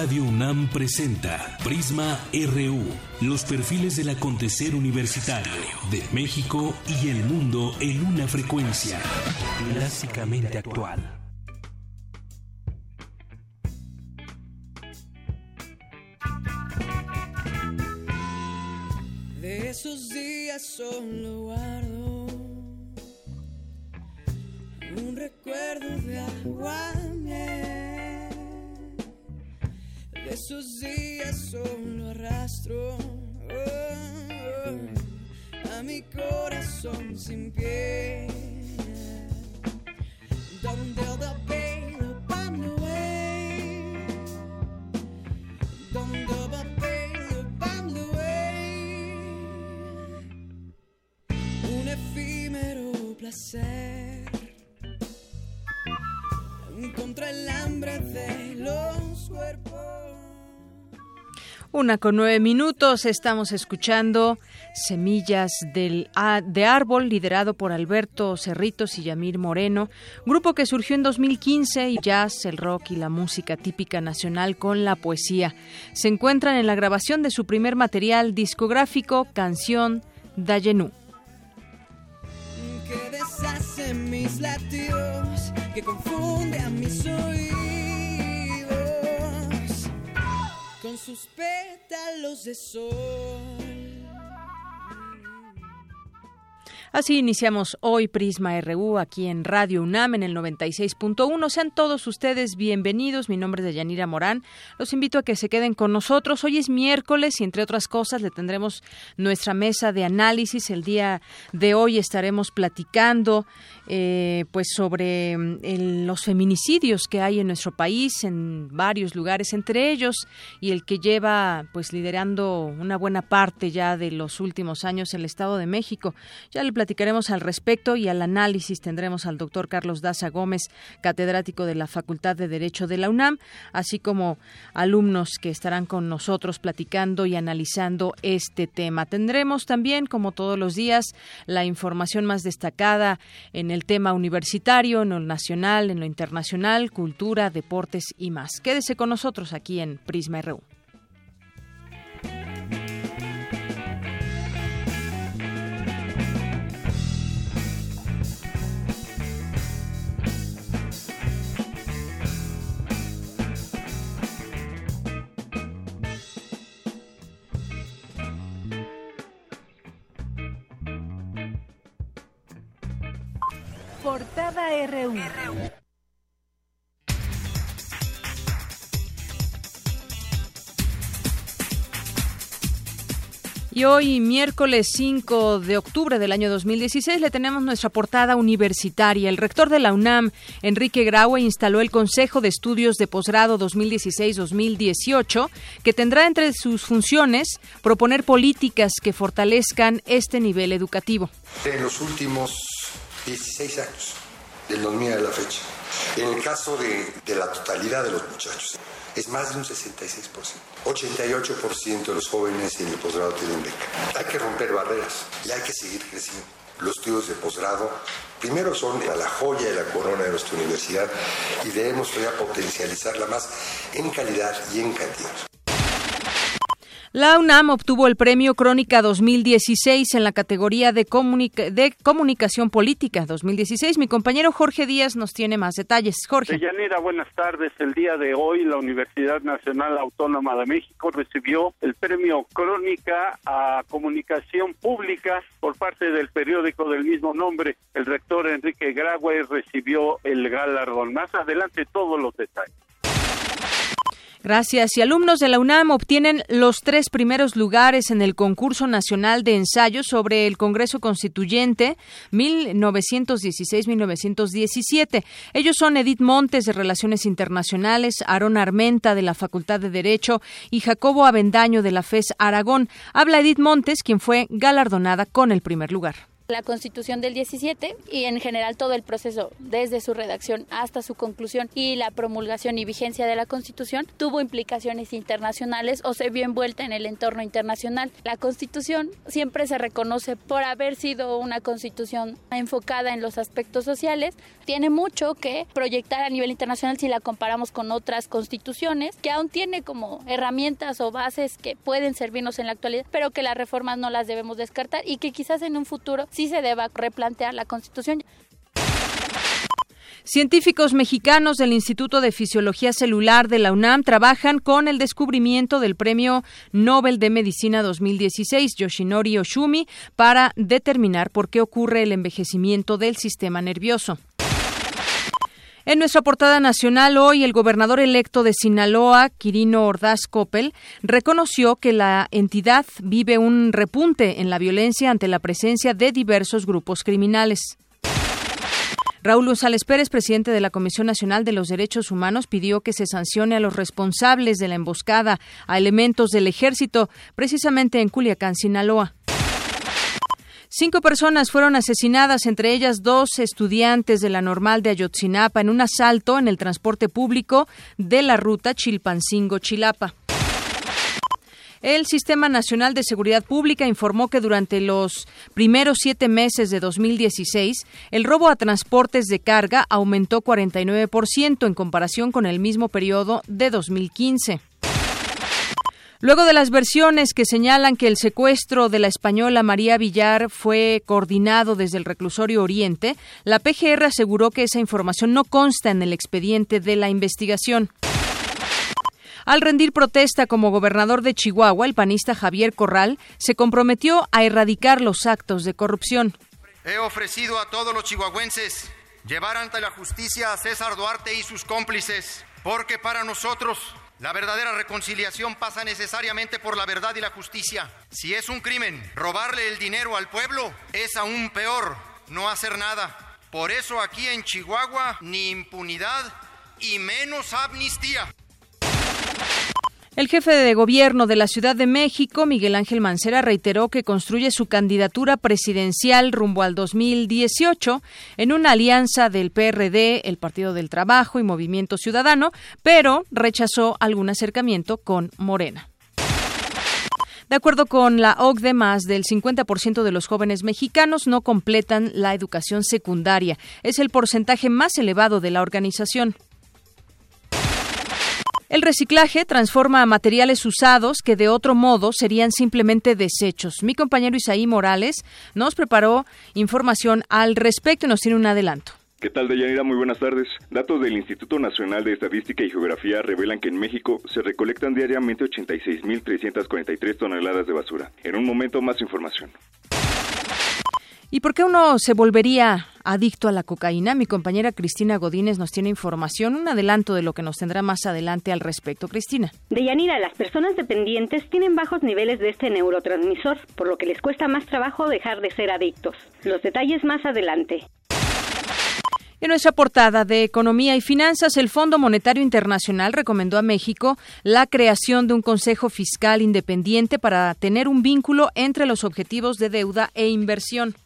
Radio UNAM presenta Prisma RU, los perfiles del acontecer universitario de México y el mundo en una frecuencia clásicamente actual. De esos días solo Con nueve minutos, estamos escuchando Semillas del, de Árbol, liderado por Alberto Cerritos y Yamir Moreno, grupo que surgió en 2015 y jazz, el rock y la música típica nacional con la poesía. Se encuentran en la grabación de su primer material discográfico, Canción Dayenú. Que deshace mis latidos, que confunde a mis oídos con sus pétalos de sol. Así iniciamos hoy Prisma RU aquí en Radio UNAM en el 96.1. Sean todos ustedes bienvenidos. Mi nombre es Deyanira Morán. Los invito a que se queden con nosotros. Hoy es miércoles y entre otras cosas le tendremos nuestra mesa de análisis. El día de hoy estaremos platicando eh, pues sobre mm, los feminicidios que hay en nuestro país en varios lugares, entre ellos y el que lleva pues liderando una buena parte ya de los últimos años el Estado de México. Ya le platicaremos al respecto y al análisis tendremos al doctor Carlos Daza Gómez, catedrático de la Facultad de Derecho de la UNAM, así como alumnos que estarán con nosotros platicando y analizando este tema. Tendremos también, como todos los días, la información más destacada en el tema universitario, en lo nacional, en lo internacional, cultura, deportes y más. Quédese con nosotros aquí en Prisma RU. Portada RU. Y hoy, miércoles 5 de octubre del año 2016, le tenemos nuestra portada universitaria. El rector de la UNAM, Enrique Graue, instaló el Consejo de Estudios de Posgrado 2016-2018, que tendrá entre sus funciones proponer políticas que fortalezcan este nivel educativo. En los últimos 16 años del 2000 de la fecha. En el caso de, de, la totalidad de los muchachos, es más de un 66%. 88% de los jóvenes en el posgrado tienen beca. Hay que romper barreras y hay que seguir creciendo. Los estudios de posgrado, primero son la joya de la corona de nuestra universidad y debemos todavía potencializarla más en calidad y en cantidad. La UNAM obtuvo el premio Crónica 2016 en la categoría de, de, Comunicación Política 2016. Mi compañero Jorge Díaz nos tiene más detalles. Jorge. Deyanira, buenas tardes. El día de hoy la Universidad Nacional Autónoma de México recibió el premio Crónica a Comunicación Pública por parte del periódico del mismo nombre. El rector Enrique Graue recibió el galardón. Más adelante todos los detalles. Gracias. Y alumnos de la UNAM obtienen los tres primeros lugares en el concurso nacional de ensayos sobre el Congreso Constituyente 1916-1917. Ellos son Edith Montes de Relaciones Internacionales, Aarón Armenta de la Facultad de Derecho y Jacobo Avendaño de la FES Aragón. Habla Edith Montes, quien fue galardonada con el primer lugar. La Constitución del 17 y en general todo el proceso desde su redacción hasta su conclusión y la promulgación y vigencia de la Constitución tuvo implicaciones internacionales o se vio envuelta en el entorno internacional. La Constitución siempre se reconoce por haber sido una constitución enfocada en los aspectos sociales. Tiene mucho que proyectar a nivel internacional si la comparamos con otras constituciones, que aún tiene como herramientas o bases que pueden servirnos en la actualidad, pero que las reformas no las debemos descartar y que quizás en un futuro sí se deba replantear la Constitución. Científicos mexicanos del Instituto de Fisiología Celular de la UNAM trabajan con el descubrimiento del Premio Nobel de Medicina 2016, Yoshinori Oshumi, para determinar por qué ocurre el envejecimiento del sistema nervioso. En nuestra portada nacional hoy, el gobernador electo de Sinaloa, Quirino Ordaz Coppel, reconoció que la entidad vive un repunte en la violencia ante la presencia de diversos grupos criminales. Raúl González Pérez, presidente de la Comisión Nacional de los Derechos Humanos, pidió que se sancione a los responsables de la emboscada a elementos del ejército, precisamente en Culiacán, Sinaloa. Cinco personas fueron asesinadas, entre ellas dos estudiantes de la normal de Ayotzinapa, en un asalto en el transporte público de la ruta Chilpancingo-Chilapa. El Sistema Nacional de Seguridad Pública informó que durante los primeros siete meses de 2016, el robo a transportes de carga aumentó 49% en comparación con el mismo periodo de 2015. Luego de las versiones que señalan que el secuestro de la española María Villar fue coordinado desde el reclusorio Oriente, la PGR aseguró que esa información no consta en el expediente de la investigación. Al rendir protesta como gobernador de Chihuahua, el panista Javier Corral se comprometió a erradicar los actos de corrupción. He ofrecido a todos los chihuahuenses llevar ante la justicia a César Duarte y sus cómplices, porque para nosotros la verdadera reconciliación pasa necesariamente por la verdad y la justicia. Si es un crimen robarle el dinero al pueblo, es aún peor no hacer nada. Por eso aquí en Chihuahua ni impunidad y menos amnistía. El jefe de gobierno de la Ciudad de México, Miguel Ángel Mancera, reiteró que construye su candidatura presidencial rumbo al 2018 en una alianza del PRD, el Partido del Trabajo y Movimiento Ciudadano, pero rechazó algún acercamiento con Morena. De acuerdo con la OCDE, más del 50% de los jóvenes mexicanos no completan la educación secundaria. Es el porcentaje más elevado de la organización. El reciclaje transforma a materiales usados que de otro modo serían simplemente desechos. Mi compañero Isaí Morales nos preparó información al respecto y nos tiene un adelanto. ¿Qué tal, Deyanira? Muy buenas tardes. Datos del Instituto Nacional de Estadística y Geografía revelan que en México se recolectan diariamente 86.343 toneladas de basura. En un momento, más información. ¿Y por qué uno se volvería adicto a la cocaína? Mi compañera Cristina Godínez nos tiene información, un adelanto de lo que nos tendrá más adelante al respecto. Cristina. Deyanira, las personas dependientes tienen bajos niveles de este neurotransmisor, por lo que les cuesta más trabajo dejar de ser adictos. Los detalles más adelante. En nuestra portada de Economía y Finanzas, el Fondo Monetario Internacional recomendó a México la creación de un Consejo Fiscal independiente para tener un vínculo entre los objetivos de deuda e inversión.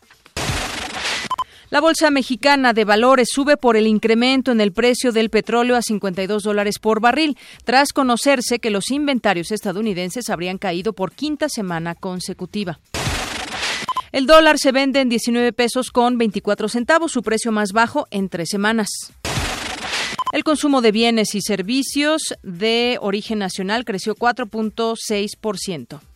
La Bolsa Mexicana de Valores sube por el incremento en el precio del petróleo a 52 dólares por barril, tras conocerse que los inventarios estadounidenses habrían caído por quinta semana consecutiva. El dólar se vende en 19 pesos con 24 centavos, su precio más bajo en tres semanas. El consumo de bienes y servicios de origen nacional creció 4.6%.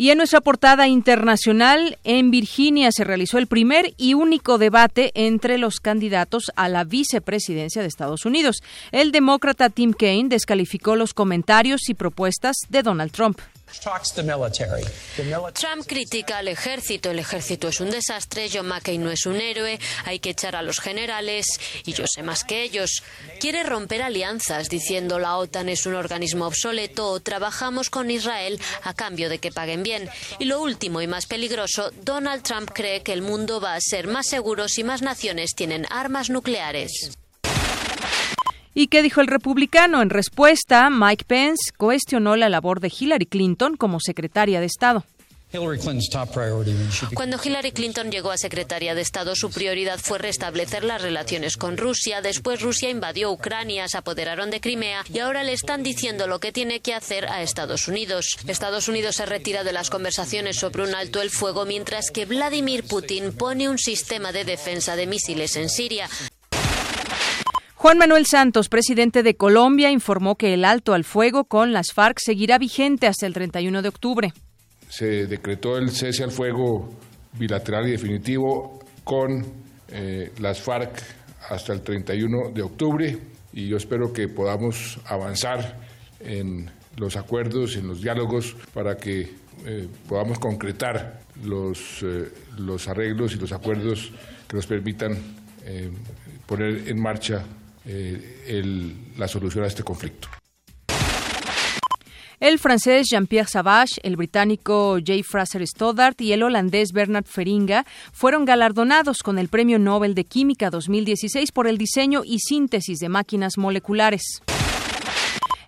Y en nuestra portada internacional, en Virginia se realizó el primer y único debate entre los candidatos a la vicepresidencia de Estados Unidos. El demócrata Tim Kaine descalificó los comentarios y propuestas de Donald Trump. Trump critica al ejército. El ejército es un desastre. John McCain no es un héroe. Hay que echar a los generales. Y yo sé más que ellos. Quiere romper alianzas diciendo la OTAN es un organismo obsoleto o trabajamos con Israel a cambio de que paguen bien. Y lo último y más peligroso, Donald Trump cree que el mundo va a ser más seguro si más naciones tienen armas nucleares. ¿Y qué dijo el republicano? En respuesta, Mike Pence cuestionó la labor de Hillary Clinton como secretaria de Estado. Cuando Hillary Clinton llegó a secretaria de Estado, su prioridad fue restablecer las relaciones con Rusia. Después Rusia invadió Ucrania, se apoderaron de Crimea y ahora le están diciendo lo que tiene que hacer a Estados Unidos. Estados Unidos se retira de las conversaciones sobre un alto el fuego mientras que Vladimir Putin pone un sistema de defensa de misiles en Siria. Juan Manuel Santos, presidente de Colombia, informó que el alto al fuego con las FARC seguirá vigente hasta el 31 de octubre. Se decretó el cese al fuego bilateral y definitivo con eh, las FARC hasta el 31 de octubre y yo espero que podamos avanzar en los acuerdos, en los diálogos para que eh, podamos concretar los, eh, los arreglos y los acuerdos que nos permitan poner en marcha la solución a este conflicto. El francés Jean-Pierre Savage, el británico J. Fraser Stoddart y el holandés Bernard Feringa fueron galardonados con el Premio Nobel de Química 2016 por el diseño y síntesis de máquinas moleculares.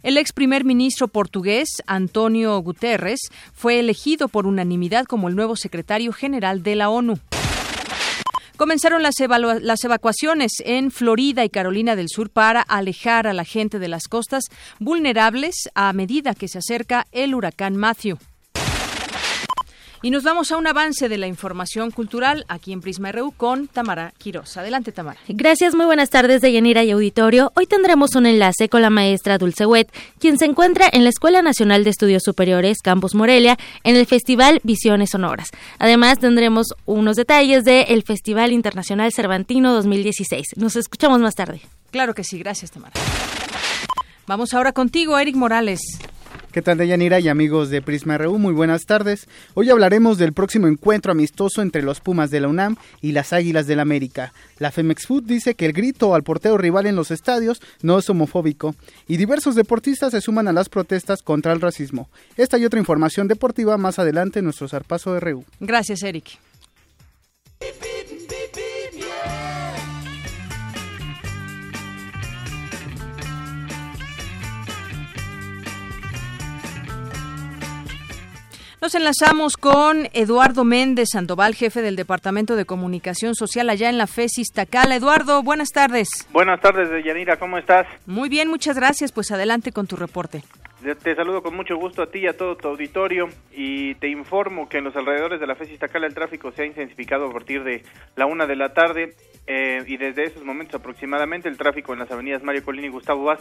El ex primer ministro portugués, Antonio Guterres, fue elegido por unanimidad como el nuevo secretario general de la ONU. Comenzaron las, las, evacuaciones en Florida y Carolina del Sur para alejar a la gente de las costas vulnerables a medida que se acerca el huracán Matthew. Y nos vamos a un avance de la información cultural aquí en Prisma RU con Tamara Quiroz. Adelante, Tamara. Gracias, muy buenas tardes, de Yanira y Auditorio. Hoy tendremos un enlace con la maestra Dulce Wet, quien se encuentra en la Escuela Nacional de Estudios Superiores Campus Morelia en el Festival Visiones Sonoras. Además, tendremos unos detalles del Festival Internacional Cervantino 2016. Nos escuchamos más tarde. Claro que sí, gracias, Tamara. Vamos ahora contigo, Eric Morales. ¿Qué tal, Deyanira y amigos de Prisma RU? Muy buenas tardes. Hoy hablaremos del próximo encuentro amistoso entre los Pumas de la UNAM y las Águilas del la América. La Femex Food dice que el grito al portero rival en los estadios no es homofóbico y diversos deportistas se suman a las protestas contra el racismo. Esta y otra información deportiva más adelante en nuestro zarpazo RU. Gracias, Eric. Nos enlazamos con Eduardo Méndez Sandoval, jefe del Departamento de Comunicación Social allá en la FESIS Tacala. Eduardo, buenas tardes. Buenas tardes, Yanira, ¿cómo estás? Muy bien, muchas gracias. Pues adelante con tu reporte. Te saludo con mucho gusto a ti y a todo tu auditorio y te informo que en los alrededores de la FESIS Tacala el tráfico se ha intensificado a partir de la una de la tarde eh, y desde esos momentos aproximadamente el tráfico en las avenidas Mario Colín y Gustavo Vaz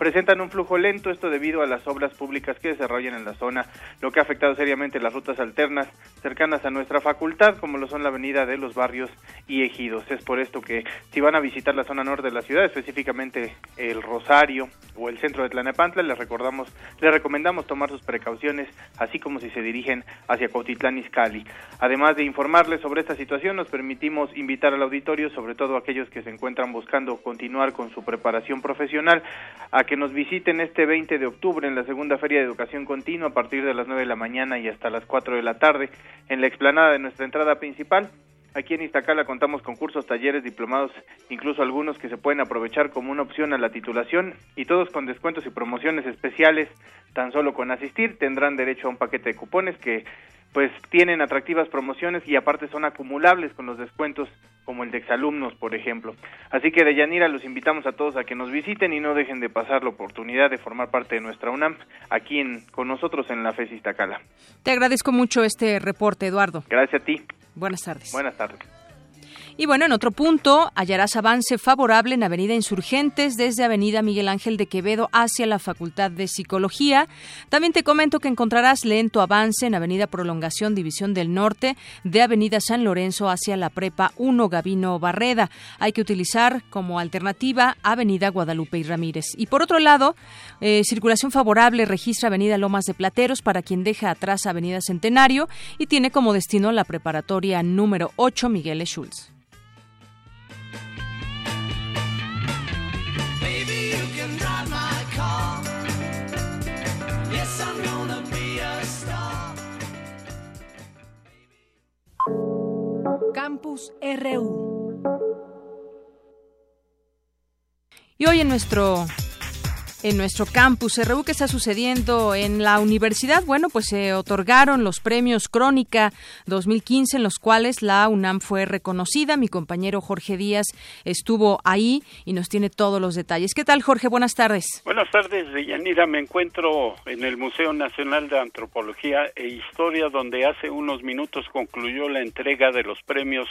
presentan un flujo lento, esto debido a las obras públicas que desarrollan en la zona, lo que ha afectado seriamente las rutas alternas cercanas a nuestra facultad, como lo son la avenida de los barrios y ejidos. Es por esto que si van a visitar la zona norte de la ciudad, específicamente el Rosario o el centro de Tlanepantla, les recordamos, les recomendamos tomar sus precauciones, así como si se dirigen hacia Cuautitlán Izcalli. Además de informarles sobre esta situación, nos permitimos invitar al auditorio, sobre todo aquellos que se encuentran buscando continuar con su preparación profesional, a que nos visiten este 20 de octubre en la segunda Feria de Educación Continua a partir de las 9 de la mañana y hasta las 4 de la tarde en la explanada de nuestra entrada principal. Aquí en Iztacala contamos con cursos, talleres, diplomados, incluso algunos que se pueden aprovechar como una opción a la titulación y todos con descuentos y promociones especiales. Tan solo con asistir tendrán derecho a un paquete de cupones que pues tienen atractivas promociones y aparte son acumulables con los descuentos como el de exalumnos, por ejemplo. Así que de Yanira los invitamos a todos a que nos visiten y no dejen de pasar la oportunidad de formar parte de nuestra UNAM aquí en, con nosotros en la FES Iztacala. Te agradezco mucho este reporte, Eduardo. Gracias a ti. Buenas tardes. Buenas tardes. Y bueno, en otro punto, hallarás avance favorable en Avenida Insurgentes desde Avenida Miguel Ángel de Quevedo hacia la Facultad de Psicología. También te comento que encontrarás lento avance en Avenida Prolongación División del Norte de Avenida San Lorenzo hacia la Prepa 1 Gavino Barreda. Hay que utilizar como alternativa Avenida Guadalupe y Ramírez. Y por otro lado, eh, circulación favorable registra Avenida Lomas de Plateros para quien deja atrás Avenida Centenario y tiene como destino la preparatoria número 8 Miguel Schulz. Campus RU. Y hoy en nuestro en nuestro campus. RU, ¿qué está sucediendo en la universidad? Bueno, pues se otorgaron los premios Crónica 2015 en los cuales la UNAM fue reconocida. Mi compañero Jorge Díaz estuvo ahí y nos tiene todos los detalles. ¿Qué tal, Jorge? Buenas tardes. Buenas tardes, Deyanira. Me encuentro en el Museo Nacional de Antropología e Historia, donde hace unos minutos concluyó la entrega de los premios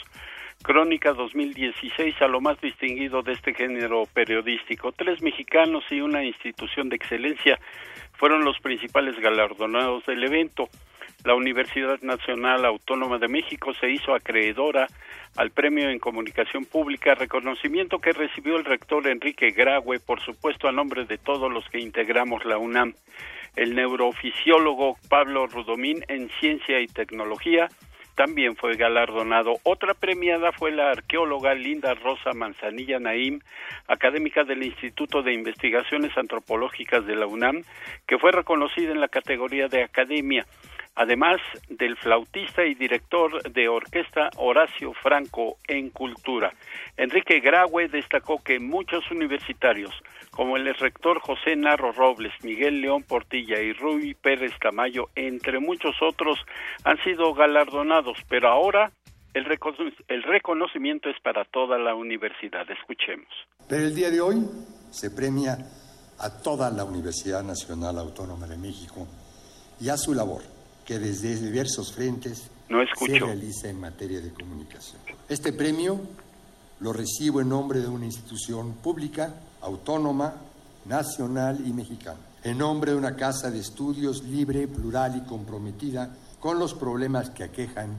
Crónica 2016 a lo más distinguido de este género periodístico. Tres mexicanos y una institución de excelencia fueron los principales galardonados del evento. La Universidad Nacional Autónoma de México se hizo acreedora al Premio en Comunicación Pública, reconocimiento que recibió el rector Enrique Graue, por supuesto a nombre de todos los que integramos la UNAM. El neurofisiólogo Pablo Rudomín en Ciencia y Tecnología, también fue galardonado. Otra premiada fue la arqueóloga Linda Rosa Manzanilla Naim, académica del Instituto de Investigaciones Antropológicas de la UNAM, que fue reconocida en la categoría de academia además del flautista y director de orquesta Horacio Franco en Cultura. Enrique Graue destacó que muchos universitarios, como el rector José Narro Robles, Miguel León Portilla y Rui Pérez Tamayo, entre muchos otros, han sido galardonados, pero ahora el, el reconocimiento es para toda la universidad. Escuchemos. Pero el día de hoy se premia a toda la Universidad Nacional Autónoma de México y a su labor que desde diversos frentes se realiza en materia de comunicación. Este premio lo recibo en nombre de una institución pública, autónoma, nacional y mexicana, en nombre de una casa de estudios libre, plural y comprometida con los problemas que aquejan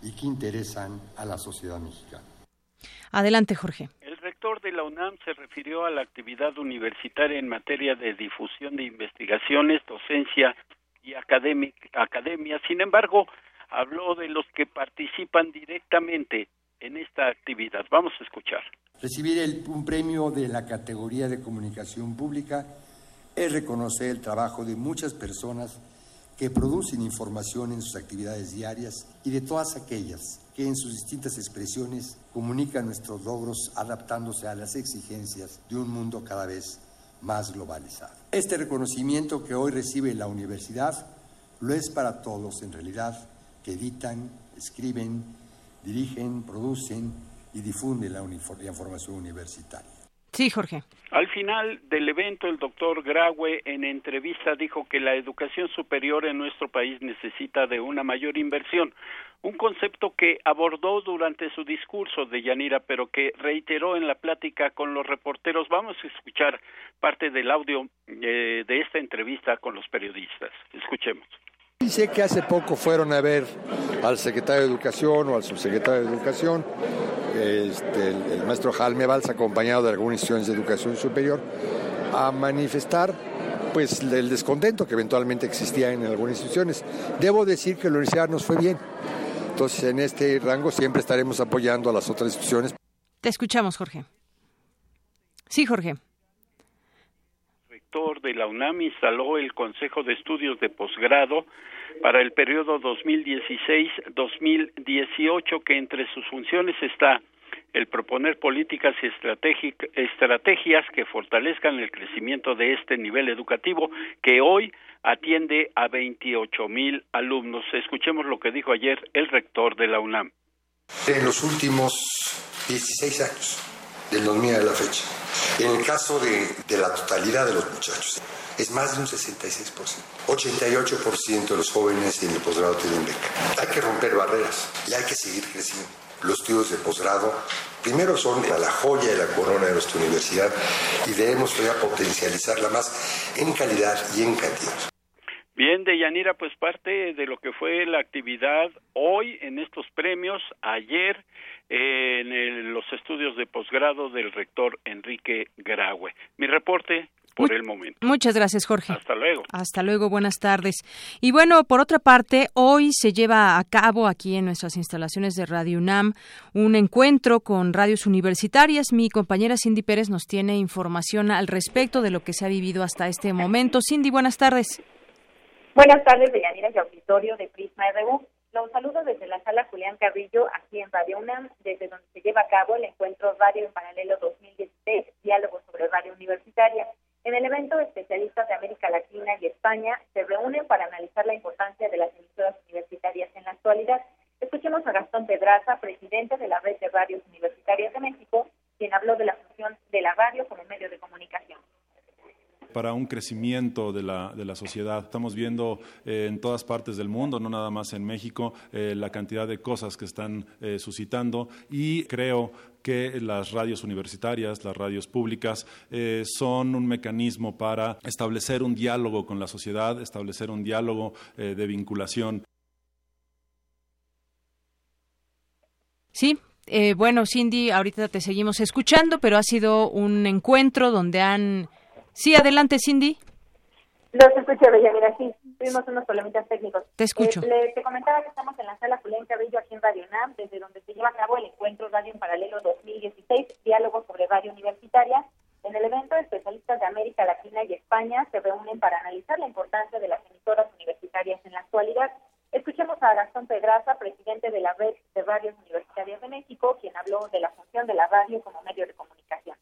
y que interesan a la sociedad mexicana. Adelante, Jorge. El rector de la UNAM se refirió a la actividad universitaria en materia de difusión de investigaciones, docencia y academia. Sin embargo, habló de los que participan directamente en esta actividad. Vamos a escuchar. Recibir un premio de la categoría de comunicación pública es reconocer el trabajo de muchas personas que producen información en sus actividades diarias y de todas aquellas que en sus distintas expresiones comunican nuestros logros adaptándose a las exigencias de un mundo cada vez más globalizado. Este reconocimiento que hoy recibe la universidad lo es para todos en realidad que editan, escriben, dirigen, producen y difunden la, información universitaria. Sí, Jorge. Al final del evento, el doctor Graue en entrevista dijo que la educación superior en nuestro país necesita de una mayor inversión, un concepto que abordó durante su discurso de Yanira, pero que reiteró en la plática con los reporteros. Vamos a escuchar parte del audio eh, de esta entrevista con los periodistas. Escuchemos. Sé que hace poco fueron a ver al secretario de Educación o al subsecretario de Educación, este, el, maestro Jaime Valls, acompañado de algunas instituciones de educación superior, a manifestar pues el descontento que eventualmente existía en algunas instituciones. Debo decir que la universidad nos fue bien. Entonces, en este rango siempre estaremos apoyando a las otras instituciones. Te escuchamos, Jorge. Sí, Jorge. El rector de la UNAM instaló el Consejo de Estudios de Posgrado para el periodo 2016-2018, que entre sus funciones está el proponer políticas y estrategias que fortalezcan el crecimiento de este nivel educativo que hoy atiende a 28 mil alumnos. Escuchemos lo que dijo ayer el rector de la UNAM. En los últimos 16 años, del 2000 de la fecha, en el caso de, de la totalidad de los muchachos, es más de un 66%. 88% de los jóvenes en el posgrado tienen beca. Hay que romper barreras y hay que seguir creciendo. Los estudios de posgrado primero son la joya de la corona de nuestra universidad y debemos potencializarla más en calidad y en cantidad. Bien, Deyanira, pues parte de lo que fue la actividad hoy en estos premios, ayer en los estudios de posgrado del rector Enrique Graue. Mi reporte por el momento. Muchas gracias, Jorge. Hasta luego. Hasta luego, buenas tardes. Y bueno, por otra parte, hoy se lleva a cabo aquí en nuestras instalaciones de Radio UNAM un encuentro con radios universitarias. Mi compañera Cindy Pérez nos tiene información al respecto de lo que se ha vivido hasta este momento. Cindy, buenas tardes. Buenas tardes, Deyanira y auditorio de Prisma RU. Los saludo desde la sala Julián Carrillo, aquí en Radio UNAM, desde donde se lleva a cabo el encuentro Radio en Paralelo 2016, Diálogo sobre Radio Universitaria. En el evento, especialistas de América Latina y España se reúnen para analizar la importancia de las emisoras universitarias en la actualidad. Escuchemos a Gastón Pedraza, presidente de la Red de Radios Universitarias de México, quien habló de la función de la radio como medio de comunicación para un crecimiento de la, de la sociedad. Estamos viendo eh, en todas partes del mundo, no nada más en México, eh, la cantidad de cosas que están eh, suscitando y creo que las radios universitarias, las radios públicas, son un mecanismo para establecer un diálogo con la sociedad, establecer un diálogo de vinculación. Sí, bueno, Cindy, ahorita te seguimos escuchando, pero ha sido un encuentro donde han Sí, adelante, Cindy. Los escucho, Mira, sí, tuvimos unos problemitas técnicos. Te escucho. Eh, te comentaba que estamos en la sala Julián Cabrillo aquí en Radio NAM, desde donde se lleva a cabo el encuentro Radio en Paralelo 2016, diálogo sobre radio universitaria. En el evento, especialistas de América Latina y España se reúnen para analizar la importancia de las emisoras universitarias en la actualidad. Escuchemos a Gastón Pedraza, presidente de la Red de Radios Universitarias de México, quien habló de la función de la radio como medio de comunicación.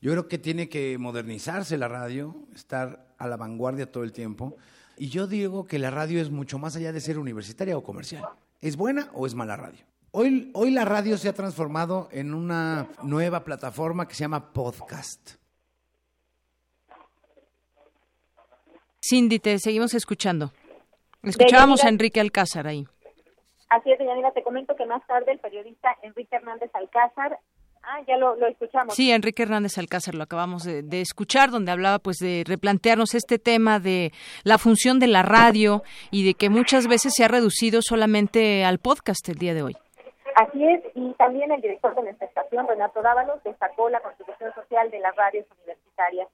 Yo creo que tiene que modernizarse la radio, estar a la vanguardia todo el tiempo. Y yo digo que la radio es mucho más allá de ser universitaria o comercial. ¿Es buena o es mala radio? Hoy, hoy la radio se ha transformado en una nueva plataforma que se llama podcast. Cindy, te seguimos escuchando. Escuchábamos a Enrique Alcázar ahí. Así es, Yanira, te comento que más tarde el periodista Enrique Hernández Alcázar Ah, ya lo, escuchamos. Sí, Enrique Hernández Alcázar lo acabamos de, escuchar, donde hablaba pues de replantearnos este tema de la función de la radio y de que muchas veces se ha reducido solamente al podcast el día de hoy. Así es, y también el director de nuestra estación, Renato Dávalos, destacó la contribución social de las radios universitarias.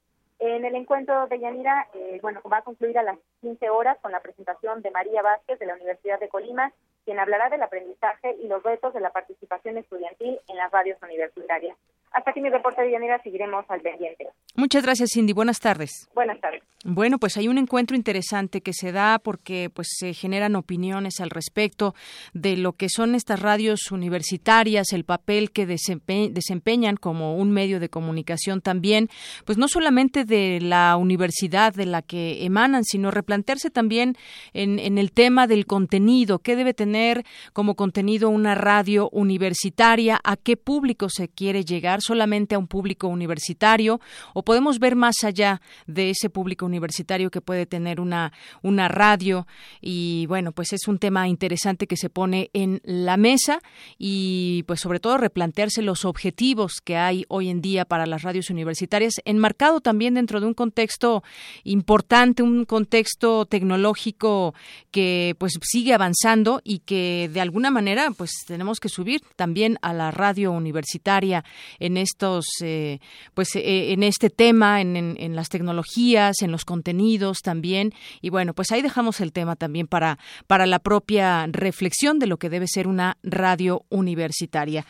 En el encuentro de Yanira, eh, bueno, va a concluir a las 15 horas con la presentación de María Vázquez de la Universidad de Colima quien hablará del aprendizaje y los retos de la participación estudiantil en las radios universitarias. Hasta aquí mi reporte de Llanera, seguiremos al pendiente. Muchas gracias, Cindy. Buenas tardes. Buenas tardes. Bueno, pues hay un encuentro interesante que se da porque pues se generan opiniones al respecto de lo que son estas radios universitarias, el papel que desempeñan como un medio de comunicación también, pues no solamente de la universidad de la que emanan, sino replantearse también en, en el tema del contenido, qué debe tener como contenido una radio universitaria, a qué público se quiere llegar solamente a un público universitario o podemos ver más allá de ese público universitario que puede tener una, una radio. Y bueno, pues es un tema interesante que se pone en la mesa y pues sobre todo replantearse los objetivos que hay hoy en día para las radios universitarias, enmarcado también dentro de un contexto importante, un contexto tecnológico que pues sigue avanzando y que de alguna manera pues tenemos que subir también a la radio universitaria en estos, eh, pues, eh, en este tema, en, en, las tecnologías, en los contenidos también. Y bueno, pues ahí dejamos el tema también para, para la propia reflexión de lo que debe ser una radio universitaria.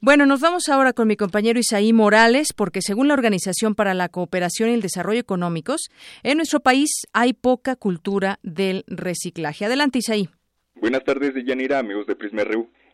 Bueno, nos vamos ahora con mi compañero Isaí Morales, porque según la Organización para la Cooperación y el Desarrollo Económicos, en nuestro país hay poca cultura del reciclaje. Adelante, Isaí. Buenas tardes, Yanira, amigos de Prisma.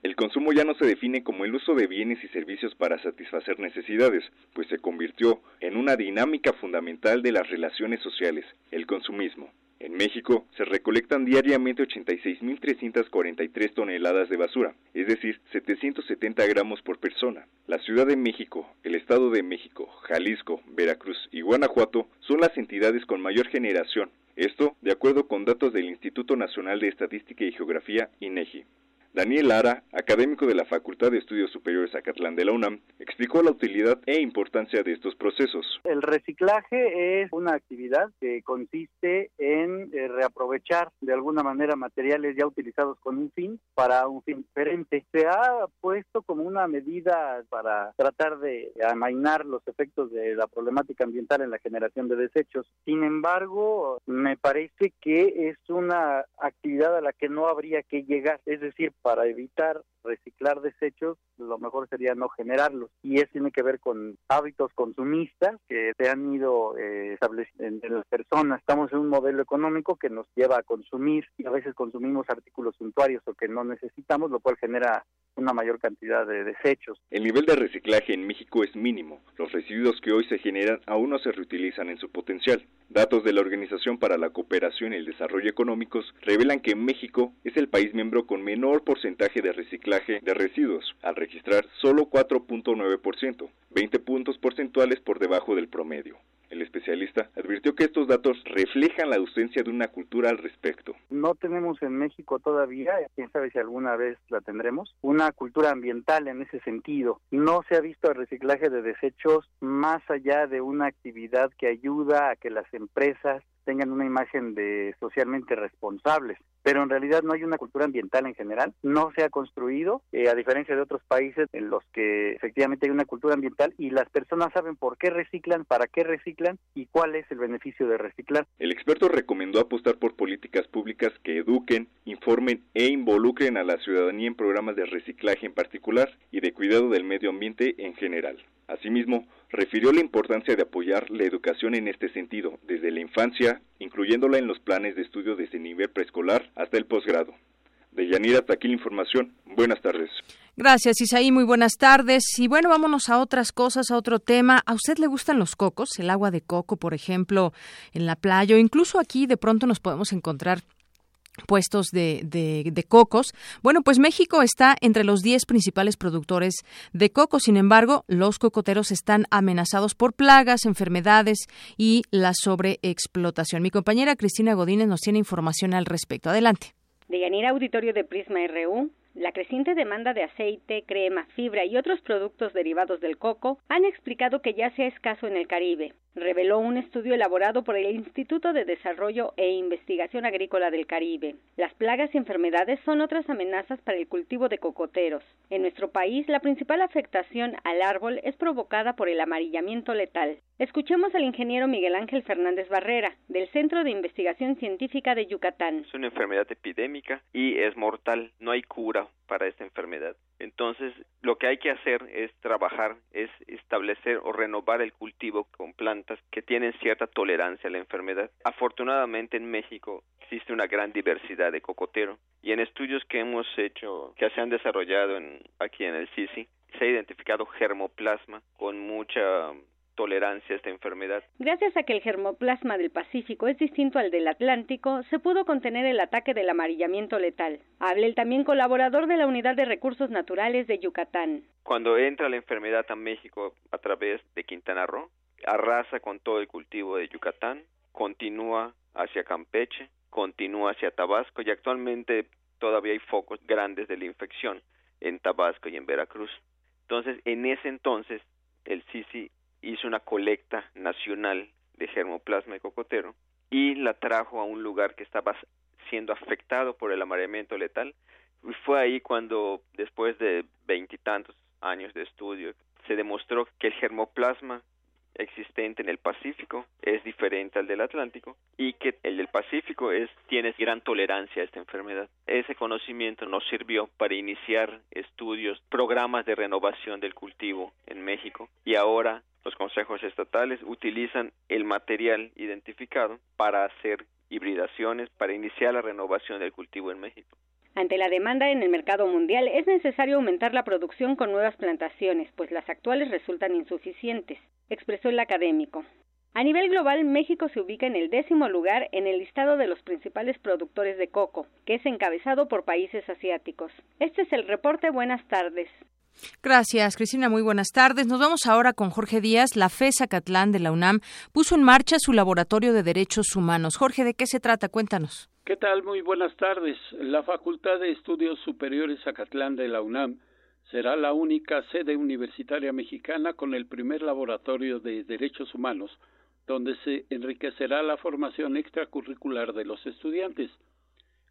El consumo ya no se define como el uso de bienes y servicios para satisfacer necesidades, pues se convirtió en una dinámica fundamental de las relaciones sociales, el consumismo. En México se recolectan diariamente 86.343 toneladas de basura, es decir, 770 gramos por persona. La Ciudad de México, el Estado de México, Jalisco, Veracruz y Guanajuato son las entidades con mayor generación. Esto de acuerdo con datos del Instituto Nacional de Estadística y Geografía, INEGI. Daniel Lara, académico de la Facultad de Estudios Superiores Acatlán de la UNAM, explicó la utilidad e importancia de estos procesos. El reciclaje es una actividad que consiste en eh, reaprovechar de alguna manera materiales ya utilizados con un fin para un fin diferente. Se ha puesto como una medida para tratar de amainar los efectos de la problemática ambiental en la generación de desechos. Sin embargo, me parece que es una actividad a la que no habría que llegar, es decir, para evitar reciclar desechos, lo mejor sería no generarlos. Y eso tiene que ver con hábitos consumistas que se han ido eh, estableciendo en las personas. Estamos en un modelo económico que nos lleva a consumir y a veces consumimos artículos suntuarios o que no necesitamos, lo cual genera una mayor cantidad de desechos. El nivel de reciclaje en México es mínimo. Los residuos que hoy se generan aún no se reutilizan en su potencial. Datos de la Organización para la Cooperación y el Desarrollo Económicos revelan que México es el país miembro con menor porcentaje de reciclaje de residuos, al registrar solo 4.9%, 20 puntos porcentuales por debajo del promedio. El especialista advirtió que estos datos reflejan la ausencia de una cultura al respecto. No tenemos en México todavía, quién sabe si alguna vez la tendremos, una cultura ambiental en ese sentido. No se ha visto el reciclaje de desechos más allá de una actividad que ayuda a que las empresas tengan una imagen de socialmente responsables pero en realidad no hay una cultura ambiental en general, no se ha construido, eh, a diferencia de otros países en los que efectivamente hay una cultura ambiental y las personas saben por qué reciclan, para qué reciclan y cuál es el beneficio de reciclar. El experto recomendó apostar por políticas públicas que eduquen, informen e involucren a la ciudadanía en programas de reciclaje en particular y de cuidado del medio ambiente en general. Asimismo, refirió la importancia de apoyar la educación en este sentido, desde la infancia, incluyéndola en los planes de estudio desde nivel preescolar hasta el posgrado. De Yanira, hasta aquí la información. Buenas tardes. Gracias, Isaí. Muy buenas tardes. Y bueno, vámonos a otras cosas, a otro tema. ¿A usted le gustan los cocos? El agua de coco, por ejemplo, en la playa o incluso aquí de pronto nos podemos encontrar puestos de, de, cocos. Bueno, pues México está entre los 10 principales productores de coco. Sin embargo, los cocoteros están amenazados por plagas, enfermedades y la sobreexplotación. Mi compañera Cristina Godínez nos tiene información al respecto. Adelante. De Yanira Auditorio de Prisma RU, la creciente demanda de aceite, crema, fibra y otros productos derivados del coco han explicado que ya sea escaso en el Caribe reveló un estudio elaborado por el Instituto de Desarrollo e Investigación Agrícola del Caribe. Las plagas y enfermedades son otras amenazas para el cultivo de cocoteros. En nuestro país, la principal afectación al árbol es provocada por el amarillamiento letal. Escuchemos al ingeniero Miguel Ángel Fernández Barrera, del Centro de Investigación Científica de Yucatán. Es una enfermedad epidémica y es mortal. No hay cura para esta enfermedad. Entonces, lo que hay que hacer es trabajar, es establecer o renovar el cultivo con plantas que tienen cierta tolerancia a la enfermedad. Afortunadamente en México existe una gran diversidad de cocotero y en estudios que hemos hecho, que se han desarrollado en, aquí en el CICI, se ha identificado germoplasma con mucha tolerancia a esta enfermedad. Gracias a que el germoplasma del Pacífico es distinto al del Atlántico, se pudo contener el ataque del amarillamiento letal. Habla el también colaborador de la Unidad de Recursos Naturales de Yucatán. Cuando entra la enfermedad a México a través de Quintana Roo, arrasa con todo el cultivo de Yucatán, continúa hacia Campeche, continúa hacia Tabasco y actualmente todavía hay focos grandes de la infección en Tabasco y en Veracruz. Entonces, en ese entonces, el Sisi hizo una colecta nacional de germoplasma de cocotero y la trajo a un lugar que estaba siendo afectado por el amarillamiento letal. Y fue ahí cuando, después de veintitantos años de estudio, se demostró que el germoplasma existente en el Pacífico es diferente al del Atlántico y que el del Pacífico es tiene gran tolerancia a esta enfermedad. Ese conocimiento nos sirvió para iniciar estudios, programas de renovación del cultivo en México y ahora los consejos estatales utilizan el material identificado para hacer hibridaciones, para iniciar la renovación del cultivo en México. Ante la demanda en el mercado mundial es necesario aumentar la producción con nuevas plantaciones, pues las actuales resultan insuficientes, expresó el académico. A nivel global, México se ubica en el décimo lugar en el listado de los principales productores de coco, que es encabezado por países asiáticos. Este es el reporte. Buenas tardes. Gracias, Cristina. Muy buenas tardes. Nos vamos ahora con Jorge Díaz. La FESA Catlán de la UNAM puso en marcha su laboratorio de derechos humanos. Jorge, ¿de qué se trata? Cuéntanos. ¿Qué tal? Muy buenas tardes. La Facultad de Estudios Superiores Acatlán de la UNAM será la única sede universitaria mexicana con el primer laboratorio de derechos humanos, donde se enriquecerá la formación extracurricular de los estudiantes.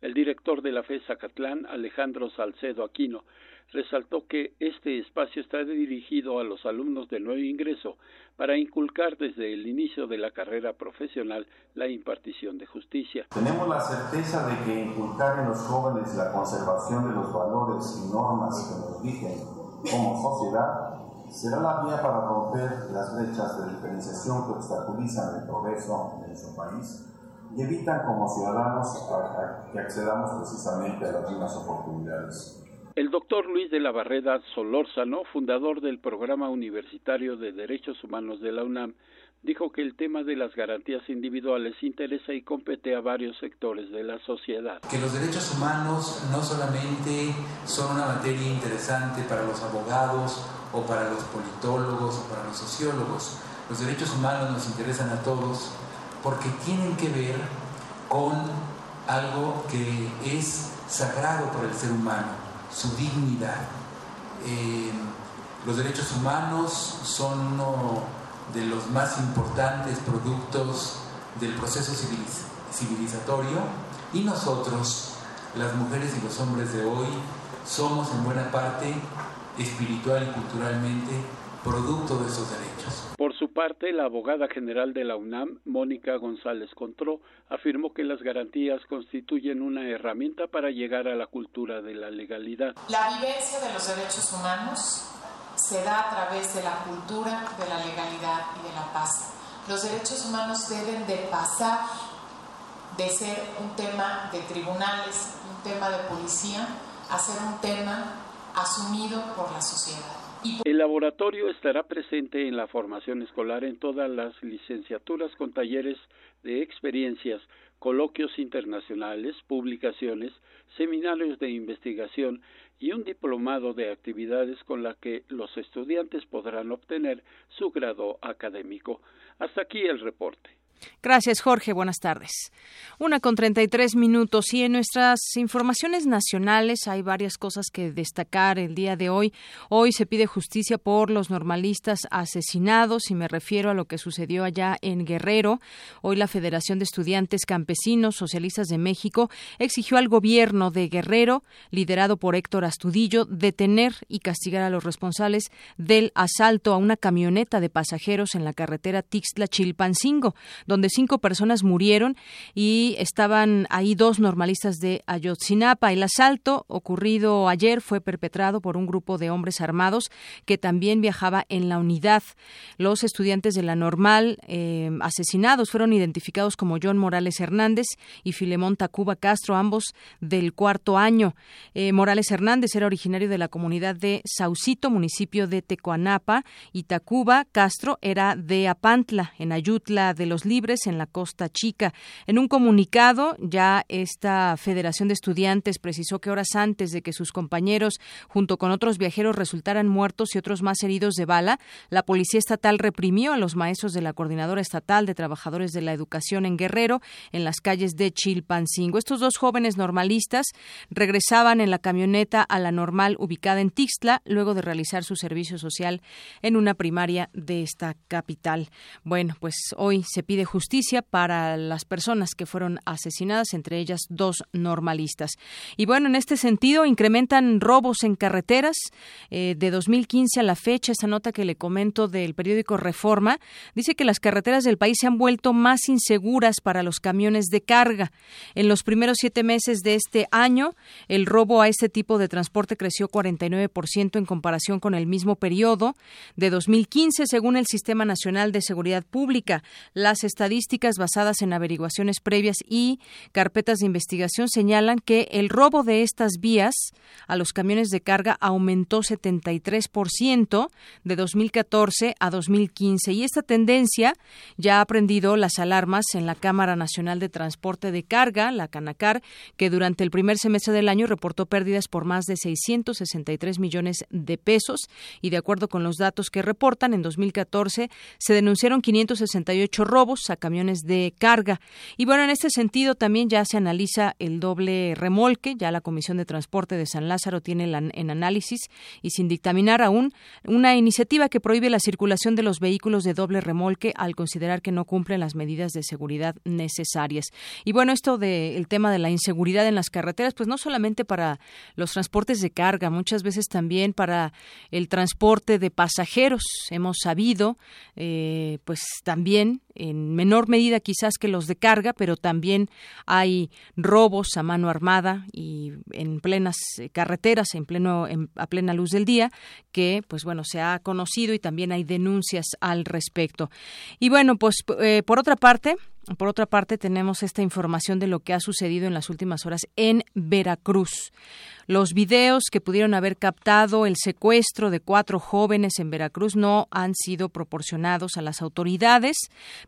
El director de la FES Acatlán, Alejandro Salcedo Aquino, resaltó que este espacio está dirigido a los alumnos de nuevo ingreso para inculcar desde el inicio de la carrera profesional la impartición de justicia. Tenemos la certeza de que inculcar en los jóvenes la conservación de los valores y normas que nos rigen como sociedad será la vía para romper las brechas de diferenciación que obstaculizan el progreso en nuestro país y evitan como ciudadanos que accedamos precisamente a las mismas oportunidades. El doctor Luis de la Barreda Solórzano, fundador del Programa Universitario de Derechos Humanos de la UNAM, dijo que el tema de las garantías individuales interesa y compete a varios sectores de la sociedad. Que los derechos humanos no solamente son una materia interesante para los abogados o para los politólogos o para los sociólogos, los derechos humanos nos interesan a todos porque tienen que ver con algo que es sagrado para el ser humano, su dignidad. Eh, los derechos humanos son uno de los más importantes productos del proceso civilizatorio y nosotros, las mujeres y los hombres de hoy, somos en buena parte espiritual y culturalmente producto de esos derechos. Por su parte, la abogada general de la UNAM, Mónica González Contró, afirmó que las garantías constituyen una herramienta para llegar a la cultura de la legalidad. La vivencia de los derechos humanos se da a través de la cultura, de la legalidad y de la paz. Los derechos humanos deben de pasar de ser un tema de tribunales, un tema de policía, a ser un tema asumido por la sociedad. El laboratorio estará presente en la formación escolar en todas las licenciaturas con talleres de experiencias, coloquios internacionales, publicaciones, seminarios de investigación y un diplomado de actividades con la que los estudiantes podrán obtener su grado académico. Hasta aquí el reporte. Gracias, Jorge. Buenas tardes. Una con treinta y tres minutos. Y en nuestras informaciones nacionales hay varias cosas que destacar el día de hoy. Hoy se pide justicia por los normalistas asesinados, y me refiero a lo que sucedió allá en Guerrero. Hoy la Federación de Estudiantes Campesinos Socialistas de México exigió al gobierno de Guerrero, liderado por Héctor Astudillo, detener y castigar a los responsables del asalto a una camioneta de pasajeros en la carretera Tixtla-Chilpancingo donde cinco personas murieron y estaban ahí dos normalistas de Ayotzinapa. El asalto ocurrido ayer fue perpetrado por un grupo de hombres armados que también viajaba en la unidad. Los estudiantes de la normal eh, asesinados fueron identificados como John Morales Hernández y Filemón Tacuba Castro, ambos del cuarto año. Eh, Morales Hernández era originario de la comunidad de Saucito, municipio de Tecoanapa, y Tacuba Castro era de Apantla, en Ayutla de los Libres en la Costa Chica. En un comunicado, ya esta Federación de Estudiantes precisó que horas antes de que sus compañeros, junto con otros viajeros, resultaran muertos y otros más heridos de bala, la Policía Estatal reprimió a los maestros de la Coordinadora Estatal de Trabajadores de la Educación en Guerrero en las calles de Chilpancingo. Estos dos jóvenes normalistas regresaban en la camioneta a la normal ubicada en Tixtla luego de realizar su servicio social en una primaria de esta capital. Bueno, pues hoy se pide justicia para las personas que fueron asesinadas, entre ellas dos normalistas. Y bueno, en este sentido, incrementan robos en carreteras eh, de 2015 a la fecha. Esta nota que le comento del periódico Reforma dice que las carreteras del país se han vuelto más inseguras para los camiones de carga. En los primeros siete meses de este año, el robo a este tipo de transporte creció 49% en comparación con el mismo periodo de 2015, según el Sistema Nacional de Seguridad Pública. Las estadísticas basadas en averiguaciones previas y carpetas de investigación señalan que el robo de estas vías a los camiones de carga aumentó 73% de 2014 a 2015 y esta tendencia ya ha prendido las alarmas en la Cámara Nacional de Transporte de Carga, la Canacar, que durante el primer semestre del año reportó pérdidas por más de 663 millones de pesos. Y de acuerdo con los datos que reportan en 2014 se denunciaron 568 robos a camiones de carga. Y bueno, en este sentido también ya se analiza el doble remolque, ya la Comisión de Transporte de San Lázaro tiene en análisis y sin dictaminar aún una iniciativa que prohíbe la circulación de los vehículos de doble remolque al considerar que no cumplen las medidas de seguridad necesarias. Y bueno, esto del tema de la inseguridad en las carreteras, pues no solamente para los transportes de carga, muchas veces también para el transporte de pasajeros. Hemos sabido, eh, pues también en menor medida quizás que los de carga, pero también hay robos a mano armada y en plenas eh, carreteras, en pleno a plena luz del día, que pues bueno se ha conocido y también hay denuncias al respecto. Y bueno, pues eh, por otra parte, por otra parte, tenemos esta información de lo que ha sucedido en las últimas horas en Veracruz. Los videos que pudieron haber captado el secuestro de cuatro jóvenes en Veracruz no han sido proporcionados a las autoridades,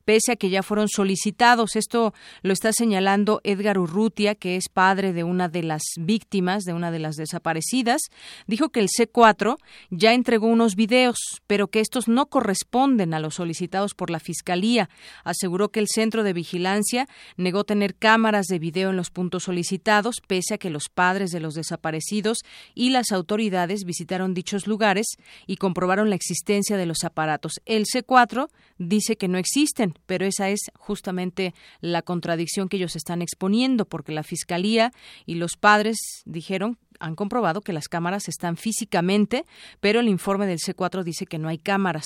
pese a que ya fueron solicitados. Esto lo está señalando Edgar Urrutia, que es padre de una de las víctimas, de una de las desaparecidas. Dijo que el C4 ya entregó unos videos, pero que estos no corresponden a los solicitados por la Fiscalía. Aseguró que el Centro de Vigilancia negó tener cámaras de video en los puntos solicitados, pese a que los padres de los desaparecidos y las autoridades visitaron dichos lugares y comprobaron la existencia de los aparatos. El C4 dice que no existen, pero esa es justamente la contradicción que ellos están exponiendo, porque la Fiscalía y los padres dijeron han comprobado que las cámaras están físicamente, pero el informe del C4 dice que no hay cámaras.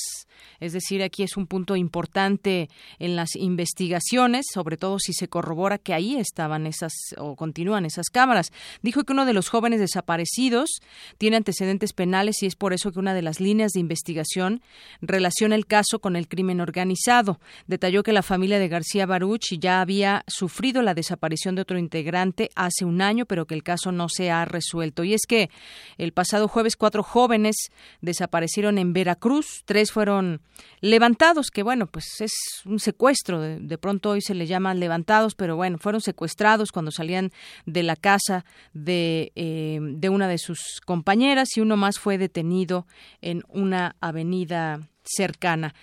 Es decir, aquí es un punto importante en las investigaciones, sobre todo si se corrobora que ahí estaban esas o continúan esas cámaras. Dijo que uno de los jóvenes desaparecidos tiene antecedentes penales y es por eso que una de las líneas de investigación relaciona el caso con el crimen organizado. Detalló que la familia de García Baruch ya había sufrido la desaparición de otro integrante hace un año, pero que el caso no se ha resuelto y es que el pasado jueves cuatro jóvenes desaparecieron en Veracruz, tres fueron levantados, que bueno, pues es un secuestro, de, pronto hoy se le llaman levantados, pero bueno, fueron secuestrados cuando salían de la casa de, eh, de una de sus compañeras y uno más fue detenido en una avenida cercana.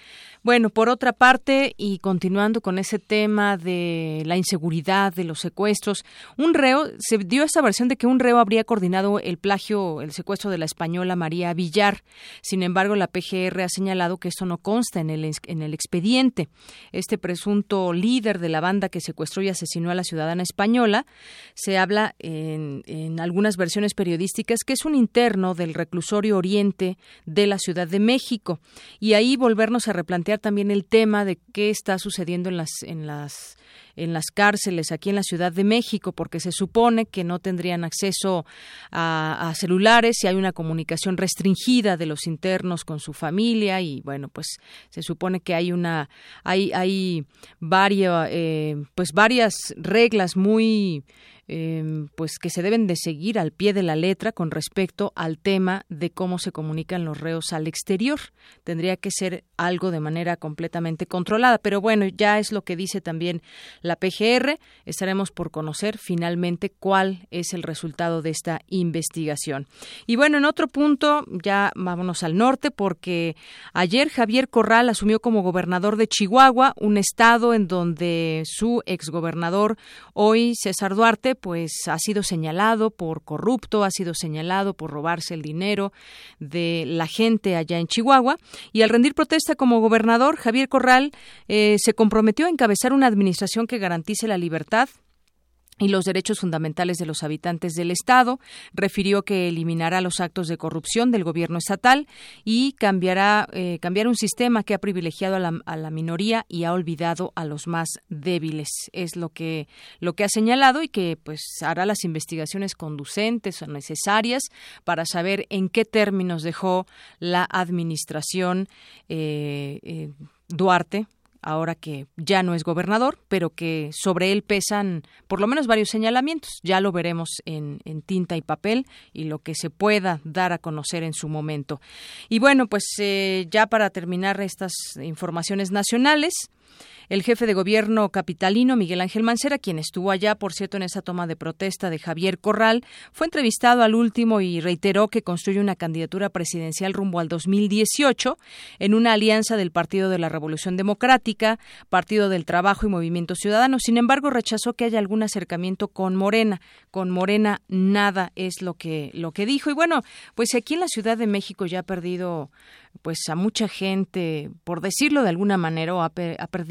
Bueno, por otra parte, y continuando con ese tema de la inseguridad, de los secuestros, un reo, se dio esta versión de que un reo habría coordinado el plagio, el secuestro de la española María Villar. Sin embargo, la PGR ha señalado que esto no consta en el, en el expediente. Este presunto líder de la banda que secuestró y asesinó a la ciudadana española, se habla en, en algunas versiones periodísticas que es un interno del reclusorio oriente de la Ciudad de México. Y ahí volvernos a replantear también el tema de qué está sucediendo en las en las en las cárceles aquí en la Ciudad de México, porque se supone que no tendrían acceso a, celulares y hay una comunicación restringida de los internos con su familia y bueno, pues se supone que hay una hay hay varias eh, pues varias reglas muy Em, pues que se deben de seguir al pie de la letra con respecto al tema de cómo se comunican los reos al exterior. Tendría que ser algo de manera completamente controlada, pero bueno, ya es lo que dice también la PGR. Estaremos por conocer finalmente cuál es el resultado de esta investigación. Y bueno, en otro punto, ya vámonos al norte, porque ayer Javier Corral asumió como gobernador de Chihuahua, un estado en donde su exgobernador, hoy César Duarte, pues ha sido señalado por corrupto, ha sido señalado por robarse el dinero de la gente allá en Chihuahua y al rendir protesta como gobernador, Javier Corral eh, se comprometió a encabezar una administración que garantice la libertad, y los derechos fundamentales de los habitantes del Estado. Refirió que eliminará los actos de corrupción del gobierno estatal y cambiará eh, cambiar un sistema que ha privilegiado a la, a la, minoría y ha olvidado a los más débiles. Es lo que lo que ha señalado y que pues hará las investigaciones conducentes o necesarias para saber en qué términos dejó la administración eh, eh, Duarte ahora que ya no es gobernador, pero que sobre él pesan por lo menos varios señalamientos. Ya lo veremos en, tinta y papel y lo que se pueda dar a conocer en su momento. Y bueno, pues eh, ya para terminar estas informaciones nacionales, el jefe de gobierno capitalino, Miguel Ángel Mancera, quien estuvo allá, por cierto, en esa toma de protesta de Javier Corral, fue entrevistado al último y reiteró que construye una candidatura presidencial rumbo al 2018 en una alianza del Partido de la Revolución Democrática, Partido del Trabajo y Movimiento Ciudadano. Sin embargo, rechazó que haya algún acercamiento con Morena. Con Morena nada es lo que, lo que dijo. Y bueno, pues aquí en la Ciudad de México ya ha perdido pues a mucha gente, por decirlo de alguna manera, ha, ha, perdido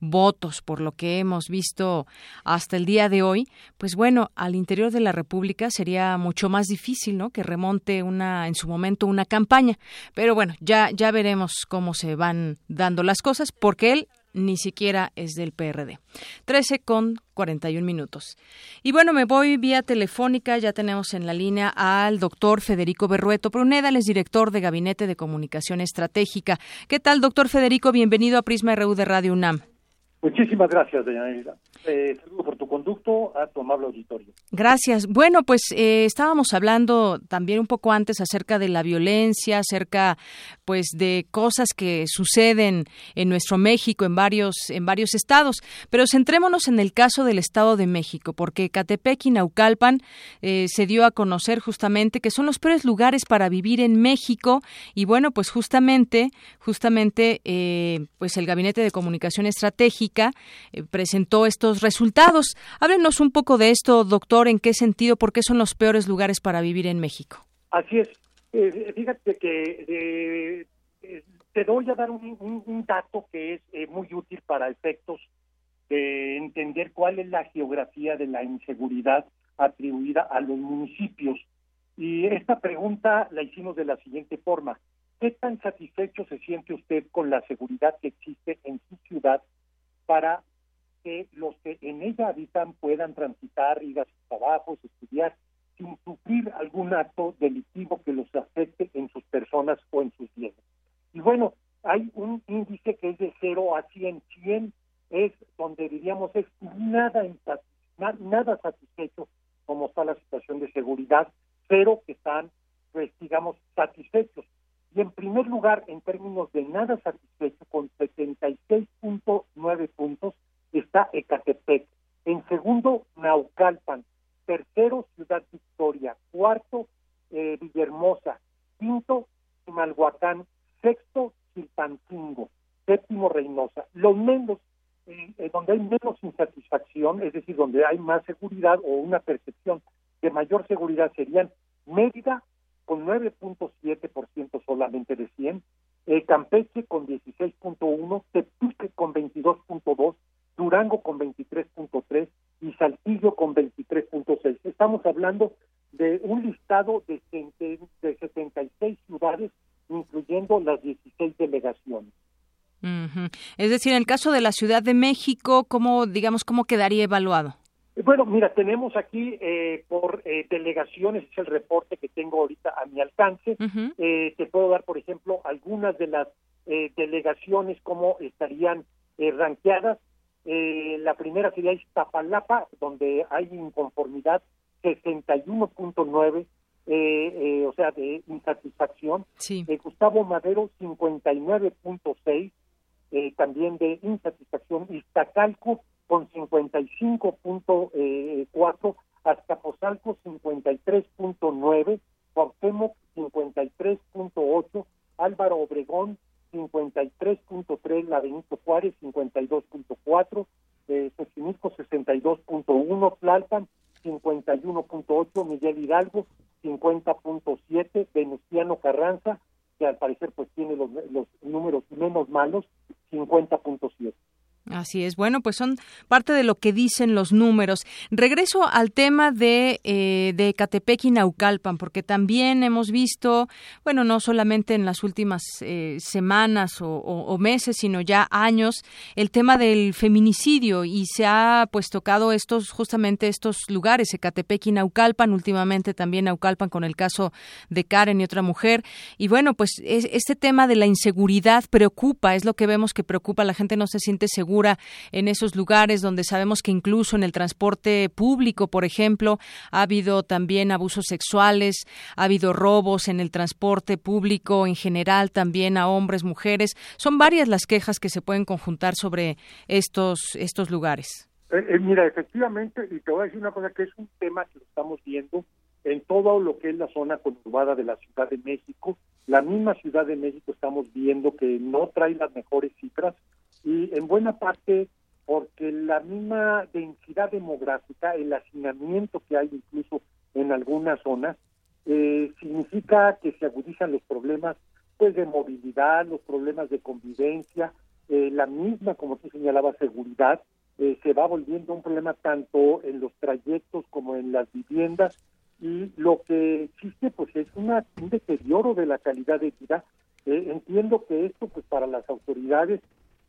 votos por lo que hemos visto hasta el día de hoy, pues bueno, al interior de la República sería mucho más difícil, ¿no? Que remonte una, en su momento, una campaña. Pero bueno, ya, ya veremos cómo se van dando las cosas, porque él ni siquiera es del PRD. 13 con 41 minutos. Y bueno, me voy vía telefónica. Ya tenemos en la línea al doctor Federico Berrueto Pruneda, es director de Gabinete de Comunicación Estratégica. ¿Qué tal, doctor Federico? Bienvenido a Prisma RU de Radio UNAM. Muchísimas gracias, doña eh, por tu conducto a tu amable auditorio. Gracias. Bueno, pues eh, estábamos hablando también un poco antes acerca de la violencia, acerca pues de cosas que suceden en nuestro México, en varios, en varios estados. Pero centrémonos en el caso del Estado de México, porque Catepec y Naucalpan eh, se dio a conocer justamente que son los peores lugares para vivir en México. Y bueno, pues justamente, justamente, pues el Gabinete de Comunicación Estratégica eh, presentó estos resultados. Háblenos un poco de esto, doctor, en qué sentido, por qué son los peores lugares para vivir en México. Así es. Eh, fíjate que eh, te doy a dar un, dato que es muy útil para efectos de entender cuál es la geografía de la inseguridad atribuida a los municipios. Y esta pregunta la hicimos de la siguiente forma. ¿Qué tan satisfecho se siente usted con la seguridad que existe en su ciudad para que los que en ella habitan puedan transitar, ir a sus trabajos, estudiar, sin sufrir algún acto delictivo que los afecte en sus personas o en sus bienes. Y bueno, hay un índice que es de 0 a 100. 100 es donde diríamos es nada, nada satisfecho como está la situación de seguridad, pero que están, pues digamos, satisfechos. Y en primer lugar, en términos de nada satisfecho, con 76.9 puntos, está Ecatepec. En segundo, Naucalpan. Tercero, Ciudad Victoria. Cuarto, eh, Villahermosa. Quinto, Malhuacán. Sexto, Chilpancingo. Séptimo, Reynosa. Los menos, eh, eh, donde hay menos insatisfacción, es decir, donde hay más seguridad o una percepción de mayor seguridad serían Mérida, con 9.7% solamente de 100, eh, Campeche con 16.1, Tepique con 22.2, Durango con 23.3 y Saltillo con 23.6. Estamos hablando de un listado de, de 76 ciudades, incluyendo las 16 delegaciones. Es decir, en el caso de la Ciudad de México, ¿cómo, digamos, cómo quedaría evaluado? Bueno, mira, tenemos aquí eh, por eh, delegaciones, es el reporte que tengo ahorita a mi alcance. eh, te puedo dar, por ejemplo, algunas de las eh, delegaciones como estarían eh, ranqueadas. Eh, la primera sería Iztapalapa, donde hay inconformidad 61.9, eh, o sea, de insatisfacción. Sí. Gustavo Madero 59.6, también de insatisfacción. Iztacalco con 55.4, Azcapotzalco 53.9, Cuauhtémoc 53.8, Álvaro Obregón 53.3, La Benito Juárez 52.4, eh, Xochimilco 62.1, Tlalpan 51.8, Miguel Hidalgo 50.7, Venustiano Carranza, que al parecer pues tiene los, los números menos malos, 50.7. Así es. Bueno, pues son parte de lo que dicen los números. Regreso al tema de, eh, de Catepec y Naucalpan, porque también hemos visto, bueno, no solamente en las últimas eh, semanas o, meses, sino ya años, el tema del feminicidio y se ha pues tocado estos, justamente estos lugares, Ecatepec y Naucalpan, últimamente también Naucalpan con el caso de Karen y otra mujer. Y bueno, pues este tema de la inseguridad preocupa, es lo que vemos que preocupa, la gente no se siente segura en esos lugares donde sabemos que incluso en el transporte público, por ejemplo, ha habido también abusos sexuales, ha habido robos en el transporte público en general también a hombres, mujeres. Son varias las quejas que se pueden conjuntar sobre estos, estos lugares. Eh, eh, mira, efectivamente, y te voy a decir una cosa que es un tema que lo estamos viendo en todo lo que es la zona conurbada de la Ciudad de México. La misma Ciudad de México estamos viendo que no trae las mejores cifras y en buena parte porque la misma densidad demográfica, el hacinamiento que hay incluso en algunas zonas, eh, significa que se agudizan los problemas pues de movilidad, los problemas de convivencia, eh, la misma, como tú señalabas, seguridad, eh, se va volviendo un problema tanto en los trayectos como en las viviendas y lo que existe pues es una, un deterioro de la calidad de vida. entiendo que esto pues para las autoridades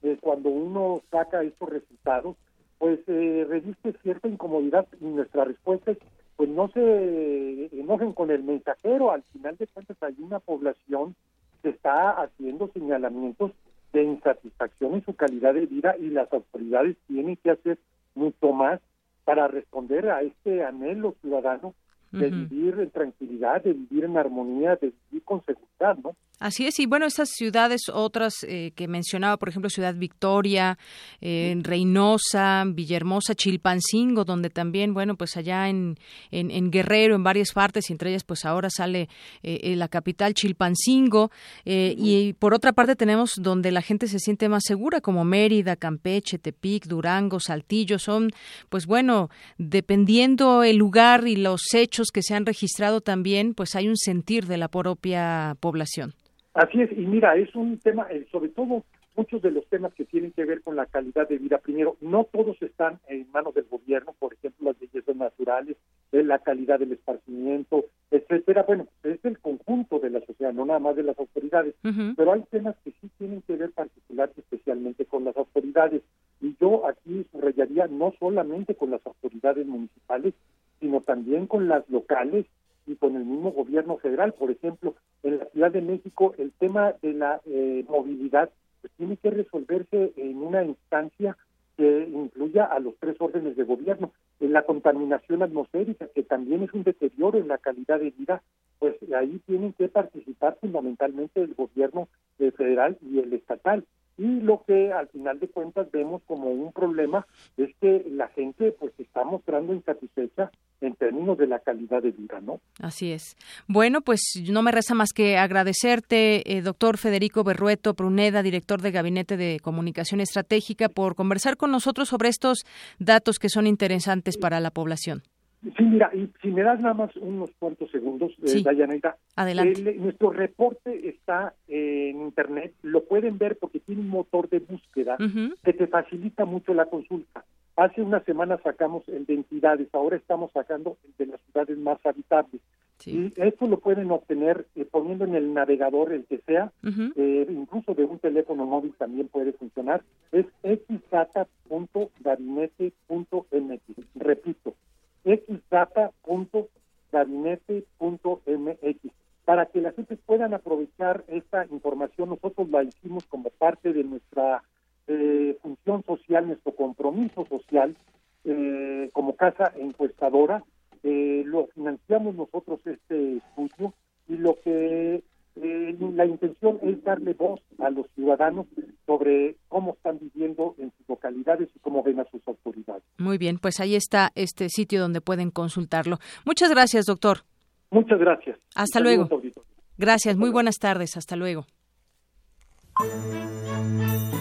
eh, cuando uno saca estos resultados, pues eh, resiste cierta incomodidad y nuestra respuesta es, pues no se enojen con el mensajero, al final de cuentas hay una población que está haciendo señalamientos de insatisfacción en su calidad de vida y las autoridades tienen que hacer mucho más para responder a este anhelo ciudadano de vivir en tranquilidad, de vivir en armonía, de vivir con seguridad, ¿no? Así es, y bueno, estas ciudades, otras eh, que mencionaba, por ejemplo, Ciudad Victoria, eh, Reynosa, Villahermosa, Chilpancingo, donde también, bueno, pues allá en, en, Guerrero, en varias partes, y entre ellas, pues ahora sale eh, la capital, Chilpancingo, y por otra parte tenemos donde la gente se siente más segura, como Mérida, Campeche, Tepic, Durango, Saltillo, son, pues bueno, dependiendo el lugar y los hechos que se han registrado también, pues hay un sentir de la propia población. Así es, y mira, es un tema, eh, sobre todo muchos de los temas que tienen que ver con la calidad de vida. Primero, no todos están en manos del gobierno, por ejemplo, las bellezas naturales, eh, la calidad del esparcimiento, etcétera. Bueno, es el conjunto de la sociedad, no nada más de las autoridades, pero hay temas que sí tienen que ver particular especialmente con las autoridades. Y yo aquí subrayaría no solamente con las autoridades municipales, sino también con las locales y con el mismo gobierno federal. Por ejemplo, en la Ciudad de México el tema de la eh, movilidad pues, tiene que resolverse en una instancia que incluya a los tres órdenes de gobierno. En la contaminación atmosférica, que también es un deterioro en la calidad de vida, pues ahí tienen que participar fundamentalmente el gobierno eh, federal y el estatal. Y lo que al final de cuentas vemos como un problema es que la gente pues está mostrando insatisfecha en términos de la calidad de vida, ¿no? Así es. Bueno, pues no me resta más que agradecerte, eh, doctor Federico Berrueto Pruneda, director de Gabinete de Comunicación Estratégica, por conversar con nosotros sobre estos datos que son interesantes para la población. Sí, mira, y si me das nada más unos cuantos segundos, eh, Adelante. nuestro reporte está en internet, lo pueden ver porque tiene un motor de búsqueda que te facilita mucho la consulta. Hace una semana sacamos el de entidades, ahora estamos sacando el de las ciudades más habitables. Y esto lo pueden obtener eh, poniendo en el navegador el que sea, eh, incluso de un teléfono móvil también puede funcionar. Es xdata.gabinete.mx. Repito, xdata.gabinete.mx para que las gente puedan aprovechar esta información. Nosotros la hicimos como parte de nuestra eh, función social, nuestro compromiso social eh, como casa encuestadora. Eh, lo financiamos nosotros este estudio y lo que la intención es darle voz a los ciudadanos sobre cómo están viviendo en sus localidades y cómo ven a sus autoridades. Muy bien, pues ahí está este sitio donde pueden consultarlo. Muchas gracias, doctor. Muchas gracias. Hasta luego. Gracias, muy buenas tardes, hasta luego.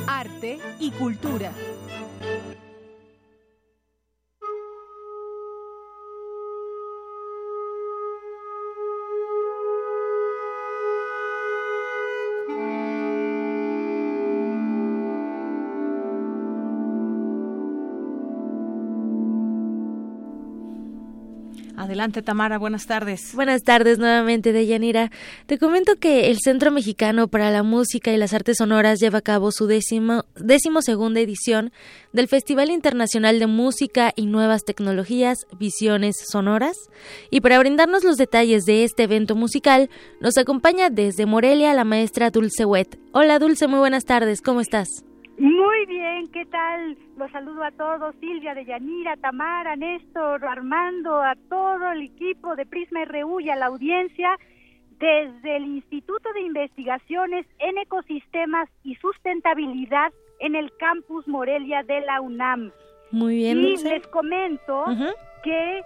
Arte y cultura. Adelante, Tamara, buenas tardes. Buenas tardes nuevamente, Deyanira. Te comento que el Centro Mexicano para la Música y las Artes Sonoras lleva a cabo su décimo, décimo segunda edición del Festival Internacional de Música y Nuevas Tecnologías, Visiones Sonoras. Y para brindarnos los detalles de este evento musical, nos acompaña desde Morelia la maestra Dulce Wet. Hola Dulce, muy buenas tardes, ¿cómo estás? Muy bien, ¿qué tal? Los saludo a todos, Silvia, de Yanira, Tamara, Néstor, Armando, a todo el equipo de Prisma RU y a la audiencia desde el Instituto de Investigaciones en Ecosistemas y Sustentabilidad en el campus Morelia de la UNAM. Muy bien. Y les comento que,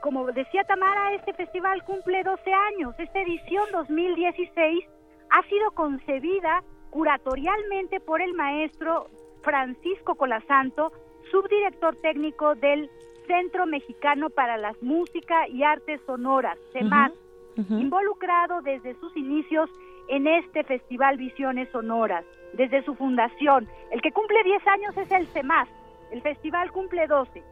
como decía Tamara, este festival cumple 12 años. Esta edición 2016 ha sido concebida curatorialmente por el maestro Francisco Colasanto, subdirector técnico del Centro Mexicano para las Música y Artes Sonoras, CEMAS, involucrado desde sus inicios en este Festival Visiones Sonoras, desde su fundación. El que cumple 10 años es el CEMAS, el festival cumple 12.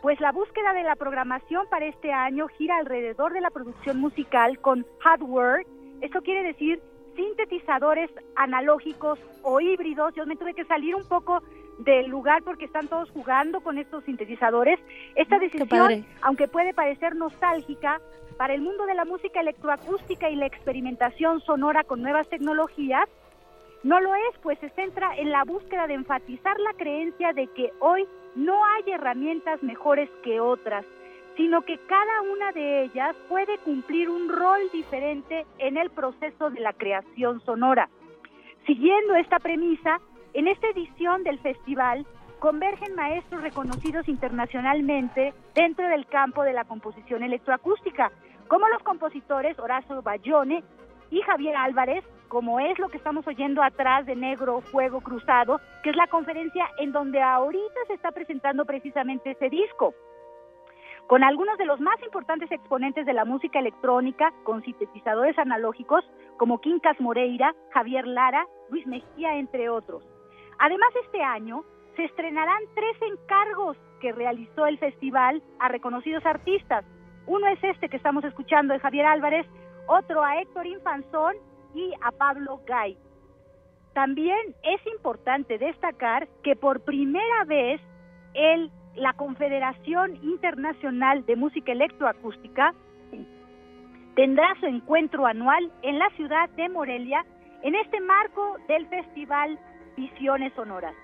Pues la búsqueda de la programación para este año gira alrededor de la producción musical con hardware, eso quiere decir sintetizadores analógicos o híbridos. Yo me tuve que salir un poco del lugar porque están todos jugando con estos sintetizadores. Esta decisión, aunque puede parecer nostálgica, para el mundo de la música electroacústica y la experimentación sonora con nuevas tecnologías, No lo es, pues se centra en la búsqueda de enfatizar la creencia de que hoy no hay herramientas mejores que otras, sino que cada una de ellas puede cumplir un rol diferente en el proceso de la creación sonora. Siguiendo esta premisa, en esta edición del festival convergen maestros reconocidos internacionalmente dentro del campo de la composición electroacústica, como los compositores Horacio Bayone y Javier Álvarez, como es lo que estamos oyendo atrás de Negro Fuego Cruzado, que es la conferencia en donde ahorita se está presentando precisamente ese disco con algunos de los más importantes exponentes de la música electrónica, con sintetizadores analógicos como Quincas Moreira, Javier Lara, Luis Mejía, entre otros. Además, este año se estrenarán tres encargos que realizó el festival a reconocidos artistas. Uno es este que estamos escuchando de Javier Álvarez, otro a Héctor Infanzón y a Pablo Gay. También es importante destacar que por primera vez el la Confederación Internacional de Música Electroacústica tendrá su encuentro anual en la ciudad de Morelia en este marco del Festival Visiones Sonoras.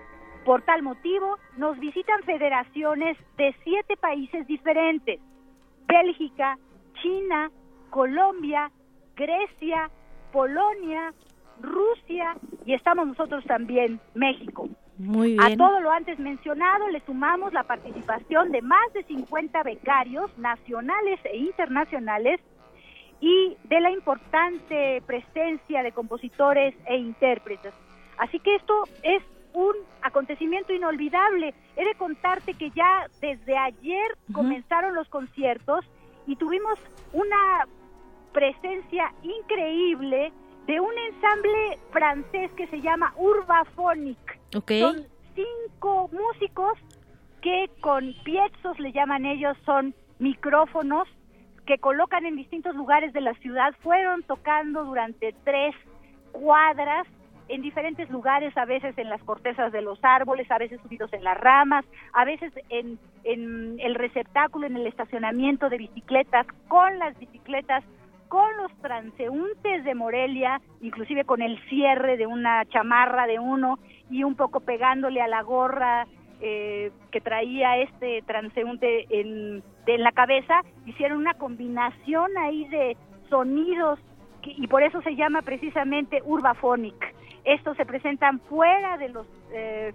Por tal motivo, nos visitan federaciones de siete países diferentes, Bélgica, China, Colombia, Grecia, Polonia, Rusia y estamos nosotros también, México. Muy A todo lo antes mencionado le sumamos la participación de más de 50 becarios nacionales e internacionales y de la importante presencia de compositores e intérpretes. Así que esto es un acontecimiento inolvidable. He de contarte que ya desde ayer comenzaron los conciertos y tuvimos una presencia increíble de un ensamble francés que se llama Urbaphonic. Son cinco músicos que con piezos, le llaman ellos, son micrófonos que colocan en distintos lugares de la ciudad. Fueron tocando durante tres cuadras en diferentes lugares, a veces en las cortezas de los árboles, a veces subidos en las ramas, a veces en, en el receptáculo, en el estacionamiento de bicicletas, con las bicicletas con los transeúntes de Morelia, inclusive con el cierre de una chamarra de uno y un poco pegándole a la gorra eh, que traía este transeúnte en, la cabeza, hicieron una combinación ahí de sonidos y por eso se llama precisamente Urbaphonic. Estos se presentan fuera de los eh,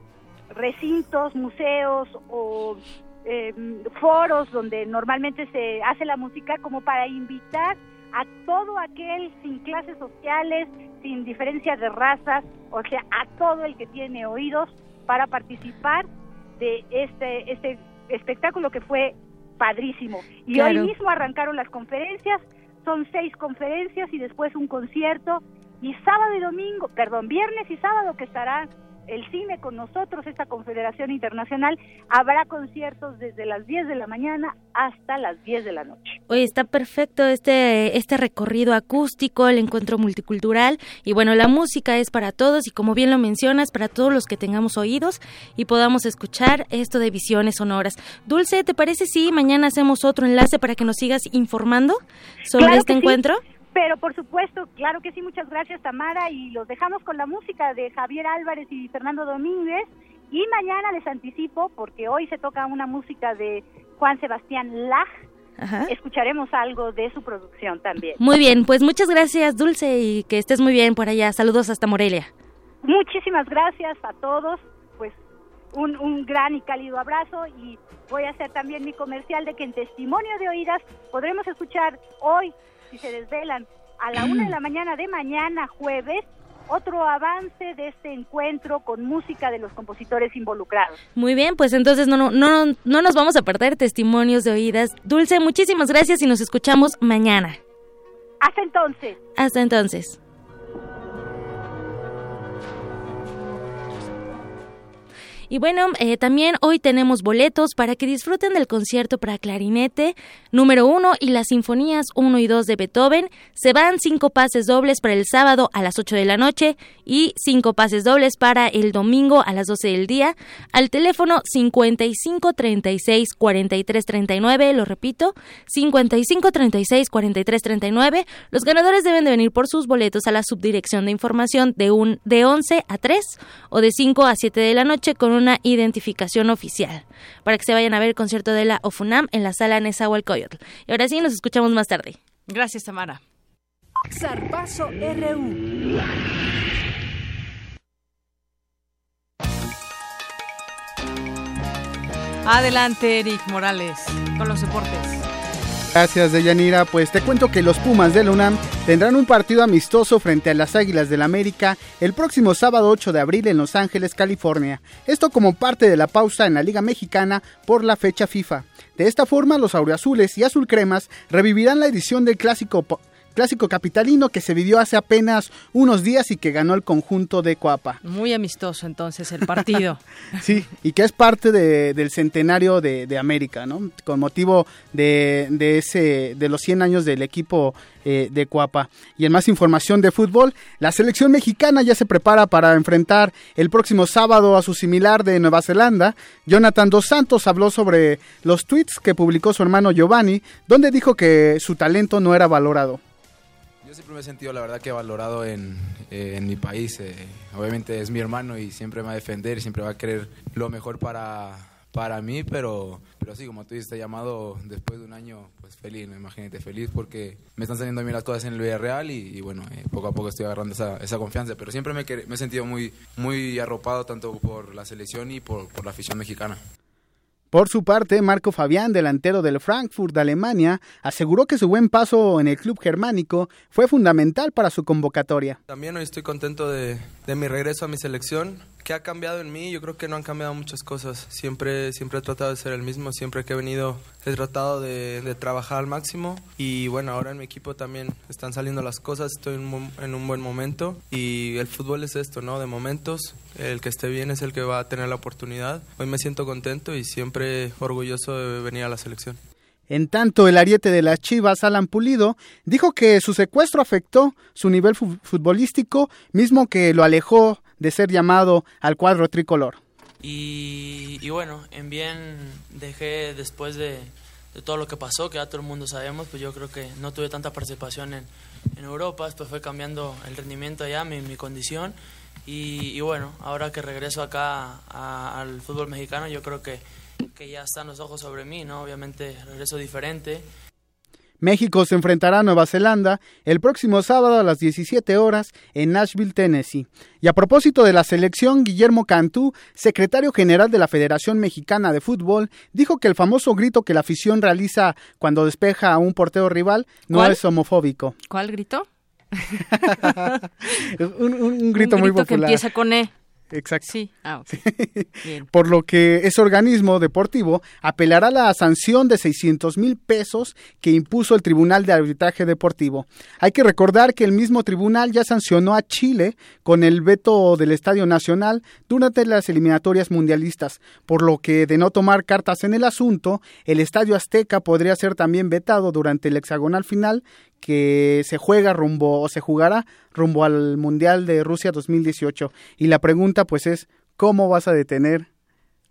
recintos, museos o eh, foros donde normalmente se hace la música como para invitar a todo aquel sin clases sociales, sin diferencia de razas, o sea, a todo el que tiene oídos para participar de este, este espectáculo que fue padrísimo. Y hoy mismo arrancaron las conferencias, son seis conferencias y después un concierto, y sábado y domingo, perdón, viernes y sábado que estarán el cine con nosotros, esta confederación internacional, habrá conciertos desde las 10 de la mañana hasta las 10 de la noche. Oye, está perfecto este, este recorrido acústico, el encuentro multicultural y bueno, la música es para todos y como bien lo mencionas, para todos los que tengamos oídos y podamos escuchar esto de visiones sonoras. Dulce, ¿te parece si mañana hacemos otro enlace para que nos sigas informando sobre este encuentro? Pero por supuesto, claro que sí, muchas gracias Tamara y los dejamos con la música de Javier Álvarez y Fernando Domínguez y mañana les anticipo, porque hoy se toca una música de Juan Sebastián Laj, escucharemos algo de su producción también. Muy bien, pues muchas gracias Dulce y que estés muy bien por allá. Saludos hasta Morelia. Muchísimas gracias a todos, pues un, un gran y cálido abrazo y voy a hacer también mi comercial de que en testimonio de oídas podremos escuchar hoy si se desvelan a la una de la mañana de mañana, jueves, otro avance de este encuentro con música de los compositores involucrados. Muy bien, pues entonces no, no, no, no nos vamos a perder testimonios de oídas. Dulce, muchísimas gracias y nos escuchamos mañana. Hasta entonces. Hasta entonces. Y bueno, eh, también hoy tenemos boletos para que disfruten del concierto para clarinete número uno y las sinfonías 1 y 2 de Beethoven. Se van cinco pases dobles para el sábado a las 8 de la noche y cinco pases dobles para el domingo a las 12 del día. Al teléfono 55 36 43 39, lo repito, 55 36 43 39. Los ganadores deben de venir por sus boletos a la subdirección de información de un de 11 a 3 o de 5 a 7 de la noche con una identificación oficial para que se vayan a ver el concierto de la OFUNAM en la sala Nezahualcóyotl. Y ahora sí, nos escuchamos más tarde. Gracias, Tamara. Zarpazo RU. Adelante, Eric Morales, con los deportes. Gracias, Deyanira. Pues te cuento que los Pumas de la UNAM tendrán un partido amistoso frente a las Águilas del la América el próximo sábado 8 de abril en Los Ángeles, California. Esto como parte de la pausa en la Liga Mexicana por la fecha FIFA. De esta forma, los auriazules y azul cremas revivirán la edición del clásico clásico capitalino que se vivió hace apenas unos días y que ganó el conjunto de Coapa. Muy amistoso entonces el partido. sí, y que es parte del centenario de, América, ¿no? Con motivo de, ese, de los 100 años del equipo eh, de Coapa. Y en más información de fútbol, la selección mexicana ya se prepara para enfrentar el próximo sábado a su similar de Nueva Zelanda. Jonathan Dos Santos habló sobre los tweets que publicó su hermano Giovanni, donde dijo que su talento no era valorado siempre me he sentido, la verdad, que valorado en, eh, en mi país. Eh, obviamente es mi hermano y siempre me va a defender, siempre va a querer lo mejor para, para mí, pero, pero sí, como tú dices, llamado después de un año, pues feliz, imagínate, feliz porque me están saliendo a mí las cosas en el Villarreal y, y bueno, eh, poco a poco estoy agarrando esa, esa confianza, pero siempre me, me, he sentido muy, muy arropado tanto por la selección y por, por la afición mexicana. Por su parte, Marco Fabián, delantero del Frankfurt de Alemania, aseguró que su buen paso en el club germánico fue fundamental para su convocatoria. También hoy estoy contento de, mi regreso a mi selección. ¿Qué ha cambiado en mí? Yo creo que no han cambiado muchas cosas. Siempre, siempre he tratado de ser el mismo. Siempre que he venido he tratado de, trabajar al máximo. Y bueno, ahora en mi equipo también están saliendo las cosas. Estoy en, en un buen momento. Y el fútbol es esto, ¿no? De momentos. El que esté bien es el que va a tener la oportunidad. Hoy me siento contento y siempre orgulloso de venir a la selección. En tanto, el ariete de las Chivas, Alan Pulido, dijo que su secuestro afectó su nivel futbolístico, mismo que lo alejó de ser llamado al cuadro tricolor. Y, bueno, en bien dejé después de, todo lo que pasó, que ya todo el mundo sabemos, pues yo creo que no tuve tanta participación en, Europa, después fue cambiando el rendimiento allá, mi, mi condición. Y, bueno, ahora que regreso acá al fútbol mexicano, yo creo que, que ya están los ojos sobre mí, ¿no? Obviamente regreso diferente. México se enfrentará a Nueva Zelanda el próximo sábado a las 17 horas en Nashville, Tennessee. Y a propósito de la selección, Guillermo Cantú, secretario general de la Federación Mexicana de Fútbol, dijo que el famoso grito que la afición realiza cuando despeja a un portero rival no es homofóbico. ¿Cuál grito? un, un, grito muy popular. que empieza con E. Exacto. Sí, ah, Por lo que ese organismo deportivo apelará a la sanción de 600 mil pesos que impuso el Tribunal de Arbitraje Deportivo. Hay que recordar que el mismo tribunal ya sancionó a Chile con el veto del Estadio Nacional durante las eliminatorias mundialistas, por lo que de no tomar cartas en el asunto, el Estadio Azteca podría ser también vetado durante el hexagonal final que se juega rumbo o se jugará rumbo al Mundial de Rusia 2018. Y la pregunta pues es, ¿cómo vas a detener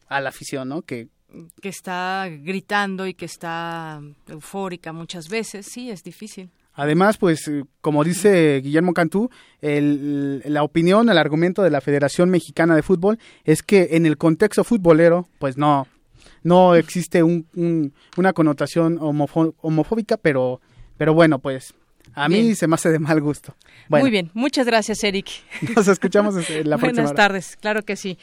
a la afición, ¿no? Que que está gritando y que está eufórica muchas veces, sí, es difícil. Además, pues, como dice Guillermo Cantú, el, la opinión, el argumento de la Federación Mexicana de Fútbol es que en el contexto futbolero, pues no, no existe un, una connotación homofóbica, pero pero bueno, pues a mí se me hace de mal gusto. Muy bien, muchas gracias, Eric. Nos escuchamos en la próxima. Buenas tardes, claro que sí.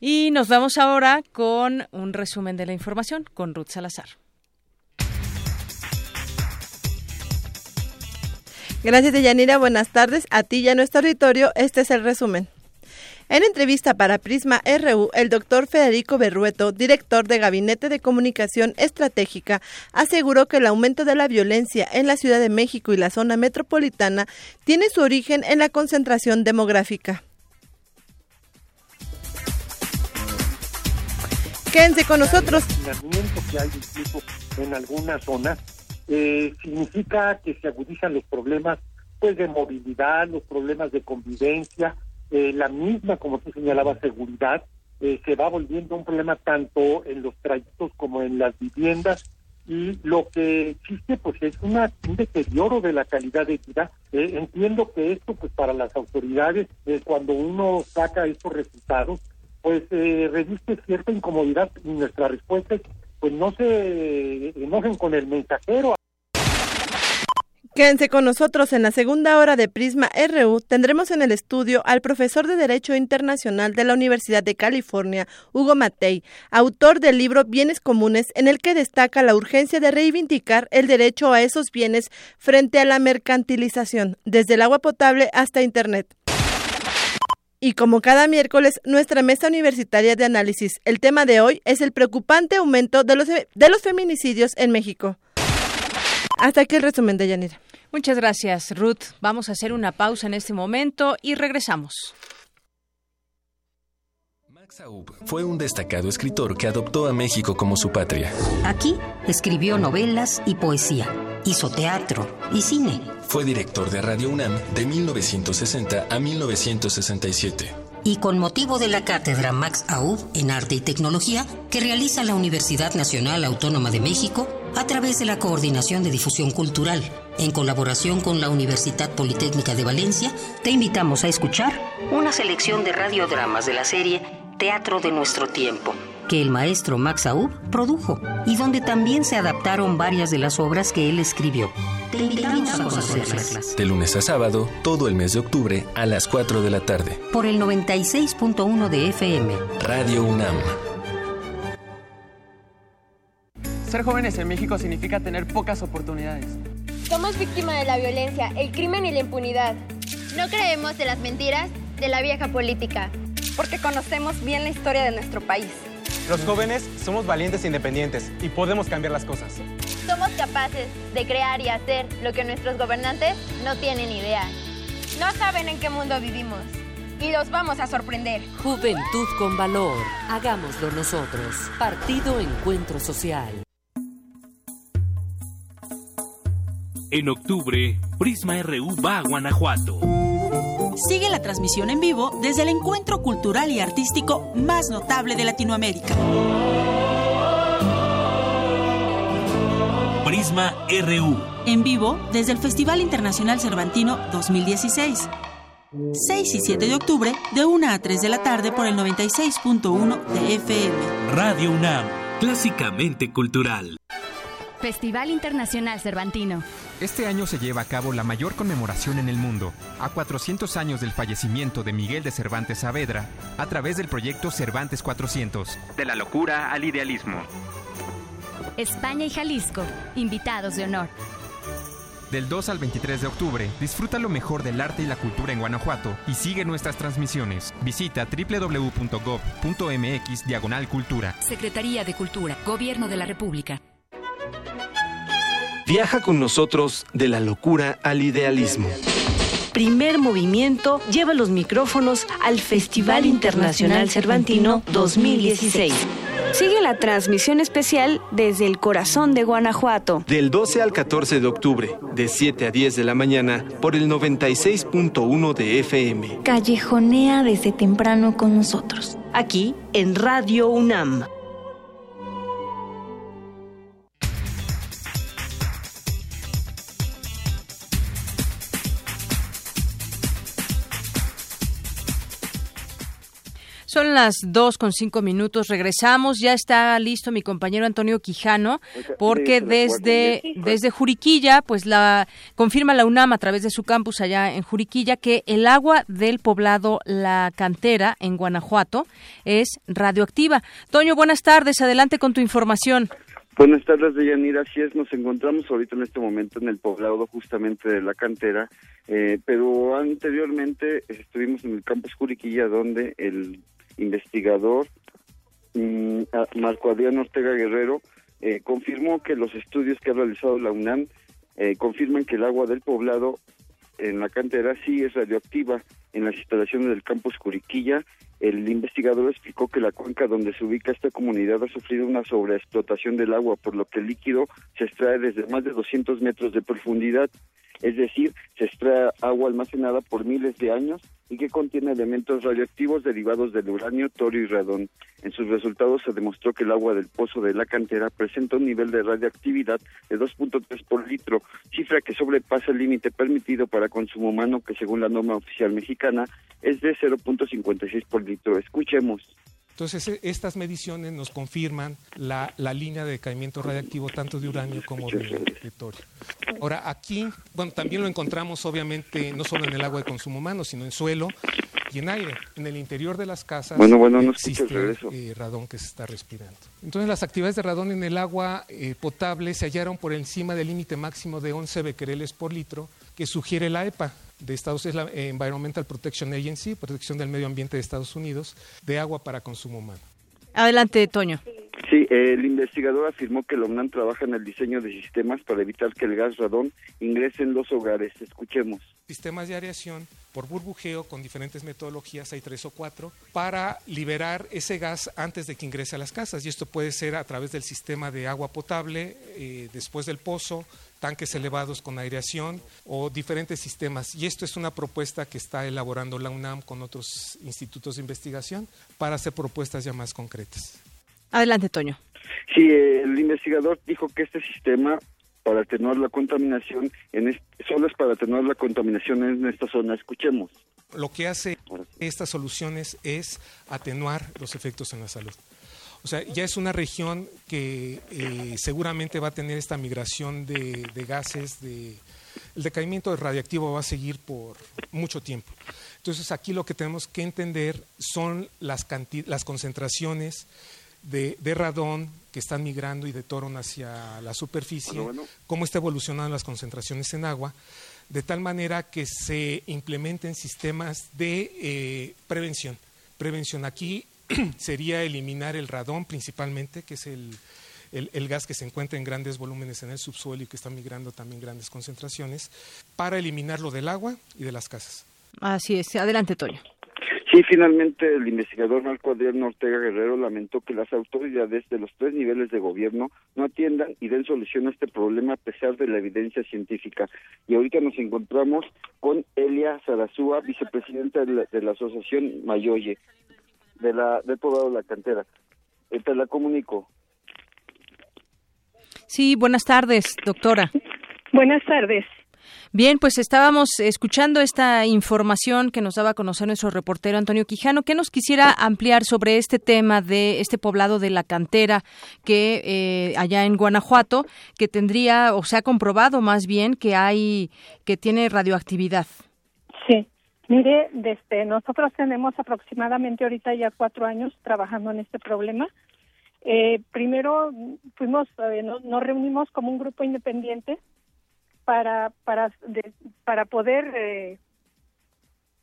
Y nos vamos ahora con un resumen de la información con Ruth Salazar. Gracias, Deyanira. Buenas tardes. A ti y a nuestro auditorio, este es el resumen. En entrevista para Prisma RU, el doctor Federico Berrueto, director de Gabinete de Comunicación Estratégica, aseguró que el aumento de la violencia en la Ciudad de México y la zona metropolitana tiene su origen en la concentración demográfica. Quédense con nosotros. El que hay en algunas zonas eh, significa que se agudizan los problemas pues de movilidad, los problemas de convivencia, eh, la misma, como tú señalabas, seguridad, eh, se va volviendo un problema tanto en los trayectos como en las viviendas y lo que existe pues es una, un deterioro de la calidad de vida. entiendo que esto pues para las autoridades cuando uno saca estos resultados pues eh, resiste cierta incomodidad y nuestra respuesta es, pues no se enojen con el mensajero. Quédense con nosotros en la segunda hora de Prisma RU. Tendremos en el estudio al profesor de Derecho Internacional de la Universidad de California, Hugo Matei, autor del libro Bienes Comunes, en el que destaca la urgencia de reivindicar el derecho a esos bienes frente a la mercantilización, desde el agua potable hasta Internet. Y como cada miércoles, nuestra mesa universitaria de análisis. El tema de hoy es el preocupante aumento de los, de los feminicidios en México. Hasta aquí el resumen de Yanira. Muchas gracias, Ruth. Vamos a hacer una pausa en este momento y regresamos. Max Aub fue un destacado escritor que adoptó a México como su patria. Aquí escribió novelas y poesía, hizo teatro y cine fue director de Radio UNAM de 1960 a 1967. Y con motivo de la cátedra Max Aub en Arte y Tecnología que realiza la Universidad Nacional Autónoma de México a través de la Coordinación de Difusión Cultural, en colaboración con la Universidad Politécnica de Valencia, te invitamos a escuchar una selección de radiodramas de la serie Teatro de nuestro tiempo que el maestro Max Aub produjo y donde también se adaptaron varias de las obras que él escribió. Te invitamos a conocerlas. De lunes a sábado, todo el mes de octubre a las 4 de la tarde. Por el 96.1 de FM. Radio UNAM. Ser jóvenes en México significa tener pocas oportunidades. Somos víctimas de la violencia, el crimen y la impunidad. No creemos en las mentiras de la vieja política. Porque conocemos bien la historia de nuestro país. Los jóvenes somos valientes e independientes y podemos cambiar las cosas. Somos capaces de crear y hacer lo que nuestros gobernantes no tienen idea. No saben en qué mundo vivimos y los vamos a sorprender. Juventud con valor. Hagámoslo nosotros. Partido Encuentro Social. En octubre, Prisma RU va a Guanajuato. Sigue la transmisión en vivo desde el encuentro cultural y artístico más notable de Latinoamérica. Prisma RU. En vivo desde el Festival Internacional Cervantino 2016. 6 y 7 de octubre, de 1 a 3 de la tarde por el 96.1 de FM. Radio UNAM, clásicamente cultural. Festival Internacional Cervantino. Este año se lleva a cabo la mayor conmemoración en el mundo, a 400 años del fallecimiento de Miguel de Cervantes Saavedra, a través del proyecto Cervantes 400. De la locura al idealismo. España y Jalisco, invitados de honor. Del 2 al 23 de octubre, disfruta lo mejor del arte y la cultura en Guanajuato y sigue nuestras transmisiones. Visita www.gov.mx Diagonal Cultura. Secretaría de Cultura, Gobierno de la República. Viaja con nosotros de la locura al idealismo. Primer movimiento lleva los micrófonos al Festival Internacional Cervantino 2016. Sigue la transmisión especial desde el corazón de Guanajuato. Del 12 al 14 de octubre, de 7 a 10 de la mañana, por el 96.1 de FM. Callejonea desde temprano con nosotros. Aquí en Radio UNAM. Son las dos con cinco minutos. Regresamos. Ya está listo mi compañero Antonio Quijano, porque desde, desde Juriquilla, pues la confirma la UNAM a través de su campus allá en Juriquilla que el agua del poblado La Cantera en Guanajuato es radioactiva. Toño, buenas tardes. Adelante con tu información. Buenas tardes, Deyanira. Así es, nos encontramos ahorita en este momento en el poblado justamente de la cantera, eh, pero anteriormente estuvimos en el campus Juriquilla donde el investigador mm, Marco Adrián Ortega Guerrero eh, confirmó que los estudios que ha realizado la UNAM eh, confirman que el agua del poblado en la cantera sí es radioactiva en las instalaciones del campus Curiquilla. El investigador explicó que la cuenca donde se ubica esta comunidad ha sufrido una sobreexplotación del agua, por lo que el líquido se extrae desde más de 200 metros de profundidad, es decir, se extrae agua almacenada por miles de años y que contiene elementos radioactivos derivados del uranio, torio y radón. En sus resultados se demostró que el agua del pozo de la cantera presenta un nivel de radioactividad de 2.3 por litro, cifra que sobrepasa el límite permitido para consumo humano que según la norma oficial mexicana es de 0.56 por litro. Escuchemos. Entonces, e, estas mediciones nos confirman la, la, línea de decaimiento radiactivo tanto de uranio como de, de, torio. Ahora, aquí, bueno, también lo encontramos obviamente no solo en el agua de consumo humano, sino en suelo y en aire. En el interior de las casas bueno, bueno, no existe eh, radón que se está respirando. Entonces, las actividades de radón en el agua eh, potable se hallaron por encima del límite máximo de 11 becquereles por litro que sugiere la EPA, de Estados es la Environmental Protection Agency, protección del medio ambiente de Estados Unidos, de agua para consumo humano. Adelante, Toño. Sí, el investigador afirmó que la UNAM trabaja en el diseño de sistemas para evitar que el gas radón ingrese en los hogares. Escuchemos. Sistemas de aireación por burbujeo con diferentes metodologías, hay tres o cuatro, para liberar ese gas antes de que ingrese a las casas. Y esto puede ser a través del sistema de agua potable, eh, después del pozo, tanques elevados con aireación o diferentes sistemas. Y esto es una propuesta que está elaborando la UNAM con otros institutos de investigación para hacer propuestas ya más concretas. Adelante, Toño. Sí, el investigador dijo que este sistema para atenuar la contaminación en solo es para atenuar la contaminación en esta zona. Escuchemos. Lo que hace estas soluciones es atenuar los efectos en la salud. O sea, ya es una región que eh, seguramente va a tener esta migración de, gases, de, el decaimiento radiactivo va a seguir por mucho tiempo. Entonces aquí lo que tenemos que entender son las, las concentraciones de, radón que están migrando y de torón hacia la superficie, cómo está evolucionando las concentraciones en agua, de tal manera que se implementen sistemas de eh, prevención. Prevención aquí sería eliminar el radón principalmente, que es el, el, gas que se encuentra en grandes volúmenes en el subsuelo y que está migrando también grandes concentraciones, para eliminarlo del agua y de las casas. Así es. Adelante, Toño. Sí, finalmente el investigador Marco Adrián Ortega Guerrero lamentó que las autoridades de los tres niveles de gobierno no atiendan y den solución a este problema a pesar de la evidencia científica. Y ahorita nos encontramos con Elia Sarazúa, vicepresidenta de la, de la Asociación Mayoye de la del poblado de la cantera. Eh, te la comunico. Sí, buenas tardes, doctora. Buenas tardes. Bien, pues estábamos escuchando esta información que nos daba a conocer nuestro reportero Antonio Quijano. ¿Qué nos quisiera ampliar sobre este tema de este poblado de la cantera que eh, allá en Guanajuato, que tendría o se ha comprobado más bien que hay que tiene radioactividad? Sí. Mire, desde nosotros tenemos aproximadamente ahorita ya cuatro años trabajando en este problema. Eh, primero fuimos, eh, nos, reunimos como un grupo independiente para para para poder eh,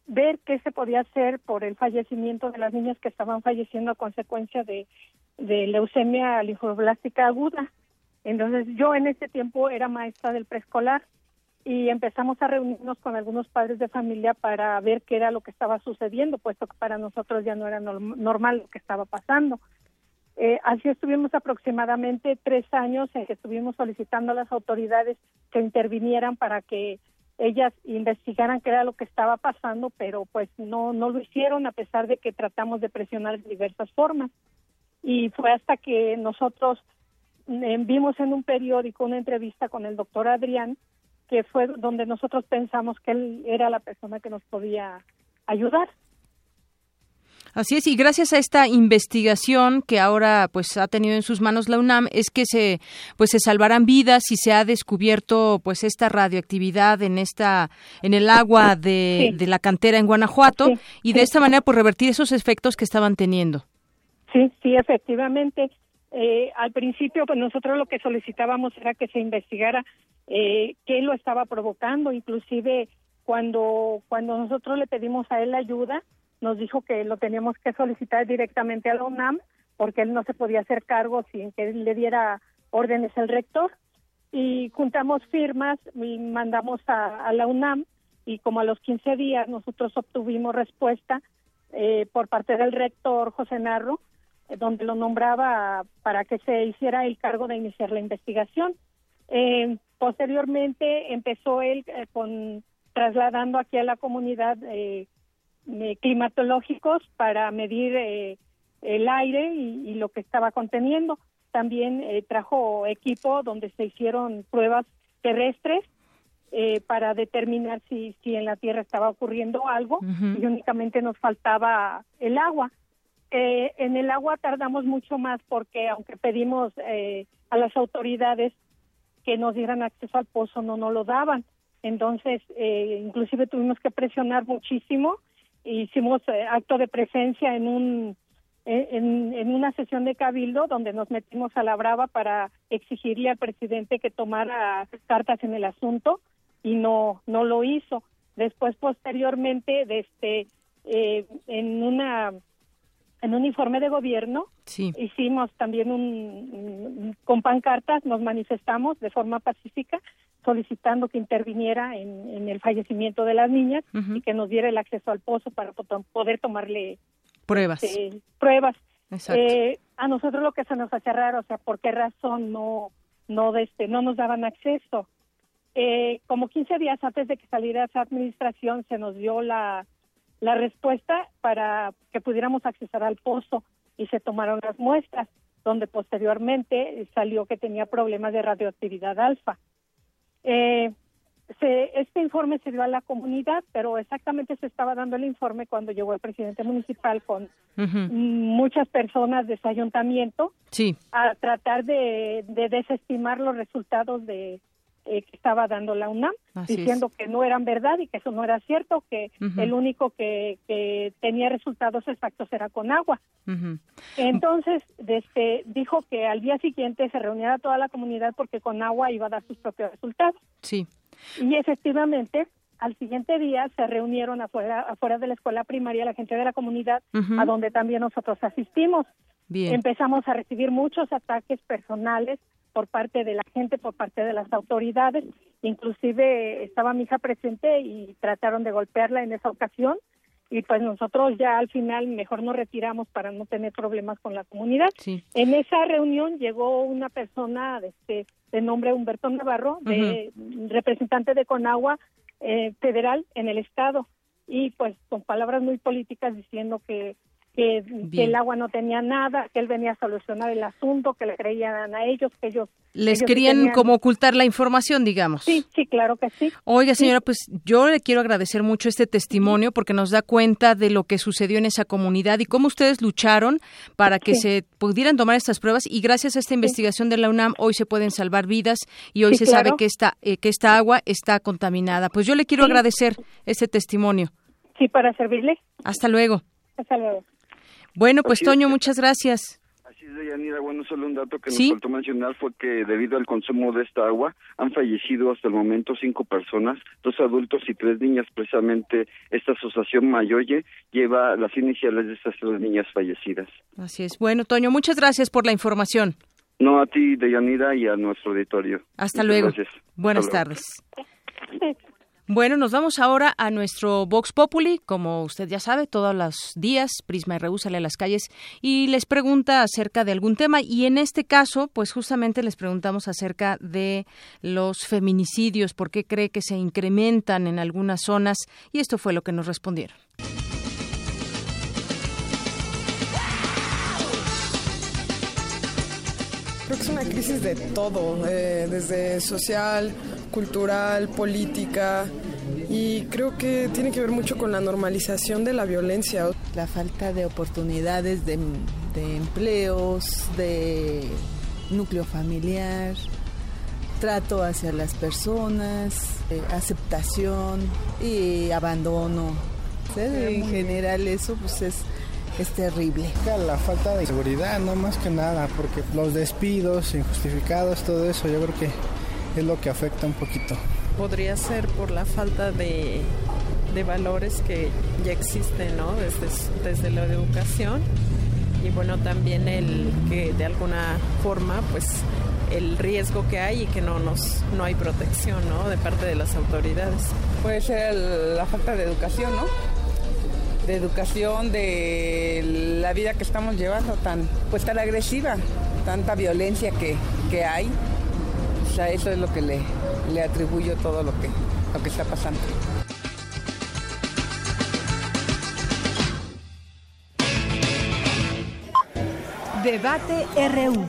ver qué se podía hacer por el fallecimiento de las niñas que estaban falleciendo a consecuencia de, de leucemia linfoblástica aguda. Entonces yo en ese tiempo era maestra del preescolar y empezamos a reunirnos con algunos padres de familia para ver qué era lo que estaba sucediendo, puesto que para nosotros ya no era normal lo que estaba pasando. Eh, así estuvimos aproximadamente tres años en que estuvimos solicitando a las autoridades que intervinieran para que ellas investigaran qué era lo que estaba pasando, pero pues no, no lo hicieron a pesar de que tratamos de presionar de diversas formas. Y fue hasta que nosotros eh, vimos en un periódico una entrevista con el doctor Adrián, que fue donde nosotros pensamos que él era la persona que nos podía ayudar. Así es, y gracias a esta investigación que ahora pues ha tenido en sus manos la UNAM es que se pues se salvarán vidas y se ha descubierto pues esta radioactividad en esta en el agua de, la cantera en Guanajuato y de esta manera pues revertir esos efectos que estaban teniendo. Sí, sí, efectivamente. Eh, al principio, pues nosotros lo que solicitábamos era que se investigara eh, qué lo estaba provocando, inclusive cuando cuando nosotros le pedimos a él ayuda, nos dijo que lo teníamos que solicitar directamente a la UNAM porque él no se podía hacer cargo sin que le diera órdenes al rector. Y juntamos firmas y mandamos a, a la UNAM y como a los 15 días nosotros obtuvimos respuesta eh, por parte del rector José Narro, donde lo nombraba para que se hiciera el cargo de iniciar la investigación. Eh, posteriormente empezó él con trasladando aquí a la comunidad climatológicos para medir el aire y, lo que estaba conteniendo. También trajo equipo donde se hicieron pruebas terrestres eh, para determinar si, si en la Tierra estaba ocurriendo algo y únicamente nos faltaba el agua. Eh, en el agua tardamos mucho más porque aunque pedimos eh, a las autoridades que nos dieran acceso al pozo, no nos lo daban. Entonces, inclusive tuvimos que presionar muchísimo. Hicimos acto de presencia en un en, en, una sesión de cabildo donde nos metimos a la brava para exigirle al presidente que tomara cartas en el asunto y no no lo hizo. Después, posteriormente, este, eh, en una en un informe de gobierno hicimos también un, con pancartas nos manifestamos de forma pacífica solicitando que interviniera en, el fallecimiento de las niñas y que nos diera el acceso al pozo para poder tomarle pruebas. este, pruebas. Eh, a nosotros lo que se nos hace raro o sea por qué razón no no este no nos daban acceso eh, como 15 días antes de que saliera esa administración se nos dio la, la respuesta para que pudiéramos accesar al pozo y se tomaron las muestras, donde posteriormente salió que tenía problemas de radioactividad alfa. Eh, este informe se dio a la comunidad, pero exactamente se estaba dando el informe cuando llegó el presidente municipal con muchas personas de ese ayuntamiento a tratar de desestimar los resultados de, eh, que estaba dando la UNAM, diciendo que no eran verdad y que eso no era cierto, que el único que, que, tenía resultados exactos era con agua. Entonces, desde, dijo que al día siguiente se reuniera toda la comunidad porque con agua iba a dar sus propios resultados. Sí. Y efectivamente, al siguiente día se reunieron afuera, afuera de la escuela primaria la gente de la comunidad, a donde también nosotros asistimos. Empezamos a recibir muchos ataques personales por parte de la gente, por parte de las autoridades. Inclusive estaba mi hija presente y trataron de golpearla en esa ocasión y pues nosotros ya al final mejor nos retiramos para no tener problemas con la comunidad. En esa reunión llegó una persona de, este, de nombre Humberto Navarro, de, representante de Conagua eh, federal en el estado y pues con palabras muy políticas diciendo que que, el agua no tenía nada, que él venía a solucionar el asunto, que le creían a ellos, que ellos... Les querían como ocultar la información, digamos. Sí, sí, claro que sí. Oiga, señora, pues yo le quiero agradecer mucho este testimonio porque nos da cuenta de lo que sucedió en esa comunidad y cómo ustedes lucharon para que se pudieran tomar estas pruebas y gracias a esta investigación de la UNAM hoy se pueden salvar vidas y hoy se sabe que esta, eh, que esta agua está contaminada. Pues yo le quiero agradecer este testimonio. Sí, para servirle. Hasta luego. Hasta luego. Bueno, pues Toño, muchas gracias. Así es, Deyanira. Bueno, solo un dato que nos faltó mencionar fue que debido al consumo de esta agua han fallecido hasta el momento cinco personas, dos adultos y tres niñas. Precisamente esta asociación Mayoye lleva las iniciales de estas tres niñas fallecidas. Así es. Bueno, Toño, muchas gracias por la información. No, a ti, Deyanira, y a nuestro auditorio. Hasta luego. Buenas tardes. Bueno, nos vamos ahora a nuestro Vox Populi. Como usted ya sabe, todos los días Prisma RU sale a las calles y les pregunta acerca de algún tema. Y en este caso, pues justamente les preguntamos acerca de los feminicidios, por qué cree que se incrementan en algunas zonas. Y esto fue lo que nos respondieron. Una crisis de todo, eh, desde social, cultural, política, y creo que tiene que ver mucho con la normalización de la violencia. La falta de oportunidades de, empleos, de núcleo familiar, trato hacia las personas, eh, aceptación y abandono. En general eso pues es es terrible. La falta de seguridad, no más que nada, porque los despidos injustificados, todo eso, yo creo que es lo que afecta un poquito. Podría ser por la falta de, de valores que ya existen, ¿no? Desde, desde la educación y bueno, también el que de alguna forma, pues el riesgo que hay y que no nos no hay protección, ¿no? De parte de las autoridades. Puede ser la falta de educación, ¿no? De educación, de la vida que estamos llevando tan, pues tan agresiva, tanta violencia que, que hay. O sea, eso es lo que le, le atribuyo todo lo que, lo que está pasando. Debate RU.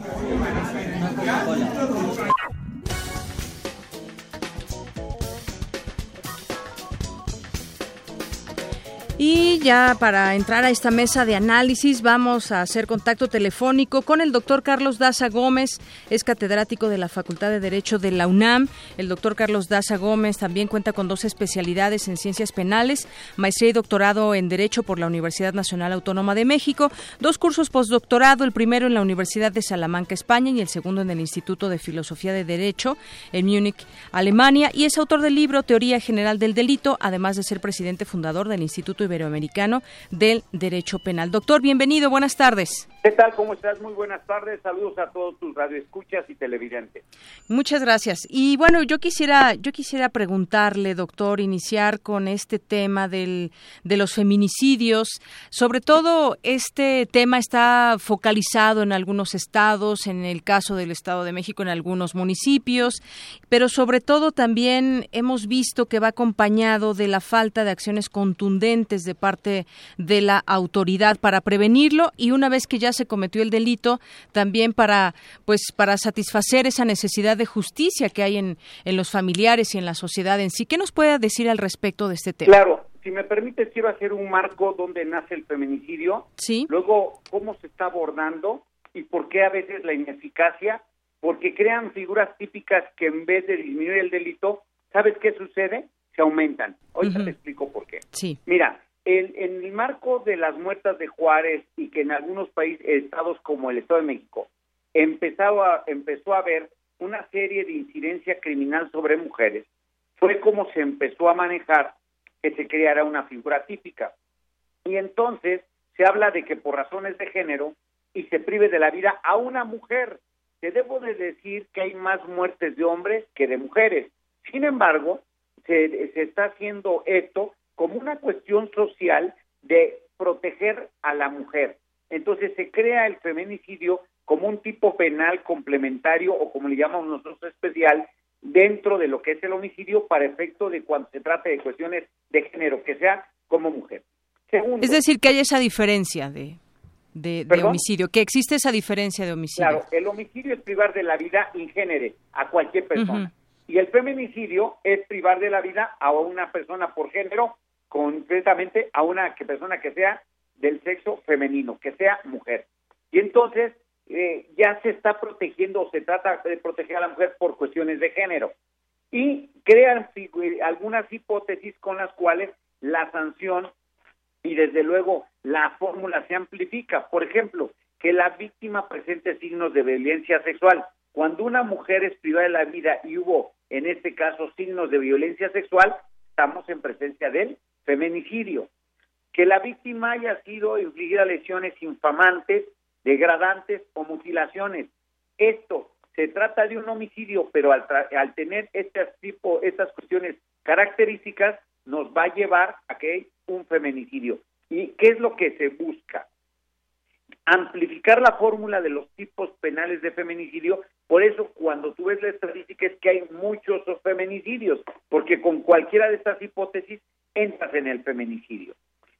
Y ya para entrar a esta mesa de análisis vamos a hacer contacto telefónico con el doctor Carlos Daza Gómez, es catedrático de la Facultad de Derecho de la UNAM. El doctor Carlos Daza Gómez también cuenta con dos especialidades en ciencias penales, maestría y doctorado en Derecho por la Universidad Nacional Autónoma de México, dos cursos postdoctorado, el primero en la Universidad de Salamanca, España, y el segundo en el Instituto de Filosofía de Derecho en Múnich, Alemania, y es autor del libro Teoría General del Delito, además de ser presidente fundador del Instituto Iberoamericano del Derecho Penal. Doctor, bienvenido, buenas tardes. ¿Qué tal? ¿Cómo estás? Muy buenas tardes. Saludos a todos tus radioescuchas y televidentes. Muchas gracias. Y bueno, yo quisiera, yo quisiera preguntarle, doctor, iniciar con este tema del, de los feminicidios. Sobre todo, este tema está focalizado en algunos estados, en el caso del Estado de México, en algunos municipios, pero sobre todo también hemos visto que va acompañado de la falta de acciones contundentes de parte de la autoridad para prevenirlo y una vez que ya se cometió el delito, también para pues para satisfacer esa necesidad de justicia que hay en, en los familiares y en la sociedad en sí. ¿Qué nos puede decir al respecto de este tema? Claro, si me permite, quiero hacer un marco donde nace el feminicidio, sí. luego cómo se está abordando y por qué a veces la ineficacia, porque crean figuras típicas que en vez de disminuir el delito, ¿sabes qué sucede? Se aumentan. Hoy te explico por qué. Sí. Mira, en el marco de las muertas de Juárez y que en algunos países, estados como el Estado de México, empezó a, empezó a haber una serie de incidencia criminal sobre mujeres, fue como se empezó a manejar que se creara una figura típica. Y entonces se habla de que por razones de género y se prive de la vida a una mujer. Te debo de decir que hay más muertes de hombres que de mujeres. Sin embargo, se, se está haciendo esto como una cuestión social de proteger a la mujer. Entonces se crea el feminicidio como un tipo penal complementario o como le llamamos nosotros especial dentro de lo que es el homicidio para efecto de cuando se trate de cuestiones de género, que sea como mujer. Segundo, es decir, que hay esa diferencia de, de, de homicidio, que existe esa diferencia de homicidio. Claro, el homicidio es privar de la vida ingénere a cualquier persona. Uh -huh. Y el feminicidio es privar de la vida a una persona por género, concretamente a una persona que sea del sexo femenino, que sea mujer. Y entonces eh, ya se está protegiendo se trata de proteger a la mujer por cuestiones de género. Y crean algunas hipótesis con las cuales la sanción y desde luego la fórmula se amplifica. Por ejemplo, que la víctima presente signos de violencia sexual. Cuando una mujer es privada de la vida y hubo, en este caso, signos de violencia sexual, estamos en presencia del feminicidio. Que la víctima haya sido infligida lesiones infamantes, degradantes o mutilaciones. Esto se trata de un homicidio, pero al, al tener este tipo, estas cuestiones características, nos va a llevar a que hay un feminicidio. ¿Y qué es lo que se busca? Amplificar la fórmula de los tipos penales de feminicidio. Por eso, cuando tú ves la estadística, es que hay muchos feminicidios, porque con cualquiera de estas hipótesis entras en el feminicidio.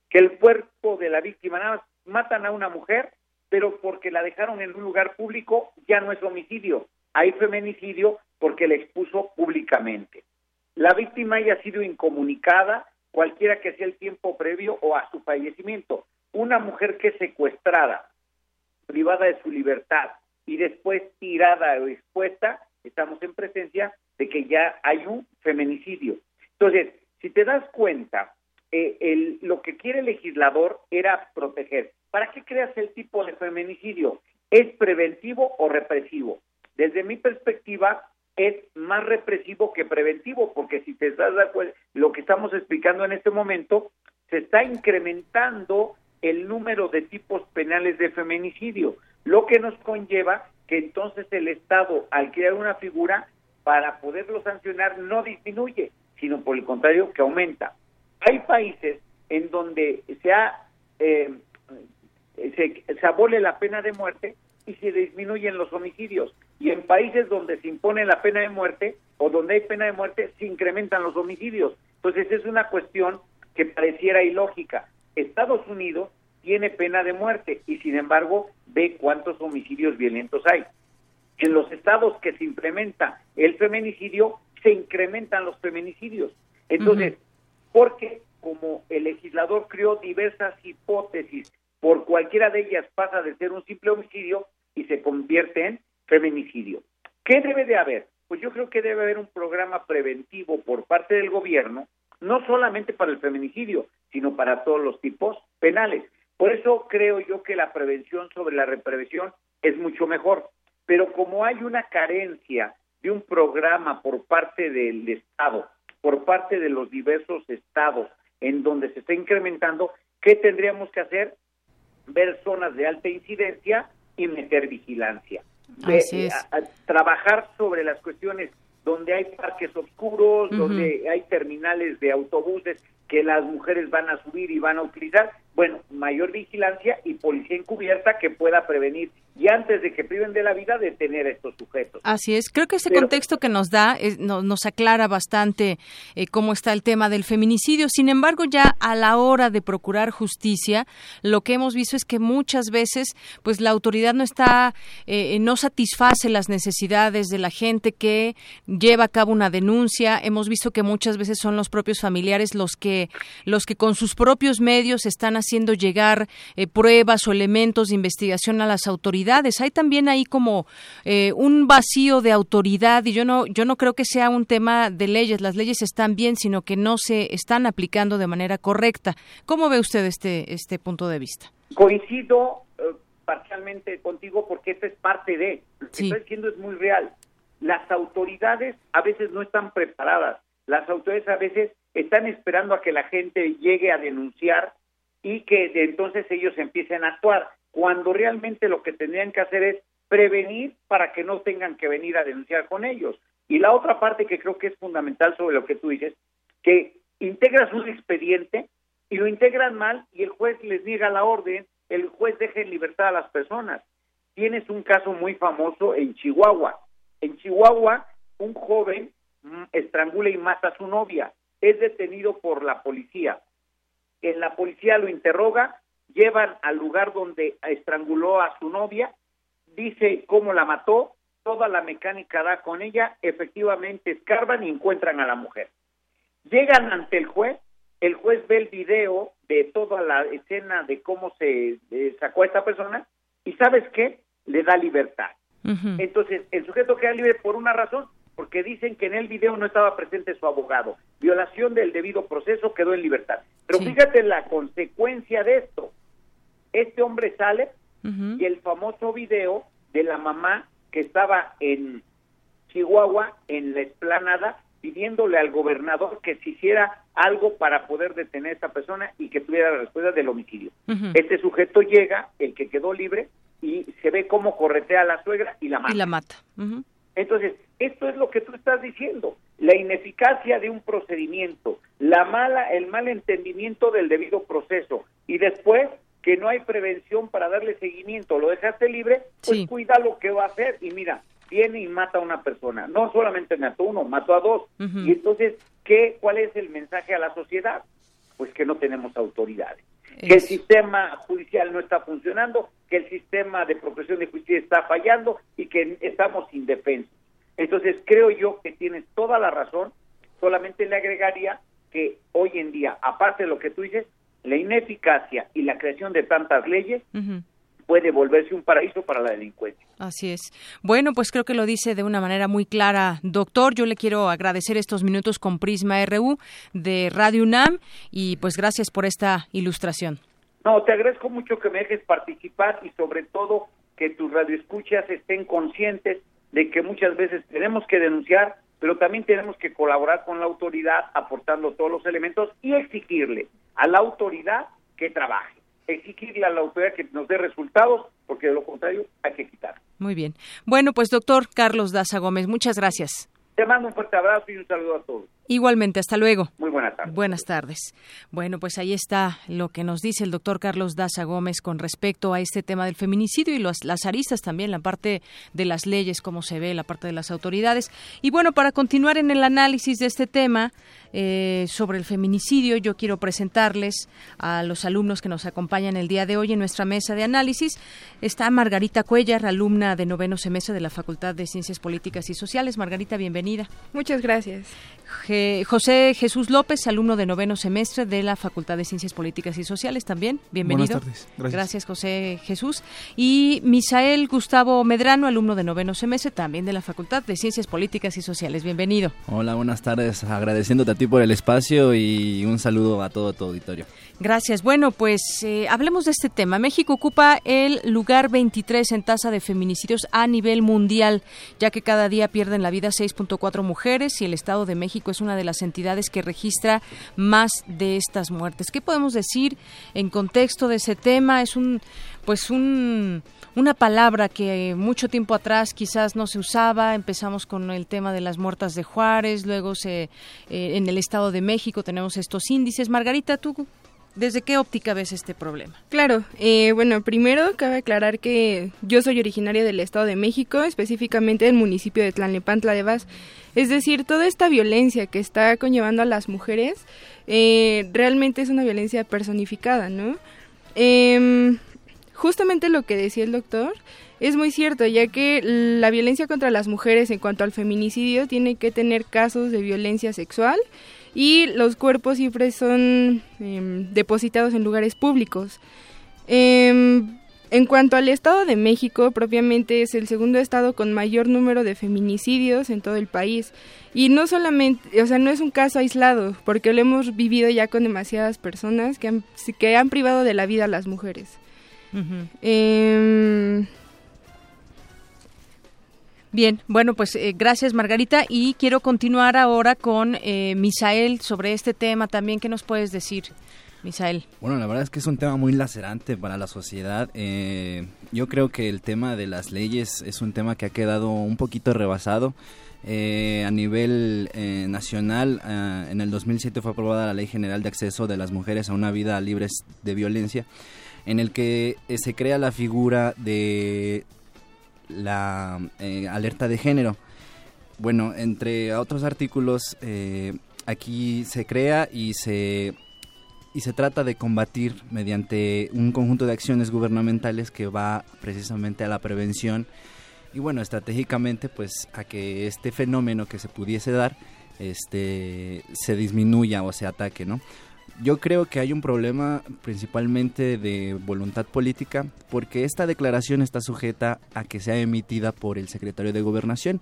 Que el cuerpo de la víctima nada más matan a una mujer, pero porque la dejaron en un lugar público ya no es homicidio. Hay feminicidio porque la expuso públicamente. La víctima haya sido incomunicada, cualquiera que sea el tiempo previo o a su fallecimiento. Una mujer que es secuestrada, privada de su libertad y después tirada o expuesta, estamos en presencia de que ya hay un feminicidio. Entonces, si te das cuenta, eh, el, lo que quiere el legislador era proteger. ¿Para qué creas el tipo de feminicidio? ¿Es preventivo o represivo? Desde mi perspectiva, es más represivo que preventivo, porque si te das cuenta, lo que estamos explicando en este momento, se está incrementando el número de tipos penales de feminicidio, lo que nos conlleva que entonces el Estado, al crear una figura para poderlo sancionar, no disminuye, sino por el contrario, que aumenta. Hay países en donde se, ha, eh, se, se abole la pena de muerte y se disminuyen los homicidios. Y en países donde se impone la pena de muerte o donde hay pena de muerte, se incrementan los homicidios. Entonces es una cuestión que pareciera ilógica. Estados Unidos tiene pena de muerte y sin embargo ve cuántos homicidios violentos hay. En los estados que se implementa el feminicidio, se incrementan los feminicidios. Entonces, porque como el legislador creó diversas hipótesis, por cualquiera de ellas pasa de ser un simple homicidio y se convierte en feminicidio. ¿Qué debe de haber? Pues yo creo que debe haber un programa preventivo por parte del gobierno, no solamente para el feminicidio, sino para todos los tipos penales. Por eso creo yo que la prevención sobre la represión es mucho mejor. Pero como hay una carencia de un programa por parte del Estado, por parte de los diversos estados en donde se está incrementando, ¿qué tendríamos que hacer? Ver zonas de alta incidencia y meter vigilancia. trabajar sobre las cuestiones donde hay parques oscuros, donde hay terminales de autobuses que las mujeres van a subir y van a utilizar, bueno, mayor vigilancia y policía encubierta que pueda prevenir y antes de que priven de la vida detener a estos sujetos. Así es, creo que ese contexto que nos da nos aclara bastante eh, cómo está el tema del feminicidio. Sin embargo, ya a la hora de procurar justicia, lo que hemos visto es que muchas veces, pues la autoridad no está, eh, no satisface las necesidades de la gente que lleva a cabo una denuncia. Hemos visto que muchas veces son los propios familiares los que, los que con sus propios medios están haciendo llegar eh, pruebas o elementos de investigación a las autoridades. Hay también ahí como eh, un vacío de autoridad y yo no, yo no creo que sea un tema de leyes. Las leyes están bien, sino que no se están aplicando de manera correcta. ¿Cómo ve usted este, este punto de vista? Coincido eh, parcialmente contigo porque esta es parte de lo que estoy diciendo es muy real. Las autoridades a veces no están preparadas. Las autoridades a veces están esperando a que la gente llegue a denunciar y que de entonces ellos empiecen a actuar, cuando realmente lo que tendrían que hacer es prevenir para que no tengan que venir a denunciar con ellos. Y la otra parte que creo que es fundamental sobre lo que tú dices, que integras un expediente y lo integran mal y el juez les niega la orden, el juez deja en libertad a las personas. Tienes un caso muy famoso en Chihuahua. En Chihuahua, un joven mm, estrangula y mata a su novia. Es detenido por la policía en la policía lo interroga, llevan al lugar donde estranguló a su novia, dice cómo la mató, toda la mecánica da con ella, efectivamente escarban y encuentran a la mujer. Llegan ante el juez, el juez ve el video de toda la escena de cómo se sacó a esta persona y ¿sabes qué? Le da libertad. Entonces, el sujeto queda libre por una razón, porque dicen que en el video no estaba presente su abogado. Violación del debido proceso quedó en libertad. Pero fíjate la consecuencia de esto. Este hombre sale y el famoso video de la mamá que estaba en Chihuahua, en la explanada, pidiéndole al gobernador que se hiciera algo para poder detener a esta persona y que tuviera la respuesta del homicidio. Este sujeto llega, el que quedó libre, y se ve cómo corretea a la suegra y la mata. Y la mata. Entonces, esto es lo que tú estás diciendo, la ineficacia de un procedimiento, la mala, el mal entendimiento del debido proceso y después que no hay prevención para darle seguimiento, lo dejaste libre, pues cuida lo que va a hacer y mira, viene y mata a una persona, no solamente mató a uno, mató a dos. Y entonces, ¿qué, ¿cuál es el mensaje a la sociedad? Pues que no tenemos autoridades, que el sistema judicial no está funcionando, que el sistema de procesión de justicia está fallando y que estamos indefensos. Entonces creo yo que tienes toda la razón, solamente le agregaría que hoy en día, aparte de lo que tú dices, la ineficacia y la creación de tantas leyes puede volverse un paraíso para la delincuencia. Así es. Bueno, pues creo que lo dice de una manera muy clara, doctor. Yo le quiero agradecer estos minutos con Prisma RU de Radio UNAM y pues gracias por esta ilustración. No, te agradezco mucho que me dejes participar y sobre todo que tus radioescuchas estén conscientes de que muchas veces tenemos que denunciar, pero también tenemos que colaborar con la autoridad aportando todos los elementos y exigirle a la autoridad que trabaje, exigirle a la autoridad que nos dé resultados, porque de lo contrario hay que quitar. Muy bien. Bueno, pues doctor Carlos Daza Gómez, muchas gracias. Te mando un fuerte abrazo y un saludo a todos. Igualmente, hasta luego. Muy buenas tardes. Buenas tardes. Bueno, pues ahí está lo que nos dice el doctor Carlos Daza Gómez con respecto a este tema del feminicidio y las aristas también, la parte de las leyes, cómo se ve, la parte de las autoridades. Y bueno, para continuar en el análisis de este tema, eh, sobre el feminicidio. Yo quiero presentarles a los alumnos que nos acompañan el día de hoy en nuestra mesa de análisis. Está Margarita Cuellar, alumna de noveno semestre de la Facultad de Ciencias Políticas y Sociales. Margarita, bienvenida. Muchas gracias. José Jesús López, alumno de noveno semestre de la Facultad de Ciencias Políticas y Sociales, también. Bienvenido. Buenas tardes. Gracias. Gracias, José Jesús. Y Misael Gustavo Medrano, alumno de noveno semestre, también de la Facultad de Ciencias Políticas y Sociales. Bienvenido. Hola, buenas tardes. Agradeciéndote a ti por el espacio y un saludo a todo tu auditorio. Gracias. Bueno, pues eh, hablemos de este tema. México ocupa el lugar 23 en tasa de feminicidios a nivel mundial, ya que cada día pierden la vida 6.4 mujeres y el Estado de México es una de las entidades que registra más de estas muertes. ¿Qué podemos decir en contexto de ese tema? Es un, pues un una palabra que mucho tiempo atrás quizás no se usaba. Empezamos con el tema de las muertas de Juárez, luego se, eh, en el Estado de México tenemos estos índices. Margarita, ¿tú ¿Desde qué óptica ves este problema? Claro, eh, bueno, primero cabe aclarar que yo soy originaria del Estado de México, específicamente del municipio de Tlalnepantla de Vaz. Es decir, toda esta violencia que está conllevando a las mujeres eh, realmente es una violencia personificada, ¿no? Eh, justamente lo que decía el doctor es muy cierto, ya que la violencia contra las mujeres en cuanto al feminicidio tiene que tener casos de violencia sexual y los cuerpos siempre son em, depositados en lugares públicos. Em, en cuanto al Estado de México, propiamente es el segundo estado con mayor número de feminicidios en todo el país. Y no solamente, o sea, no es un caso aislado, porque lo hemos vivido ya con demasiadas personas que han, que han privado de la vida a las mujeres. Em, Bien, bueno, pues eh, gracias Margarita y quiero continuar ahora con eh, Misael sobre este tema también. ¿Qué nos puedes decir, Misael? Bueno, la verdad es que es un tema muy lacerante para la sociedad. Eh, yo creo que el tema de las leyes es un tema que ha quedado un poquito rebasado. a nivel nacional, en el 2007 fue aprobada la Ley General de Acceso de las Mujeres a una vida libre de violencia en el que eh, se crea la figura de la eh, alerta de género. Bueno, entre otros artículos, eh, aquí se crea y se, y se trata de combatir mediante un conjunto de acciones gubernamentales que va precisamente a la prevención y bueno, estratégicamente pues a que este fenómeno que se pudiese dar este se disminuya o se ataque, ¿no? Yo creo que hay un problema principalmente de voluntad política porque esta declaración está sujeta a que sea emitida por el secretario de gobernación.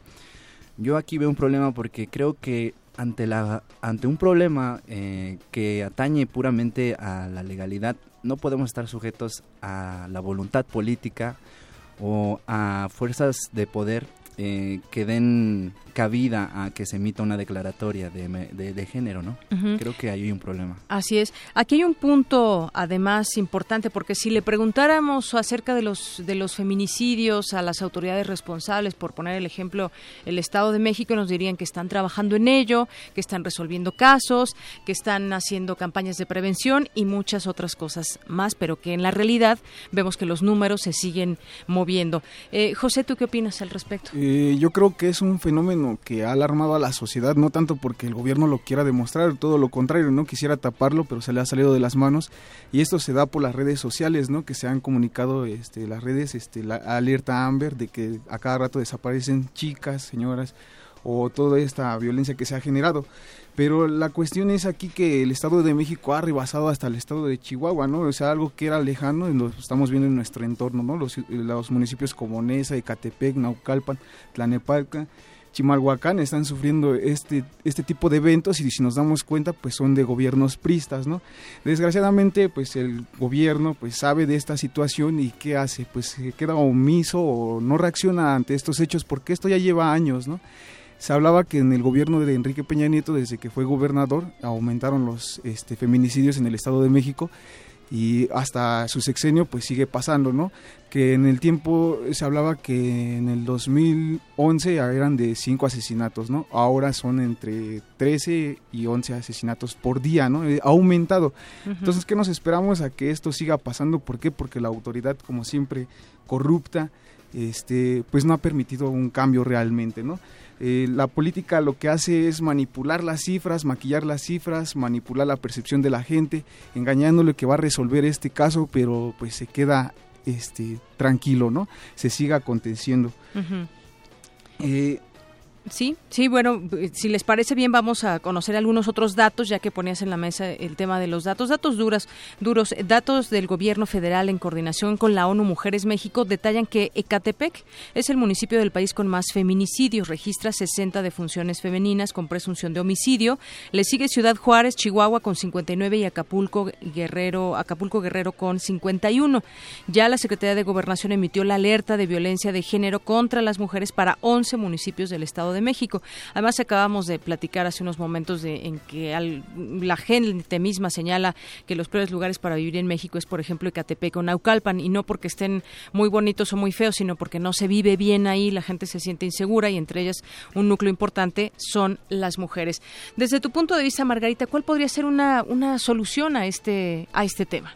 Yo aquí veo un problema porque creo que ante, la, ante un problema eh, que atañe puramente a la legalidad no podemos estar sujetos a la voluntad política o a fuerzas de poder eh, que den cabida a que se emita una declaratoria de, de, género, ¿no? Creo que ahí hay un problema. Así es. Aquí hay un punto, además, importante, porque si le preguntáramos acerca de los, de los feminicidios a las autoridades responsables, por poner el ejemplo, el Estado de México, nos dirían que están trabajando en ello, que están resolviendo casos, que están haciendo campañas de prevención y muchas otras cosas más, pero que en la realidad vemos que los números se siguen moviendo. Eh, José, ¿tú qué opinas al respecto? Eh, yo creo que es un fenómeno que ha alarmado a la sociedad, no tanto porque el gobierno lo quiera demostrar, todo lo contrario, no quisiera taparlo, pero se le ha salido de las manos y esto se da por las redes sociales, ¿no? Que se han comunicado este, las redes, este, la alerta Amber de que a cada rato desaparecen chicas, señoras o toda esta violencia que se ha generado. Pero la cuestión es aquí que el Estado de México ha rebasado hasta el Estado de Chihuahua, ¿no? O sea, algo que era lejano, y lo estamos viendo en nuestro entorno, ¿no? Los, los municipios como Nesa, Ecatepec, Naucalpan, Tlanepalca, Chimalhuacán están sufriendo este, este tipo de eventos y si nos damos cuenta pues son de gobiernos pristas, ¿no? Desgraciadamente pues el gobierno pues sabe de esta situación y ¿qué hace? Pues se queda omiso o no reacciona ante estos hechos porque esto ya lleva años, ¿no? Se hablaba que en el gobierno de Enrique Peña Nieto, desde que fue gobernador, aumentaron los este, feminicidios en el Estado de México y hasta su sexenio pues sigue pasando, ¿no? Que en el tiempo se hablaba que en el 2011 eran de 5 asesinatos, ¿no? Ahora son entre 13 y 11 asesinatos por día, ¿no? Eh, ha aumentado. Entonces, ¿qué nos esperamos a que esto siga pasando? ¿Por qué? Porque la autoridad, como siempre, corrupta, este, pues no ha permitido un cambio realmente, ¿no? Eh, la política lo que hace es manipular las cifras, maquillar las cifras, manipular la percepción de la gente, engañándole que va a resolver este caso, pero pues se queda este tranquilo, ¿no? Se siga aconteciendo. Sí, sí, bueno, si les parece bien vamos a conocer algunos otros datos, ya que ponías en la mesa el tema de los datos. Datos duras, duros, datos del gobierno federal en coordinación con la ONU Mujeres México detallan que Ecatepec es el municipio del país con más feminicidios, registra 60 defunciones femeninas con presunción de homicidio. Le sigue Ciudad Juárez, Chihuahua con 59 y Acapulco Guerrero, Acapulco Guerrero con 51. Ya la Secretaría de Gobernación emitió la alerta de violencia de género contra las mujeres para 11 municipios del estado de México. Además, acabamos de platicar hace unos momentos de, en que la gente misma señala que los peores lugares para vivir en México es, por ejemplo, Ecatepec o Naucalpan, y no porque estén muy bonitos o muy feos, sino porque no se vive bien ahí, la gente se siente insegura y entre ellas un núcleo importante son las mujeres. Desde tu punto de vista, Margarita, ¿cuál podría ser una, una solución a este, a este tema?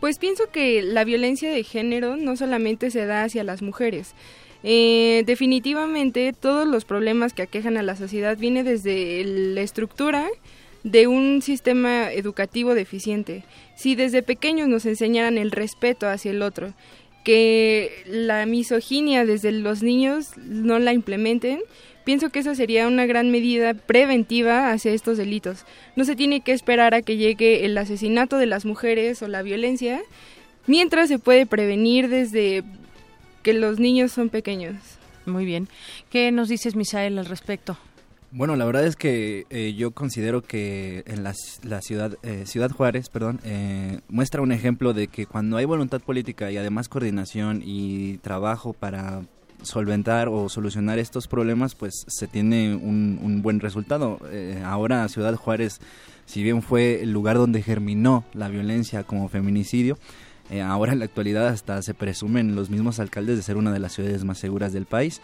Pues pienso que la violencia de género no solamente se da hacia las mujeres, eh, definitivamente todos los problemas que aquejan a la sociedad viene desde la estructura de un sistema educativo deficiente. Si desde pequeños nos enseñaran el respeto hacia el otro, que la misoginia desde los niños no la implementen, pienso que esa sería una gran medida preventiva hacia estos delitos. No se tiene que esperar a que llegue el asesinato de las mujeres o la violencia, mientras se puede prevenir desde que los niños son pequeños. Muy bien. ¿Qué nos dices, Misael, al respecto? Bueno, la verdad es que eh, yo considero que en la, ciudad, eh, ciudad Juárez, perdón, eh, muestra un ejemplo de que cuando hay voluntad política y además coordinación y trabajo para solventar o solucionar estos problemas, pues se tiene un, un buen resultado. ahora Ciudad Juárez, si bien fue el lugar donde germinó la violencia como feminicidio, eh, ahora en la actualidad hasta se presumen los mismos alcaldes de ser una de las ciudades más seguras del país.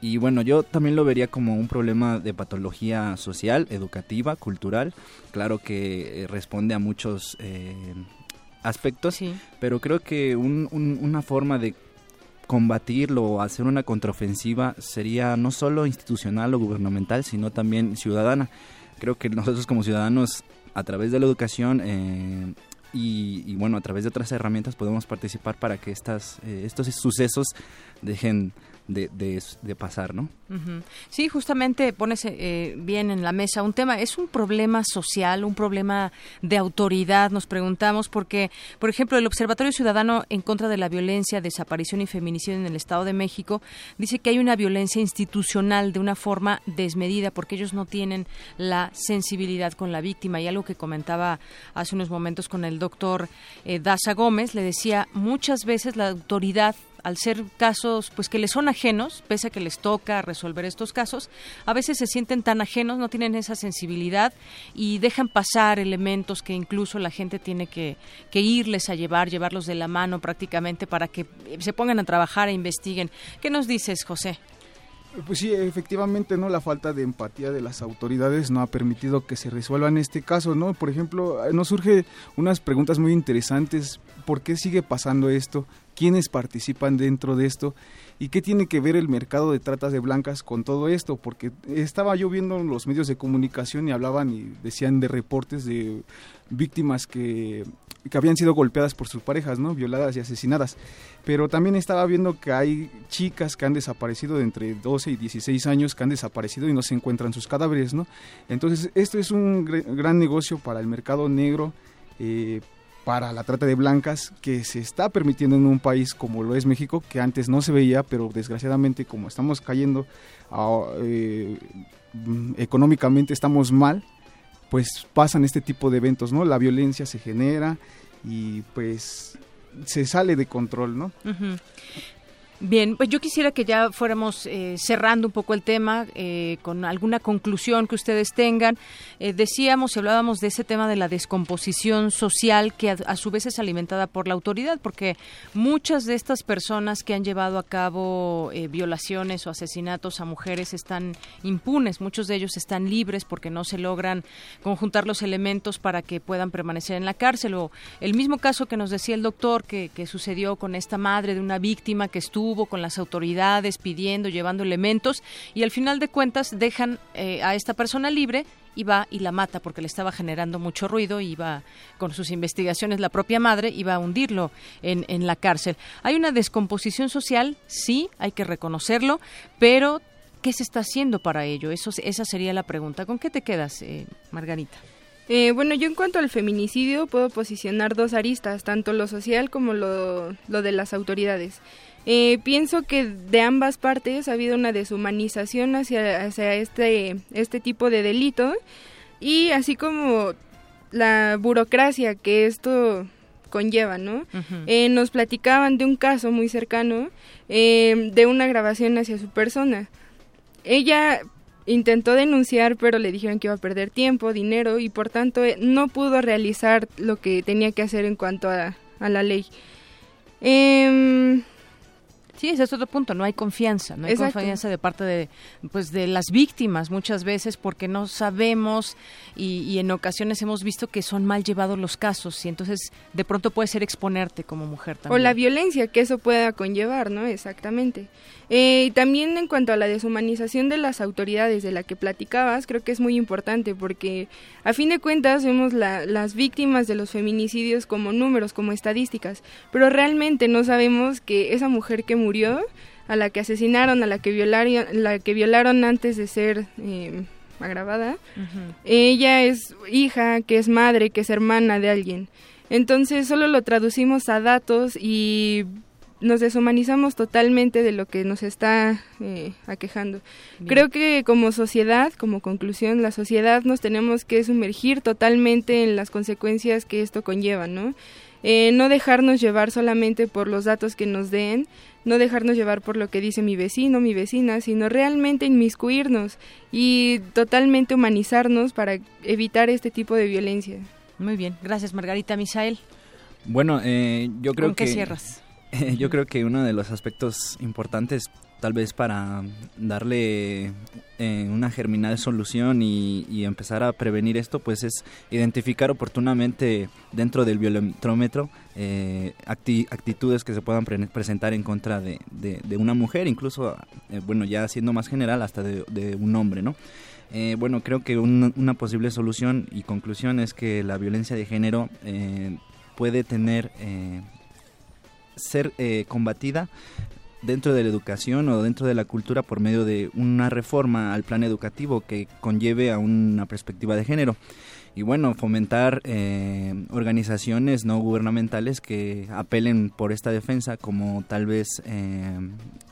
Y bueno, yo también lo vería como un problema de patología social, educativa, cultural. Claro que eh, responde a muchos eh, aspectos, pero creo que una forma de combatirlo o hacer una contraofensiva sería no solo institucional o gubernamental, sino también ciudadana. Creo que nosotros como ciudadanos, a través de la educación, eh, y, bueno, a través de otras herramientas podemos participar para que estas, eh, estos sucesos dejen de, de, pasar, ¿no? Sí, justamente pones eh, bien en la mesa un tema, es un problema social, un problema de autoridad, nos preguntamos, porque, por ejemplo, el Observatorio Ciudadano en contra de la violencia, desaparición y feminicidio en el Estado de México dice que hay una violencia institucional de una forma desmedida, porque ellos no tienen la sensibilidad con la víctima. Y algo que comentaba hace unos momentos con el doctor eh, Daza Gómez, le decía, muchas veces la autoridad al ser casos pues que les son ajenos, pese a que les toca resolver estos casos, a veces se sienten tan ajenos, no tienen esa sensibilidad y dejan pasar elementos que incluso la gente tiene que, irles a llevar, llevarlos de la mano prácticamente para que se pongan a trabajar e investiguen. ¿Qué nos dices, José? Pues sí, efectivamente, ¿no? La falta de empatía de las autoridades no ha permitido que se resuelvan este caso, ¿no? Por ejemplo, nos surge unas preguntas muy interesantes. ¿Por qué sigue pasando esto? Quiénes participan dentro de esto y qué tiene que ver el mercado de tratas de blancas con todo esto, porque estaba yo viendo los medios de comunicación y hablaban y decían de reportes de víctimas que, que habían sido golpeadas por sus parejas, ¿no? violadas y asesinadas. Pero también estaba viendo que hay chicas que han desaparecido de entre 12 y 16 años que han desaparecido y no se encuentran sus cadáveres, ¿no? Entonces, esto es un gran negocio para el mercado negro, eh, para la trata de blancas que se está permitiendo en un país como lo es México, que antes no se veía, pero desgraciadamente como estamos cayendo eh, económicamente, estamos mal, pues pasan este tipo de eventos, ¿no? La violencia se genera y pues se sale de control, ¿no? Bien, pues yo quisiera que ya fuéramos eh, cerrando un poco el tema eh, con alguna conclusión que ustedes tengan. Eh, decíamos y hablábamos de ese tema de la descomposición social que a, su vez es alimentada por la autoridad, porque muchas de estas personas que han llevado a cabo violaciones o asesinatos a mujeres están impunes, muchos de ellos están libres porque no se logran conjuntar los elementos para que puedan permanecer en la cárcel. O el mismo caso que nos decía el doctor que, que sucedió con esta madre de una víctima que estuvo con las autoridades pidiendo, llevando elementos y al final de cuentas dejan eh, a esta persona libre y va y la mata porque le estaba generando mucho ruido y va con sus investigaciones la propia madre iba a hundirlo en, en la cárcel. Hay una descomposición social, sí, hay que reconocerlo, pero ¿qué se está haciendo para ello? Eso, esa sería la pregunta. ¿Con qué te quedas, eh, Margarita? Eh, bueno, yo en cuanto al feminicidio puedo posicionar dos aristas, tanto lo social como lo, lo de las autoridades. Eh, pienso que de ambas partes ha habido una deshumanización hacia, hacia este, este tipo de delito y así como la burocracia que esto conlleva, ¿no? Eh, nos platicaban de un caso muy cercano eh, de una grabación hacia su persona. Ella intentó denunciar, pero le dijeron que iba a perder tiempo, dinero y por tanto no pudo realizar lo que tenía que hacer en cuanto a, a la ley. Eh, Sí, ese es otro punto, no hay confianza, no hay confianza de parte de, pues, de las víctimas muchas veces porque no sabemos y, en ocasiones hemos visto que son mal llevados los casos y entonces de pronto puede ser exponerte como mujer también. O la violencia que eso pueda conllevar, ¿no? Exactamente. Eh, también en cuanto a la deshumanización de las autoridades de la que platicabas, creo que es muy importante porque a fin de cuentas vemos las víctimas de los feminicidios como números, como estadísticas, pero realmente no sabemos que esa mujer que murió, a la que asesinaron, a la que violaron, la que violaron antes de ser eh, agravada, ella es hija, que es madre, que es hermana de alguien. Entonces solo lo traducimos a datos y nos deshumanizamos totalmente de lo que nos está eh, aquejando. Creo que como sociedad, como conclusión, la sociedad nos tenemos que sumergir totalmente en las consecuencias que esto conlleva, ¿no? Eh, no dejarnos llevar solamente por los datos que nos den, no dejarnos llevar por lo que dice mi vecino, mi vecina, sino realmente inmiscuirnos y totalmente humanizarnos para evitar este tipo de violencia. Muy bien, gracias Margarita Misael. Bueno, eh, yo creo que... qué cierras? yo creo que uno de los aspectos importantes tal vez para darle eh, una germinal solución y, empezar a prevenir esto, pues es identificar oportunamente dentro del violentómetro eh, actitudes que se puedan presentar en contra de, una mujer, incluso, eh, bueno, ya siendo más general, hasta de, un hombre, ¿no? bueno, creo que una posible solución y conclusión es que la violencia de género puede tener ser eh, combatida dentro de la educación o dentro de la cultura por medio de una reforma al plan educativo que conlleve a una perspectiva de género. Y bueno, fomentar eh, organizaciones no gubernamentales que apelen por esta defensa, como tal vez, eh,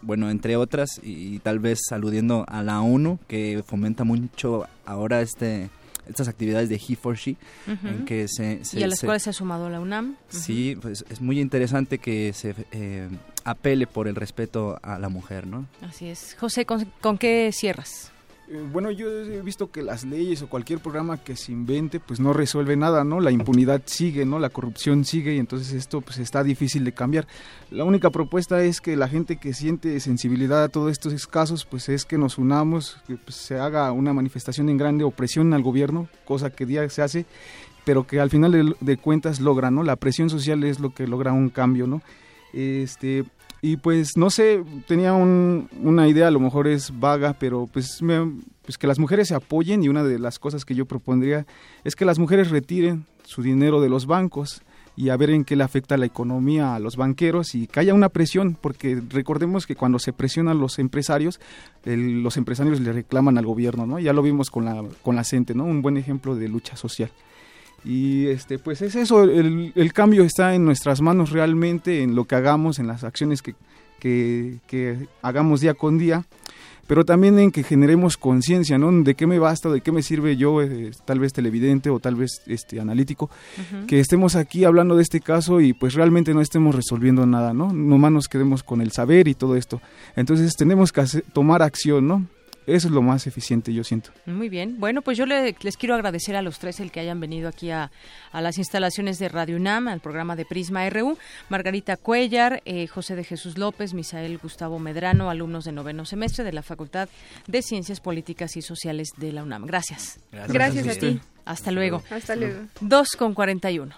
bueno, entre otras, y, y tal vez aludiendo a la ONU, que fomenta mucho ahora este estas actividades de He for She, en que se, y a las cuales se ha sumado la UNAM. Sí, pues es muy interesante que se eh, apele por el respeto a la mujer, ¿no? Así es. José, con qué cierras? Eh, bueno, yo he visto que las leyes o cualquier programa que se invente, pues no resuelve nada, ¿no? La impunidad sigue, ¿no? La corrupción sigue y entonces esto pues está difícil de cambiar. La única propuesta es que la gente que siente sensibilidad a todos estos casos, pues es que nos unamos, que pues, se haga una manifestación en grande opresión al gobierno, cosa que día se hace, pero que al final de, de cuentas logra, ¿no? La presión social es lo que logra un cambio, ¿no? Este, y pues no sé, tenía una idea, a lo mejor es vaga, pero pues, pues que las mujeres se apoyen y una de las cosas que yo propondría es que las mujeres retiren su dinero de los bancos y a ver en qué le afecta la economía a los banqueros y que haya una presión, porque recordemos que cuando se presionan los empresarios, los empresarios le reclaman al gobierno, ¿no? Ya lo vimos con la, con la CENTE, ¿no? Un buen ejemplo de lucha social. Y este, pues es eso, el, el, cambio está en nuestras manos realmente, en lo que hagamos, en las acciones que, que, hagamos día con día. pero también en que generemos conciencia, ¿no? De qué me basta, de qué me sirve yo, eh, tal vez televidente o tal vez este analítico, que estemos aquí hablando de este caso y pues realmente no estemos resolviendo nada, ¿no? Nomás nos quedemos con el saber y todo esto. Entonces tenemos que tomar acción, ¿no? Eso es lo más eficiente, yo siento. Muy bien. Bueno, pues yo les quiero agradecer a los tres el que hayan venido aquí a, las instalaciones de Radio UNAM, al programa de Prisma RU. Margarita Cuellar, eh, José de Jesús López, Misael Gustavo Medrano, alumnos de noveno semestre de la Facultad de Ciencias Políticas y Sociales de la UNAM. Gracias. Gracias, a ti. Hasta luego. Hasta luego. 2 con 41.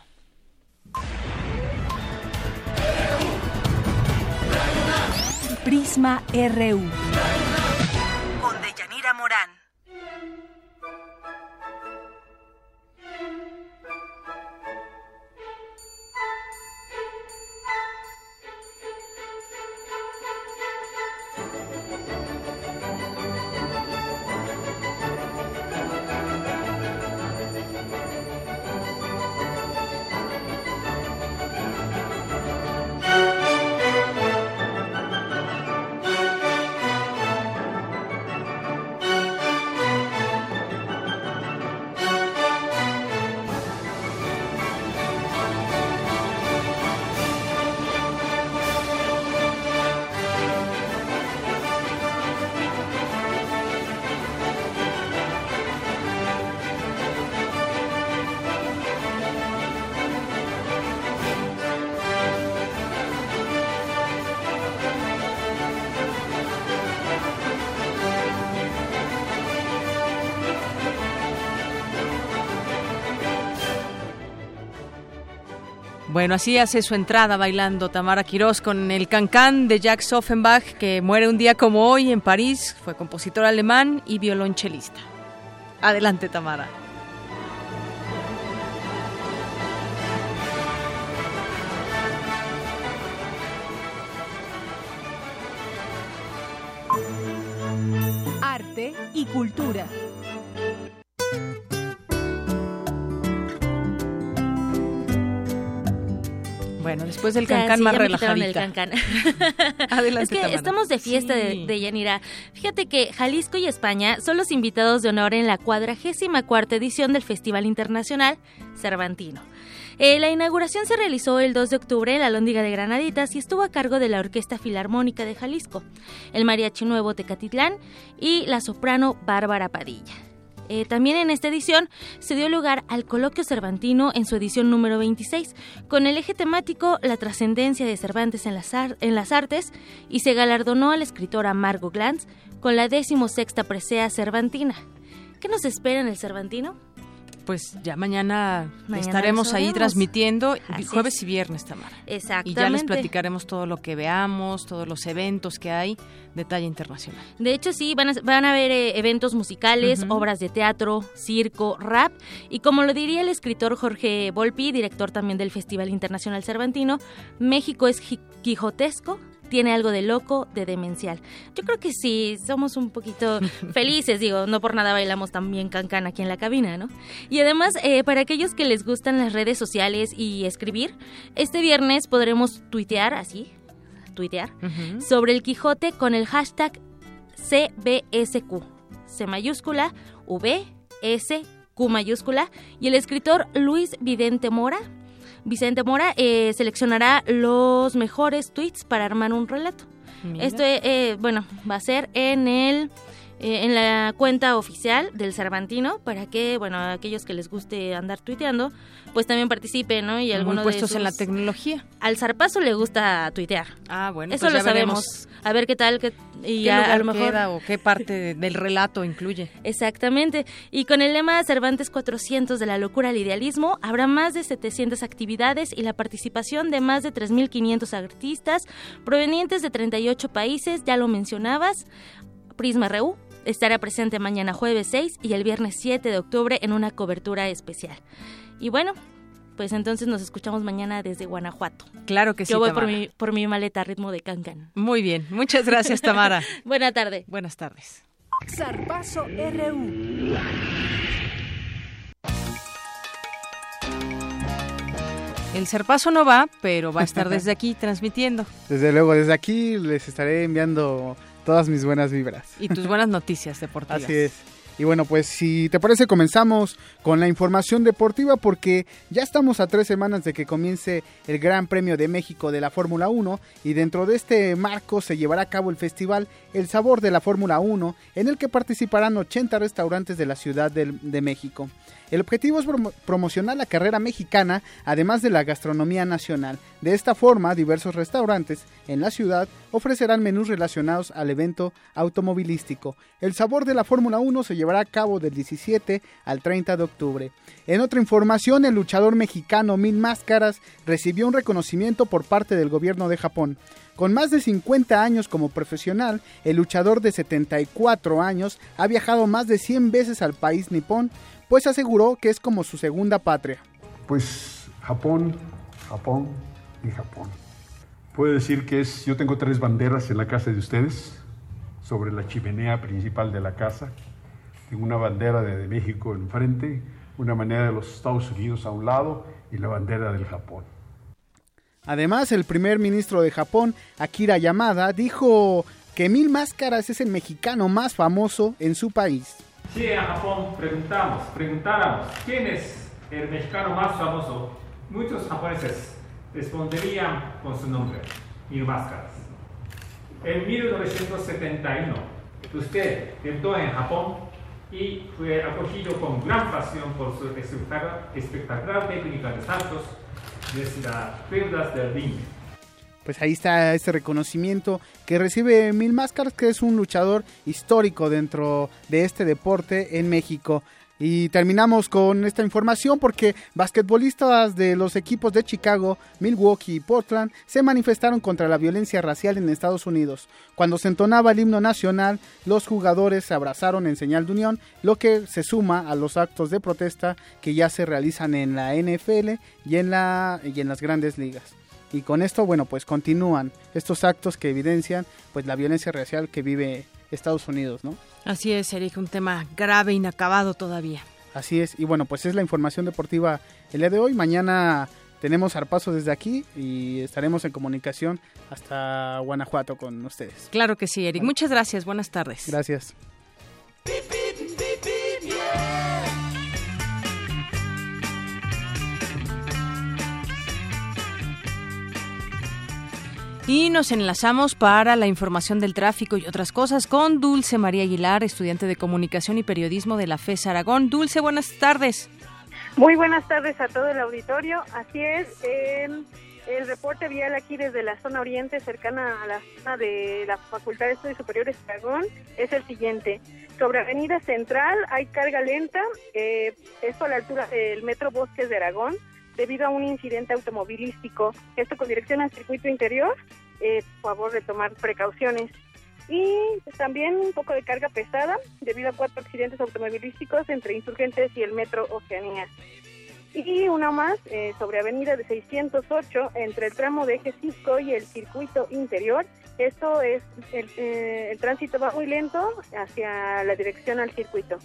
Prisma RU. Bueno, así hace su entrada bailando Tamara Quirós con el cancán de Jacques Offenbach, que muere un día como hoy en París. Fue compositor alemán y violonchelista. Adelante, Tamara. Después del cancán más relajadita. Adelante, es que estamos de fiesta de, Yanira. Fíjate que Jalisco y España son los invitados de honor en la cuadragésima cuarta edición del Festival Internacional Cervantino. Eh, la inauguración se realizó el 2 de octubre en la Lóndiga de Granaditas y estuvo a cargo de la Orquesta Filarmónica de Jalisco, el Mariachi Nuevo Tecatitlán y la soprano Bárbara Padilla. Eh, también en esta edición se dio lugar al coloquio cervantino en su edición número 26, con el eje temático La trascendencia de Cervantes en las, en las artes, y se galardonó a la escritora Margot Glantz con la decimosexta presea cervantina. ¿Qué nos espera en el Cervantino? Pues ya mañana, estaremos ahí transmitiendo jueves y viernes, Tamara. Exactamente. Y ya les platicaremos todo lo que veamos, todos los eventos que hay de talla internacional. De hecho, sí, van a, van a haber eh, eventos musicales, obras de teatro, circo, rap. Y como lo diría el escritor Jorge Volpi, director también del Festival Internacional Cervantino, México es quijotesco, tiene algo de loco, de demencial. Yo creo que sí, somos un poquito felices, digo, no por nada bailamos también cancan aquí en la cabina, ¿no? Y además, eh, para aquellos que les gustan las redes sociales y escribir, este viernes podremos tuitear, así, tuitear, sobre el Quijote con el hashtag CBSQ, C mayúscula, V, S, Q mayúscula, y el escritor Luis Vidente Mora Vicente Mora eh, seleccionará los mejores tweets para armar un relato. Esto, eh, bueno, va a ser en el eh, en la cuenta oficial del Cervantino para que, bueno, aquellos que les guste andar tuiteando, pues también participen, ¿no? Y algunos puestos en la tecnología. Al zarpazo le gusta tuitear. Ah, bueno, eso pues lo sabemos. A ver qué tal, que y a, lo mejor queda, o qué parte del relato incluye. Exactamente. Y con el lema Cervantes 400 de la locura al idealismo, habrá más de 700 actividades y la participación de más de 3.500 artistas provenientes de 38 países, ya lo mencionabas. Prisma Reú, estará presente mañana jueves 6 y el viernes 7 de octubre en una cobertura especial. Y bueno, pues entonces nos escuchamos mañana desde Guanajuato. Claro que sí. Yo voy por mi, por mi maleta a ritmo de cancan. Muy bien, muchas gracias Tamara. Buena tarde. Buenas tardes. Zarpazo RU. El Serpazo no va, pero va a estar desde aquí transmitiendo. Desde luego, desde aquí les estaré enviando todas mis buenas vibras. Y tus buenas noticias deportivas. Así es. Y bueno, pues si te parece comenzamos con la información deportiva porque ya estamos a tres semanas de que comience el Gran Premio de México de la Fórmula 1 y dentro de este marco se llevará a cabo el festival El Sabor de la Fórmula 1 en el que participarán 80 restaurantes de la Ciudad de, de México. El objetivo es promocionar la carrera mexicana, además de la gastronomía nacional. De esta forma, diversos restaurantes en la ciudad ofrecerán menús relacionados al evento automovilístico. El sabor de la Fórmula 1 se llevará a cabo del 17 al 30 de octubre. En otra información, el luchador mexicano Mil Máscaras recibió un reconocimiento por parte del gobierno de Japón. Con más de 50 años como profesional, el luchador de 74 años ha viajado más de 100 veces al país nipón, pues aseguró que es como su segunda patria. Pues Japón, Japón y Japón. Puedo decir que es, yo tengo tres banderas en la casa de ustedes, sobre la chimenea principal de la casa. Tengo una bandera de, México enfrente, una bandera de los Estados Unidos a un lado y la bandera del Japón. Además, el primer ministro de Japón, Akira Yamada, dijo que Mil Máscaras es el mexicano más famoso en su país. Si en Japón preguntamos, preguntáramos quién es el mexicano más famoso, muchos japoneses responderían con su nombre, Mil Máscaras. En 1971, usted entró en Japón y fue acogido con gran pasión por su espectacular técnica de saltos desde las cuerdas del ring pues ahí está este reconocimiento que recibe Mil Máscaras, que es un luchador histórico dentro de este deporte en México. Y terminamos con esta información porque basquetbolistas de los equipos de Chicago, Milwaukee y Portland se manifestaron contra la violencia racial en Estados Unidos. Cuando se entonaba el himno nacional, los jugadores se abrazaron en señal de unión, lo que se suma a los actos de protesta que ya se realizan en la NFL y en, y en las grandes ligas y con esto bueno pues continúan estos actos que evidencian pues la violencia racial que vive Estados Unidos no así es Eric un tema grave inacabado todavía. Así es y bueno pues es la información deportiva el día de hoy. Mañana tenemos arpazo desde aquí y estaremos en comunicación hasta Guanajuato con ustedes. Claro que sí Eric. Muchas gracias. Buenas tardes. Gracias Y nos enlazamos para la información del tráfico y otras cosas con Dulce María Aguilar, estudiante de Comunicación y Periodismo de la FES Aragón. Dulce, buenas tardes. Muy buenas tardes a todo el auditorio. Así es, el reporte vial aquí desde la zona oriente, cercana a la zona de la Facultad de Estudios Superiores Aragón, es el siguiente. Sobre Avenida Central hay carga lenta, eh, esto a la altura del Metro Bosques de Aragón debido a un incidente automovilístico. Esto con dirección al circuito interior, eh, por favor de tomar precauciones. Y también un poco de carga pesada debido a cuatro accidentes automovilísticos entre insurgentes y el metro Oceanía. Y una más eh, sobre avenida de 608 entre el tramo de eje Cisco y el circuito interior. Esto es, el, eh, el tránsito va muy lento hacia la dirección al circuito.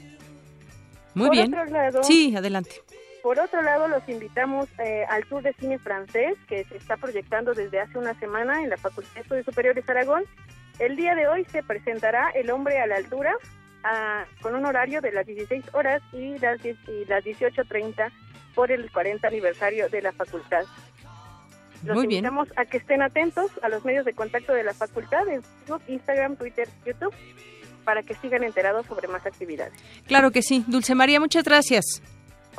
Muy bien. sí, adelante. Por otro lado, los invitamos eh, al Tour de Cine Francés, que se está proyectando desde hace una semana en la Facultad de Estudios Superiores Aragón. El día de hoy se presentará El Hombre a la Altura, ah, con un horario de las 16 horas y las, y las 18.30 por el 40 aniversario de la facultad. Los Muy invitamos a que estén atentos a los medios de contacto de la facultad en Facebook, Instagram, Twitter, YouTube, para que sigan enterados sobre más actividades. Claro que sí. Dulce María, muchas gracias.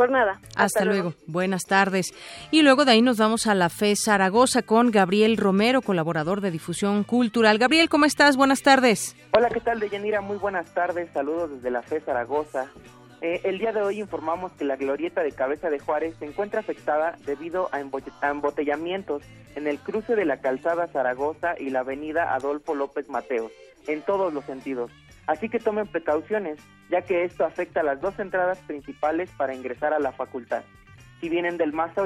Por nada. Hasta, luego. Buenas tardes. Y luego de ahí nos vamos a la FE Zaragoza con Gabriel Romero, colaborador de difusión cultural. Gabriel, ¿cómo estás? Buenas tardes. Hola, ¿qué tal, Deyanira? Muy buenas tardes. Saludos desde la FE Zaragoza. Eh, el día de hoy informamos que la glorieta de Cabeza de Juárez se encuentra afectada debido a embotellamientos en el cruce de la calzada Zaragoza y la avenida Adolfo López Mateos, en todos los sentidos. Así que tomen precauciones, ya que esto afecta a las dos entradas principales para ingresar a la facultad. Si vienen de más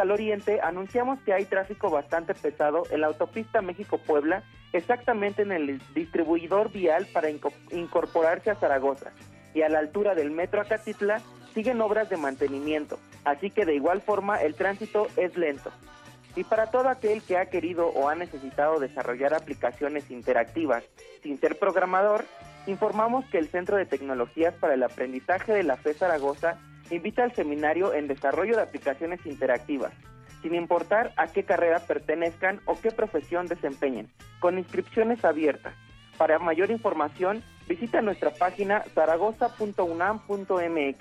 al oriente, anunciamos que hay tráfico bastante pesado en la autopista México-Puebla, exactamente en el distribuidor vial para incorporarse a Zaragoza. Y a la altura del metro Acatitla siguen obras de mantenimiento, así que de igual forma el tránsito es lento. Y para todo aquel que ha querido o ha necesitado desarrollar aplicaciones interactivas sin ser programador, informamos que el Centro de Tecnologías para el Aprendizaje de la FE Zaragoza invita al seminario en desarrollo de aplicaciones interactivas, sin importar a qué carrera pertenezcan o qué profesión desempeñen, con inscripciones abiertas. Para mayor información, visita nuestra página zaragoza.unam.mx.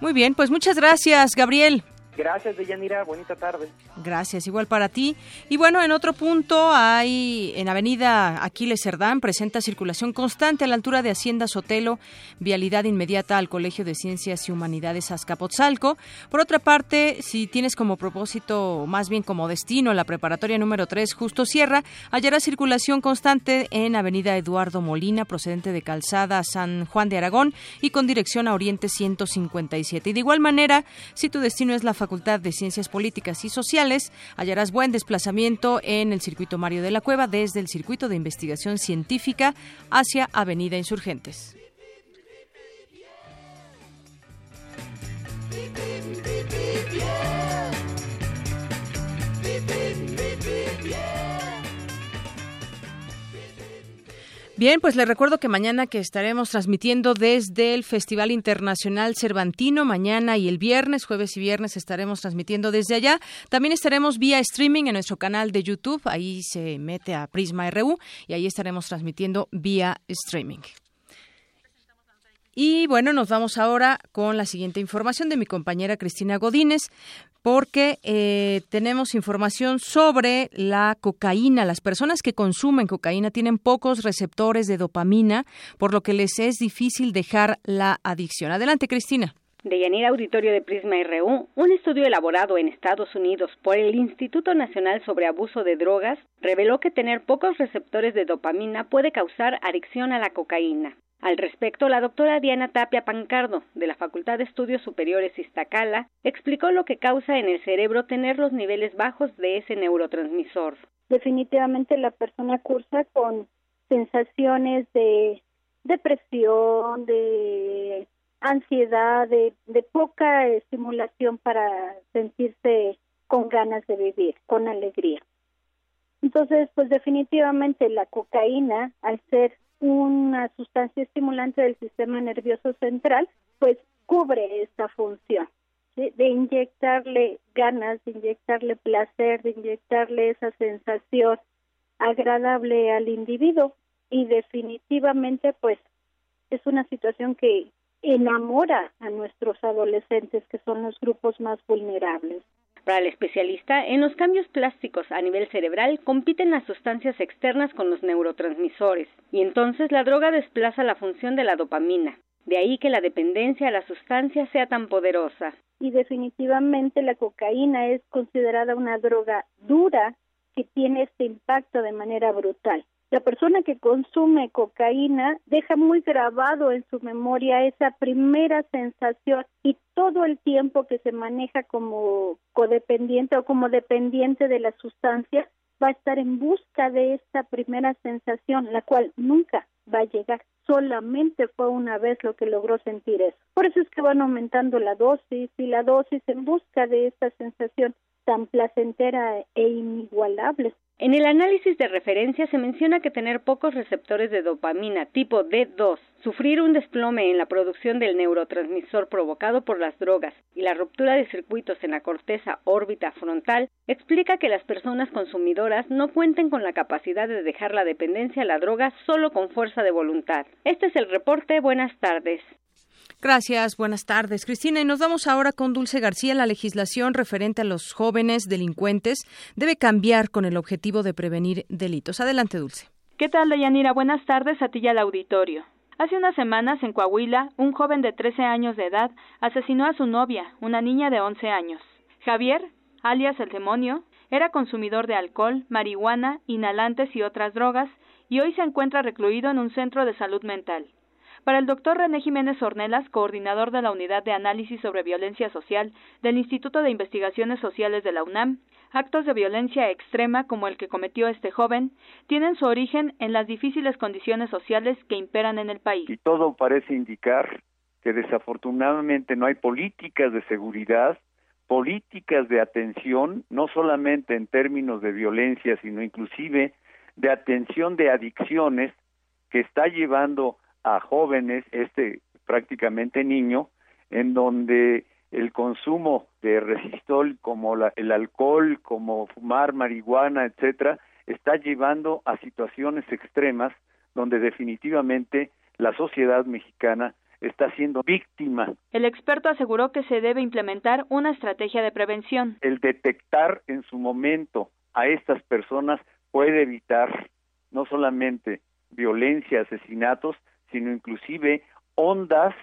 Muy bien, pues muchas gracias, Gabriel. Gracias, Deyanira. Bonita tarde. Gracias, igual para ti. Y bueno, en otro punto hay en Avenida Aquiles Cerdán, presenta circulación constante a la altura de Hacienda Sotelo, vialidad inmediata al Colegio de Ciencias y Humanidades Azcapotzalco. Por otra parte, si tienes como propósito, más bien como destino, la preparatoria número 3, Justo Sierra, hallará circulación constante en Avenida Eduardo Molina, procedente de Calzada San Juan de Aragón y con dirección a Oriente 157. Y de igual manera, si tu destino es la de Ciencias Políticas y Sociales, hallarás buen desplazamiento en el circuito Mario de la Cueva desde el circuito de investigación científica hacia Avenida Insurgentes. Bien, pues les recuerdo que mañana que estaremos transmitiendo desde el Festival Internacional Cervantino, mañana y el viernes, jueves y viernes estaremos transmitiendo desde allá. También estaremos vía streaming en nuestro canal de YouTube, ahí se mete a Prisma RU y ahí estaremos transmitiendo vía streaming. Y bueno, nos vamos ahora con la siguiente información de mi compañera Cristina Godínez porque eh, tenemos información sobre la cocaína. Las personas que consumen cocaína tienen pocos receptores de dopamina, por lo que les es difícil dejar la adicción. Adelante, Cristina. De Yanira Auditorio de Prisma RU, un estudio elaborado en Estados Unidos por el Instituto Nacional sobre Abuso de Drogas reveló que tener pocos receptores de dopamina puede causar adicción a la cocaína. Al respecto, la doctora Diana Tapia Pancardo, de la Facultad de Estudios Superiores Iztacala, explicó lo que causa en el cerebro tener los niveles bajos de ese neurotransmisor. Definitivamente la persona cursa con sensaciones de depresión, de ansiedad, de, de poca estimulación para sentirse con ganas de vivir, con alegría. Entonces, pues definitivamente la cocaína, al ser una sustancia estimulante del sistema nervioso central, pues cubre esta función de inyectarle ganas, de inyectarle placer, de inyectarle esa sensación agradable al individuo y definitivamente pues es una situación que enamora a nuestros adolescentes que son los grupos más vulnerables. Para el especialista, en los cambios plásticos a nivel cerebral compiten las sustancias externas con los neurotransmisores, y entonces la droga desplaza la función de la dopamina. De ahí que la dependencia a la sustancia sea tan poderosa. Y definitivamente la cocaína es considerada una droga dura que tiene este impacto de manera brutal. La persona que consume cocaína deja muy grabado en su memoria esa primera sensación y todo el tiempo que se maneja como codependiente o como dependiente de la sustancia va a estar en busca de esta primera sensación, la cual nunca va a llegar. Solamente fue una vez lo que logró sentir eso. Por eso es que van aumentando la dosis y la dosis en busca de esta sensación tan placentera e inigualable. En el análisis de referencia se menciona que tener pocos receptores de dopamina tipo D2, sufrir un desplome en la producción del neurotransmisor provocado por las drogas y la ruptura de circuitos en la corteza órbita frontal explica que las personas consumidoras no cuenten con la capacidad de dejar la dependencia a la droga solo con fuerza de voluntad. Este es el reporte. Buenas tardes. Gracias, buenas tardes, Cristina. Y nos vamos ahora con Dulce García. La legislación referente a los jóvenes delincuentes debe cambiar con el objetivo de prevenir delitos. Adelante, Dulce. ¿Qué tal, Dayanira? Buenas tardes a ti y al auditorio. Hace unas semanas, en Coahuila, un joven de 13 años de edad asesinó a su novia, una niña de 11 años. Javier, alias el demonio, era consumidor de alcohol, marihuana, inhalantes y otras drogas, y hoy se encuentra recluido en un centro de salud mental. Para el doctor René Jiménez Ornelas, coordinador de la Unidad de Análisis sobre Violencia Social del Instituto de Investigaciones Sociales de la UNAM, actos de violencia extrema como el que cometió este joven tienen su origen en las difíciles condiciones sociales que imperan en el país. Y todo parece indicar que desafortunadamente no hay políticas de seguridad políticas de atención, no solamente en términos de violencia, sino inclusive de atención de adicciones que está llevando a jóvenes, este prácticamente niño, en donde el consumo de resistol como el alcohol, como fumar marihuana, etcétera, está llevando a situaciones extremas donde definitivamente la sociedad mexicana está siendo víctima. El experto aseguró que se debe implementar una estrategia de prevención. El detectar en su momento a estas personas puede evitar no solamente violencia, asesinatos, sino inclusive ondas,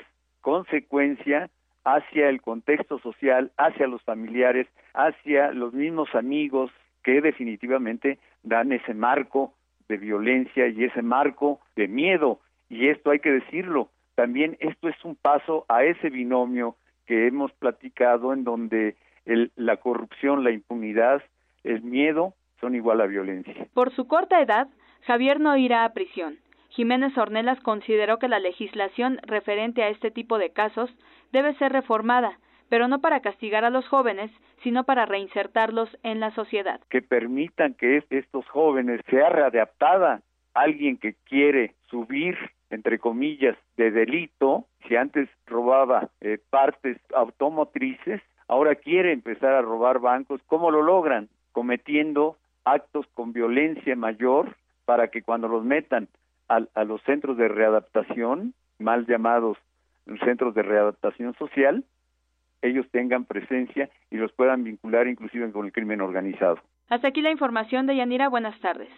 consecuencia hacia el contexto social, hacia los familiares, hacia los mismos amigos que definitivamente dan ese marco de violencia y ese marco de miedo. Y esto hay que decirlo, también esto es un paso a ese binomio que hemos platicado en donde el, la corrupción, la impunidad, el miedo son igual a violencia. Por su corta edad, Javier no irá a prisión. Jiménez Ornelas consideró que la legislación referente a este tipo de casos debe ser reformada, pero no para castigar a los jóvenes, sino para reinsertarlos en la sociedad. Que permitan que estos jóvenes sea readaptada alguien que quiere subir entre comillas, de delito, si antes robaba eh, partes automotrices, ahora quiere empezar a robar bancos. ¿Cómo lo logran? Cometiendo actos con violencia mayor para que cuando los metan a, los centros de readaptación, mal llamados centros de readaptación social, ellos tengan presencia y los puedan vincular inclusive con el crimen organizado. Hasta aquí la información de Yanira. Buenas tardes.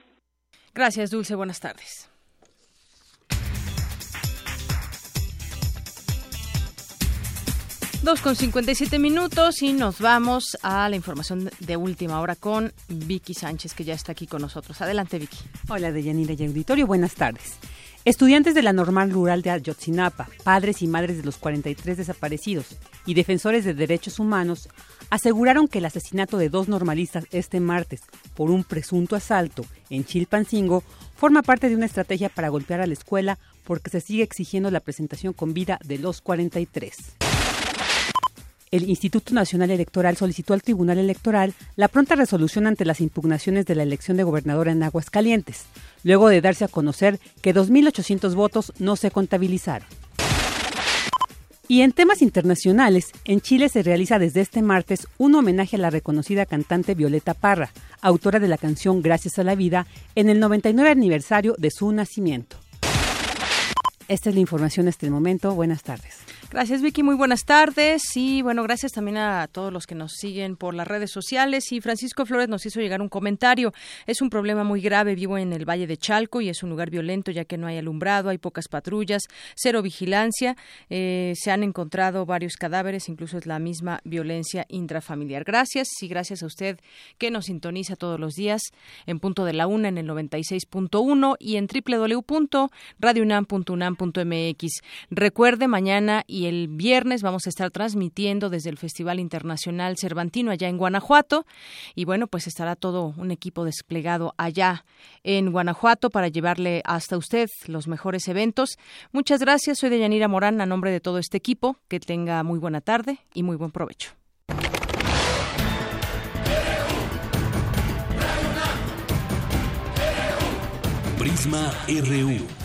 Gracias, Dulce. Buenas tardes. Dos con 57 minutos y nos vamos a la información de última hora con Vicky Sánchez, que ya está aquí con nosotros. Adelante, Vicky. Hola, Deyanira y Auditorio. Buenas tardes. Estudiantes de la Normal Rural de Ayotzinapa, padres y madres de los 43 desaparecidos y defensores de derechos humanos aseguraron que el asesinato de dos normalistas este martes por un presunto asalto en Chilpancingo forma parte de una estrategia para golpear a la escuela porque se sigue exigiendo la presentación con vida de los 43 el Instituto Nacional Electoral solicitó al Tribunal Electoral la pronta resolución ante las impugnaciones de la elección de gobernadora en Aguascalientes, luego de darse a conocer que 2.800 votos no se contabilizaron. Y en temas internacionales, en Chile se realiza desde este martes un homenaje a la reconocida cantante Violeta Parra, autora de la canción Gracias a la Vida, en el 99 aniversario de su nacimiento. Esta es la información hasta el momento. Buenas tardes. Gracias Vicky, muy buenas tardes y bueno, gracias también a todos los que nos siguen por las redes sociales y Francisco Flores nos hizo llegar un comentario. Es un problema muy grave, vivo en el Valle de Chalco y es un lugar violento ya que no hay alumbrado, hay pocas patrullas, cero vigilancia, eh, se han encontrado varios cadáveres, incluso es la misma violencia intrafamiliar. Gracias y gracias a usted que nos sintoniza todos los días en punto de la una en el 96.1 y en www.radiounam.unam.mx. Recuerde mañana y el viernes vamos a estar transmitiendo desde el Festival Internacional Cervantino allá en Guanajuato y bueno, pues estará todo un equipo desplegado allá en Guanajuato para llevarle hasta usted los mejores eventos. Muchas gracias, soy Deyanira Morán a nombre de todo este equipo. Que tenga muy buena tarde y muy buen provecho. Prisma RU